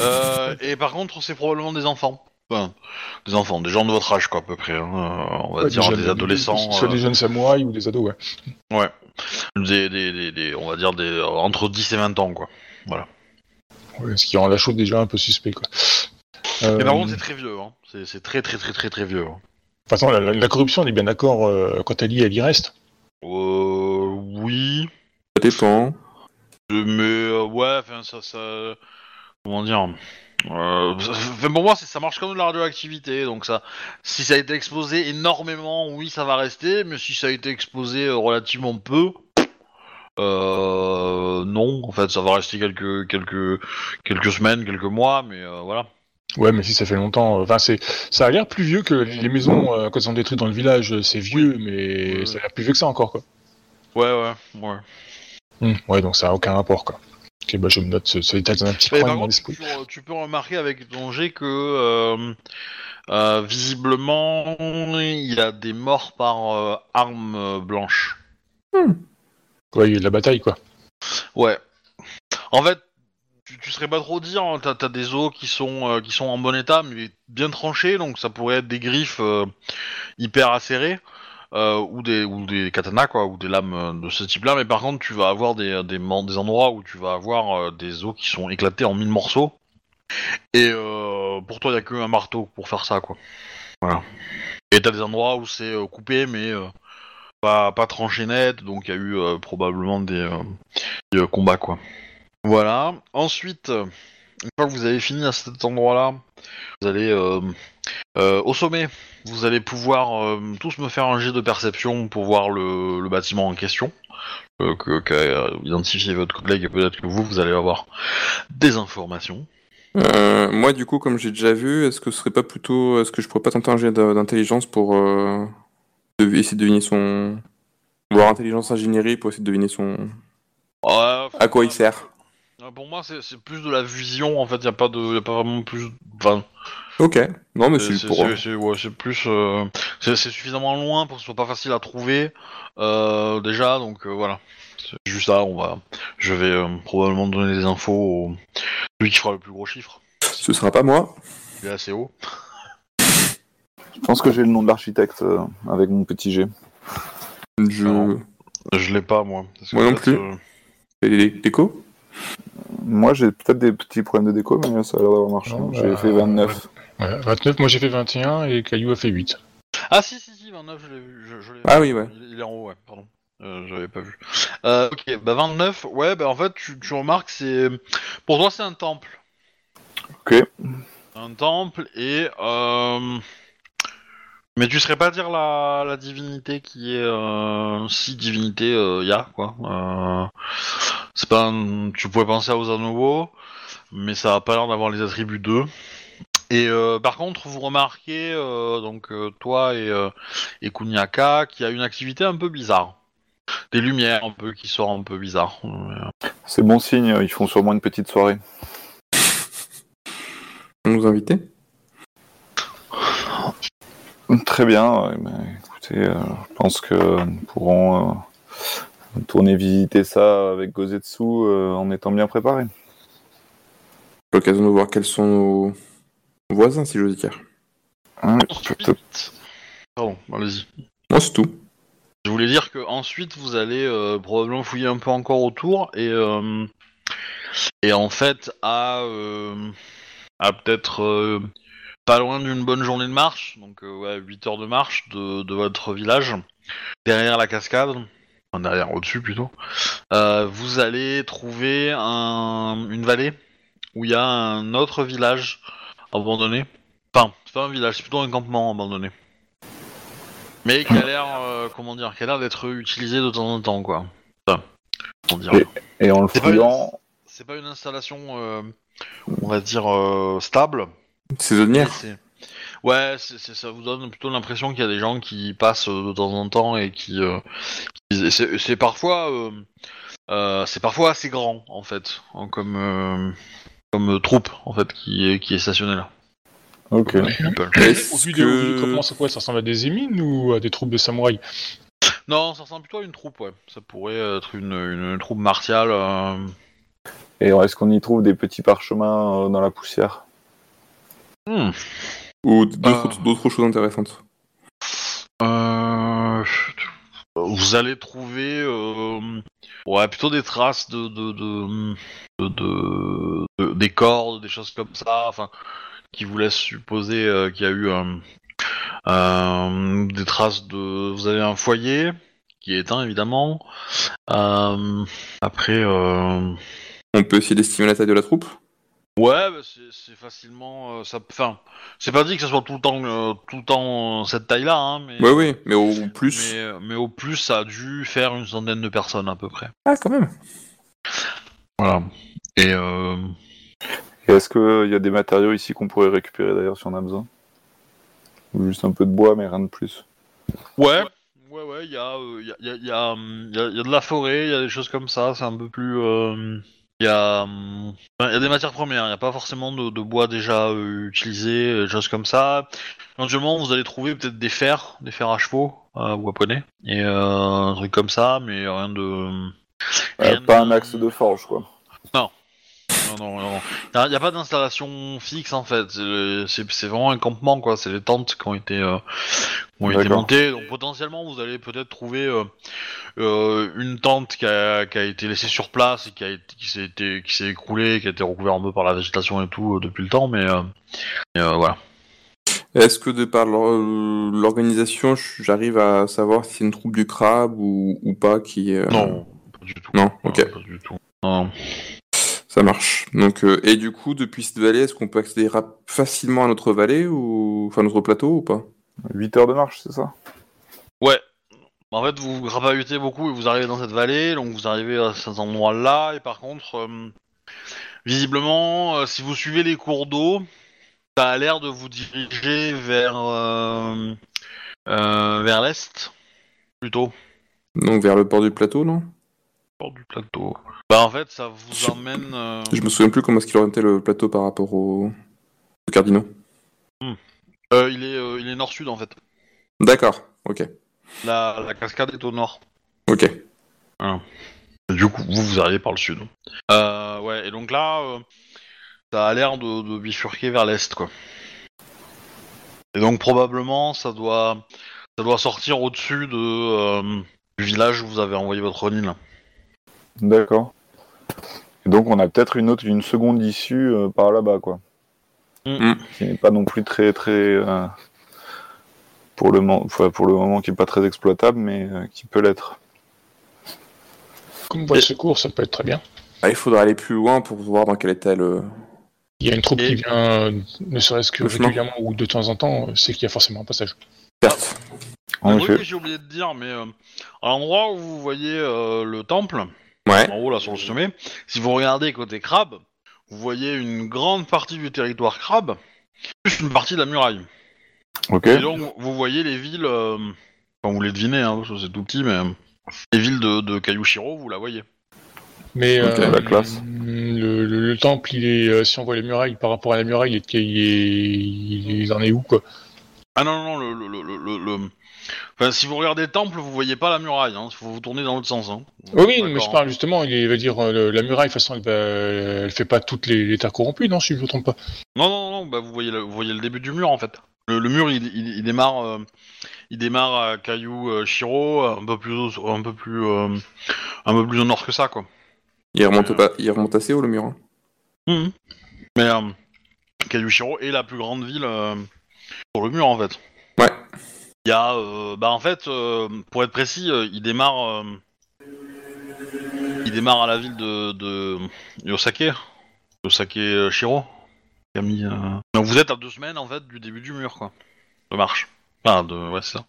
A: Euh, et par contre, c'est probablement des enfants. Enfin, des enfants, des gens de votre âge, quoi, à peu près. hein. Euh, on va
B: Ouais,
A: dire
B: jeunes-
A: des adolescents.
B: Soit
A: euh,
B: des jeunes samouraïs ou des ados, ouais.
A: Ouais. Des, des, des, des- on va dire des, euh, entre 10 et 20 ans, quoi.
B: Ouais, Ce qui rend la chose déjà un peu suspect, quoi. Euh,
A: Mais par contre, c'est très vieux, hein. C'est c'est très, très, très, très, très vieux. hein.
B: de toute façon, la, la- la corruption, on est bien d'accord, euh, quand elle y est, elle y reste.
A: Euh, oui.
D: Ça dépend.
A: Euh, Mais, euh, ouais, enfin, ça, ça. Comment dire euh, pour moi, ça marche comme de la radioactivité, donc ça, si ça a été exposé énormément, oui, ça va rester, mais si ça a été exposé euh, relativement peu, euh, non, en fait, ça va rester quelques quelques quelques semaines, quelques mois, mais euh, voilà.
B: Ouais, mais si ça fait longtemps. Enfin, c'est, ça a l'air plus vieux que les maisons quand elles sont détruites dans le village. C'est vieux, mais ça a l'air plus vieux que ça encore, quoi.
A: Ouais, ouais, ouais.
B: Hmm, Ouais, donc ça a aucun rapport, quoi. Ok, bah je me note ce, ce détail dans un petit
A: Mais
B: coin
A: par
B: de mon
A: contre,
B: esprit.
A: tu, tu peux remarquer avec ton jet que euh, euh, visiblement il y a des morts par euh, arme euh, blanche.
B: Ouais, il y a de la bataille, quoi.
A: Ouais. En fait, tu, tu serais pas trop dire, hein, t'as as des os qui sont euh, qui sont en bon état, mais bien tranchés, donc ça pourrait être des griffes euh, hyper acérées. Euh, ou des ou des katanas quoi ou des lames euh, de ce type-là. Mais par contre tu vas avoir des man- des endroits où tu vas avoir euh, des os qui sont éclatés en mille morceaux. Et euh, pour toi il y a que un marteau pour faire ça quoi. Voilà. Et t'as des endroits où c'est euh, coupé mais euh, pas tranché net. Donc il y a eu euh, probablement des, euh, euh, combats quoi. Voilà. Ensuite euh, une fois que vous avez fini à cet endroit là vous allez euh, euh, au sommet vous allez pouvoir euh, tous me faire un jet de perception pour voir le, le bâtiment en question que qu'a identifié votre collègue et peut-être que vous vous allez avoir des informations
D: Euh, moi, du coup, comme j'ai déjà vu, est-ce que ce serait pas plutôt. Est-ce que je pourrais pas tenter un jet d'intelligence pour, euh, essayer de deviner son. Voir intelligence ingénierie pour essayer de deviner son.
A: Ouais,
D: À quoi il sert.
A: Pour moi, c'est plus de la vision. En fait, y a pas de, y a pas vraiment plus. Enfin,
D: Ok. Non, mais
A: c'est
D: pour.
A: c'est- ouais, plus. euh, c'est suffisamment loin pour que ce soit pas facile à trouver euh, déjà. Donc euh, voilà. C'est juste ça. On va. Je vais euh, probablement donner des infos au celui qui fera le plus gros chiffre.
D: Ce sera pas moi.
A: Il est assez haut.
C: Je pense que j'ai le nom de l'architecte euh, avec mon petit G.
D: Je.
A: Je l'ai pas moi.
D: Moi non plus.
A: euh,
D: fais les déco
C: Moi, j'ai peut-être des petits problèmes de déco, mais ça a l'air d'avoir marché. J'ai
B: bah,
C: fait 29.
B: Ouais, 29, moi j'ai fait 21 et Caillou a fait 8.
A: Ah si si si 29 je l'ai vu. Je, je
D: Ah oui, ouais.
A: Il, est en haut ouais. Pardon. Euh, J'avais pas vu. Euh, ok. Bah 29. Ouais. Bah en fait tu, tu remarques c'est pour toi c'est un temple.
C: Ok.
A: un temple et euh... mais tu saurais pas dire la, la divinité qui est euh... si divinité il y a quoi euh... c'est pas un- tu pourrais penser à Ozanovo mais ça a pas l'air d'avoir les attributs d'eux et euh, par contre vous remarquez euh, donc euh, toi et euh, et Kunyaka qui a une activité un peu bizarre des lumières un peu qui sortent un peu bizarres
C: C'est bon signe, ils font sûrement une petite soirée.
D: On nous invitait
C: Très bien. écoutez, euh, je pense que nous pourrons euh, tourner visiter ça avec Gozetsu euh, en étant bien préparés.
D: L'occasion de voir quels sont nos voisins, si j'ose dire.
C: Hein,
A: ensuite pardon allez-y
D: Moi, c'est tout.
A: Je voulais dire que ensuite vous allez euh, probablement fouiller un peu encore autour et euh, et en fait à euh, à peut-être euh, pas loin d'une bonne journée de marche, donc euh, ouais, 8 heures de marche de, de votre village, derrière la cascade, enfin derrière au-dessus plutôt, euh, vous allez trouver un, une vallée où il y a un autre village abandonné. Enfin, c'est pas un village, c'est plutôt un campement abandonné. Mais qui a l'air, euh, comment dire, qui a l'air d'être utilisé de temps en temps, quoi. Enfin, comment dire.
C: Et- Et en le
A: C'est pas
C: fouillant,
A: C'est pas une installation, euh, on va dire, euh, stable.
D: Saisonnière.
A: Ouais, c'est, c'est- ça vous donne plutôt l'impression qu'il y a des gens qui passent euh, de temps en temps et qui. euh, qui- c'est, c'est parfois, euh, euh, c'est parfois assez grand en fait, hein, comme euh, comme troupe en fait qui est qui est stationnée là.
C: ok.
B: Au
D: Est-ce
B: vu de, au vu de
D: que...
B: comment ça, quoi, ça ressemble à des émines ou à des troupes de samouraïs?
A: Non, ça ressemble plutôt à une troupe, ouais. Ça pourrait être une, une, troupe martiale. euh,
C: Et est-ce qu'on y trouve des petits parchemins dans la poussière?
A: Hmm.
D: Ou d'autres
A: Ah.
D: d'autres choses intéressantes
A: Euh, Vous allez trouver euh, ouais, plutôt des traces de, de, de, de- de- de- des cordes, des choses comme ça, enfin, qui vous laissent supposer euh, qu'il y a eu euh, euh, des traces de. Vous avez un foyer qui est éteint évidemment. Euh, après, euh,
D: On peut essayer d'estimer la taille de la troupe
A: Ouais, bah, c'est c'est facilement. euh, ça, enfin, c'est pas dit que ça soit tout le temps, euh, tout le temps euh, cette taille-là, hein, mais.
D: Ouais, oui, mais au plus...
A: Mais, mais au plus, ça a dû faire une centaine de personnes à peu près.
D: Ah, quand même
A: Voilà. Et euh,
C: Et est-ce qu'il y a des matériaux ici qu'on pourrait récupérer d'ailleurs si on a besoin? Ou juste un peu de bois, mais rien de plus
A: ouais, ouais, ouais, il y a, euh, y, a, y, a, y, a, hum, y a de la forêt, il y a des choses comme ça. C'est un peu plus. Euh, Il y a, hum, enfin, y a des matières premières. Il n'y a pas forcément de, de bois déjà euh, utilisé, des choses comme ça. Éventuellement, vous allez trouver peut-être des fers, des fers à chevaux euh, ou à poney, et euh, un truc comme ça, mais rien de.
C: Euh,
A: rien
C: Pas
A: de-
C: un axe de forge, quoi.
A: Non, non, non. Il n'y a, pas d'installation fixe en fait. C'est- C'est vraiment un campement quoi. C'est les tentes qui ont été, euh, qui ont été montées. Donc potentiellement vous allez peut-être trouver euh, euh, une tente qui a, qui a été laissée sur place et qui a été, qui s'est été, qui s'est écroulée, qui a été recouverte un peu par la végétation et tout euh, depuis le temps. Mais euh, euh, voilà.
D: Est-ce que de par l'or- l'organisation, j'arrive à savoir si c'est une troupe du crabe ou, ou pas qui... euh,
A: Non, pas du tout.
D: Non, ok.
A: pas du tout. Non.
D: Ça marche. Donc, euh, et du coup, depuis cette vallée, est-ce qu'on peut accéder rap- facilement à notre vallée ou enfin notre plateau ou pas?
C: 8 heures de marche, c'est ça?
A: Ouais. En fait, vous grapahutez beaucoup et vous arrivez dans cette vallée, donc vous arrivez à cet endroit-là, et par contre, euh, visiblement, euh, si vous suivez les cours d'eau, ça a l'air de vous diriger vers, euh, Euh, vers l'est, plutôt.
D: Donc vers le port du plateau, non?
A: Bord du plateau. Bah en fait, ça vous
D: Je-
A: emmène. euh,
D: Je me souviens plus comment est-ce qu'il orientait le plateau par rapport au, au cardinaux.
A: euh, il est, euh, il est nord-sud en fait.
D: D'accord, ok.
A: La, la cascade est au nord.
D: Ok.
A: Du coup, vous, vous arrivez par le sud. Euh, ouais, et donc là, euh, ça a l'air de, de bifurquer vers l'est, quoi. Et donc probablement, ça doit, ça doit sortir au-dessus de euh, du village où vous avez envoyé votre Ronin. là.
C: D'accord. Et donc on a peut-être une autre, une seconde issue euh, par là-bas, quoi.
A: Mm.
C: Qui n'est pas non plus très, très euh, pour le enfin, pour le moment qui est pas très exploitable, mais euh, qui peut l'être.
B: Comme voie de secours, ça peut être très bien.
D: Ah, il faudra aller plus loin pour voir dans quel état le.
B: Il y a une troupe
A: Et-
B: qui vient, euh, ne serait-ce que régulièrement ou de temps en temps, c'est qu'il y a forcément un passage.
D: Certes.
C: Effet.
A: j'ai oublié de dire, mais euh, à l'endroit où vous voyez euh, le temple,
D: Ouais.
A: en haut là sur le sommet, si vous regardez côté crabe, vous voyez une grande partie du territoire crabe, plus une partie de la muraille.
C: Ok.
A: Et donc vous voyez les villes, euh, enfin vous les devinez, hein, parce que c'est tout petit, mais euh, les villes de, de Kayushiro, vous la voyez.
B: Mais euh,
C: la classe.
B: Le, le- le temple, il est, euh, si on voit les murailles par rapport à la muraille, il, est, il, est- il en est où quoi
A: Ah non, non, non, le, le, le, le- le- Enfin, si vous regardez le temple, vous voyez pas la muraille, hein, il faut vous tourner dans l'autre sens. Hein.
B: Oui, oui, mais je parle justement, il va dire euh, la muraille, de toute façon, elle, elle fait pas toutes les, les terres corrompues, non, si je me trompe pas.
A: Non, non, non, bah, vous, voyez le, vous voyez le début du mur en fait. Le, le mur, il, il, il démarre, euh, il démarre à Kayu euh, Shiro, un peu plus, au- un peu plus, euh, un peu plus au nord que ça, quoi.
D: Il remonte, pas... il remonte assez haut le mur. hein.
A: Mhm. Mais euh, Kayu Shiro est la plus grande ville euh, sur le mur en fait. Il y a, euh, bah en fait, euh, pour être précis, euh, il démarre, il démarre à la ville de, de Yosake, Yosake Shiro. Donc vous êtes à deux semaines en fait du début du mur quoi, de marche. Enfin, de, ouais c'est ça.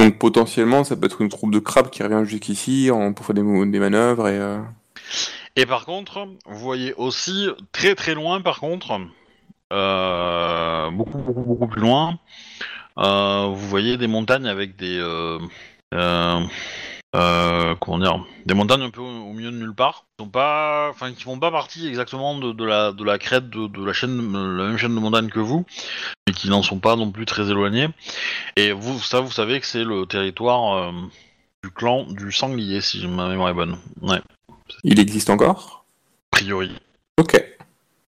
D: Donc potentiellement, ça peut être une troupe de crabes qui revient jusqu'ici en... pour faire des, des manœuvres et. euh,
A: Et par contre, vous voyez aussi très très loin, par contre, beaucoup beaucoup beaucoup plus loin, vous voyez des montagnes avec des euh, euh, euh, comment dire, des montagnes un peu au, au milieu de nulle part, qui sont pas, enfin qui font pas partie exactement de, de la de la crête de, de la chaîne, la même chaîne de montagnes que vous, mais qui n'en sont pas non plus très éloignées. Et vous, ça, vous savez que c'est le territoire euh, du clan du sanglier, si ma mémoire est bonne. Ouais,
D: Il existe encore?
A: A priori.
D: Ok.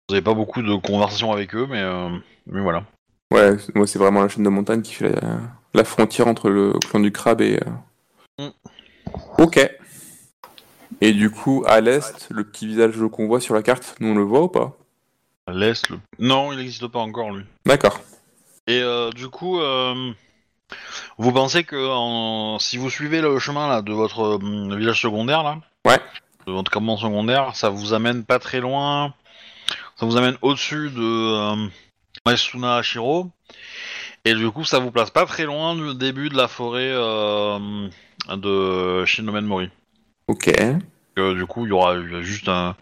A: Vous avez pas beaucoup de conversations avec eux, mais, euh, mais voilà.
D: Ouais, c'est- moi c'est vraiment la chaîne de montagne qui fait la, la frontière entre le clan du crabe et. euh,
A: Mm.
D: Ok. Et du coup, à l'est, le petit visage qu'on voit sur la carte, nous on le voit ou pas?
A: Laisse le. Non, il n'existe pas encore lui.
D: D'accord.
A: Et euh, du coup, euh, vous pensez que en- si vous suivez le chemin là de votre euh, village secondaire là,
D: Ouais.
A: de votre campement secondaire, ça vous amène pas très loin. Ça vous amène au-dessus de euh, Maesuna Hashiro. Et du coup, ça vous place pas très loin du début de la forêt euh, de Shinomen Mori.
D: Ok.
A: Euh, du coup, il y aura juste un,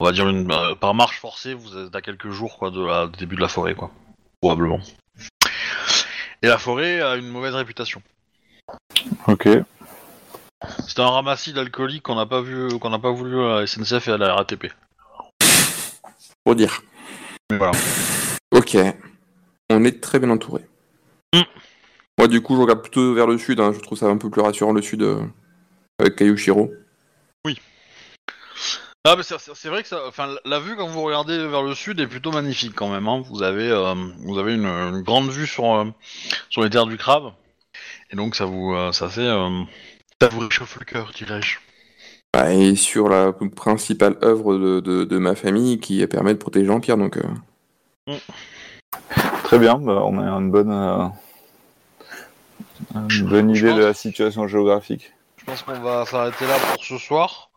A: on va dire une, euh, par marche forcée, vous êtes à quelques jours quoi de la du début de la forêt quoi, probablement. Et la forêt a une mauvaise réputation.
C: Ok.
A: C'est un ramassis d'alcooliques qu'on n'a pas vu, qu'on n'a pas voulu à la SNCF et à la RATP.
D: Pour dire.
A: Mais voilà.
D: Ok. On est très bien entouré.
A: Mm.
D: Moi, du coup, je regarde plutôt vers le sud. hein. Je trouve ça un peu plus rassurant le sud euh, avec Kayushiro.
A: Ah, mais c'est- vrai que ça, enfin, la vue quand vous regardez vers le sud est plutôt magnifique quand même. hein. Vous avez, euh, vous avez une, une grande vue sur, euh, sur les terres du crabe, et donc ça vous, euh, ça fait, ça vous réchauffe le cœur, dirais-je.
D: Ah, et sur la principale œuvre de, de- de ma famille qui permet de protéger l'Empire. Donc, euh,
C: Très bien. Bah, on a une bonne, euh, une bonne idée de la situation géographique.
A: Je pense qu'on va s'arrêter là pour ce soir.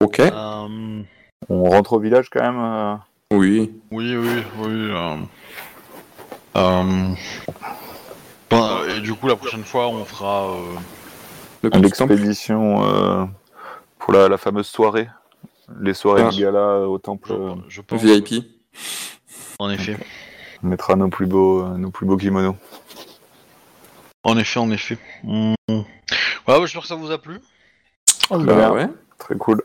D: ok.
A: Euh,
C: On rentre au village quand même. euh,
D: Oui.
A: oui, oui, oui. euh, euh, ben, et du coup, la prochaine fois, on fera. euh.
C: L'expédition euh, pour la, la fameuse soirée. Les soirées
D: Ah.
C: de gala au temple.
A: je, je pense.
D: VIP.
A: En effet.
C: On mettra nos plus beaux, nos plus beaux kimonos.
A: En effet, en effet. Hmm. Ouais, bah, j'espère que ça vous a plu.
B: Ah.
C: Très
D: Bah
C: bien.
D: ouais.
C: Très cool.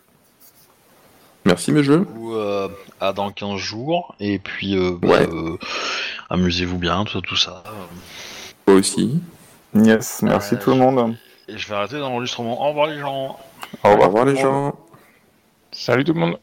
D: Merci mes jeux.
A: Ou euh, à dans 15 jours. Et puis, euh, bah,
D: Ouais.
A: euh, amusez-vous bien, tout, tout ça.
D: Toi aussi.
C: Yes, merci
A: Ouais,
C: tout le monde.
A: Et je vais arrêter l'enregistrement. Au revoir les gens.
C: Au
D: Au
C: revoir.
D: les gens.
B: Salut tout le monde.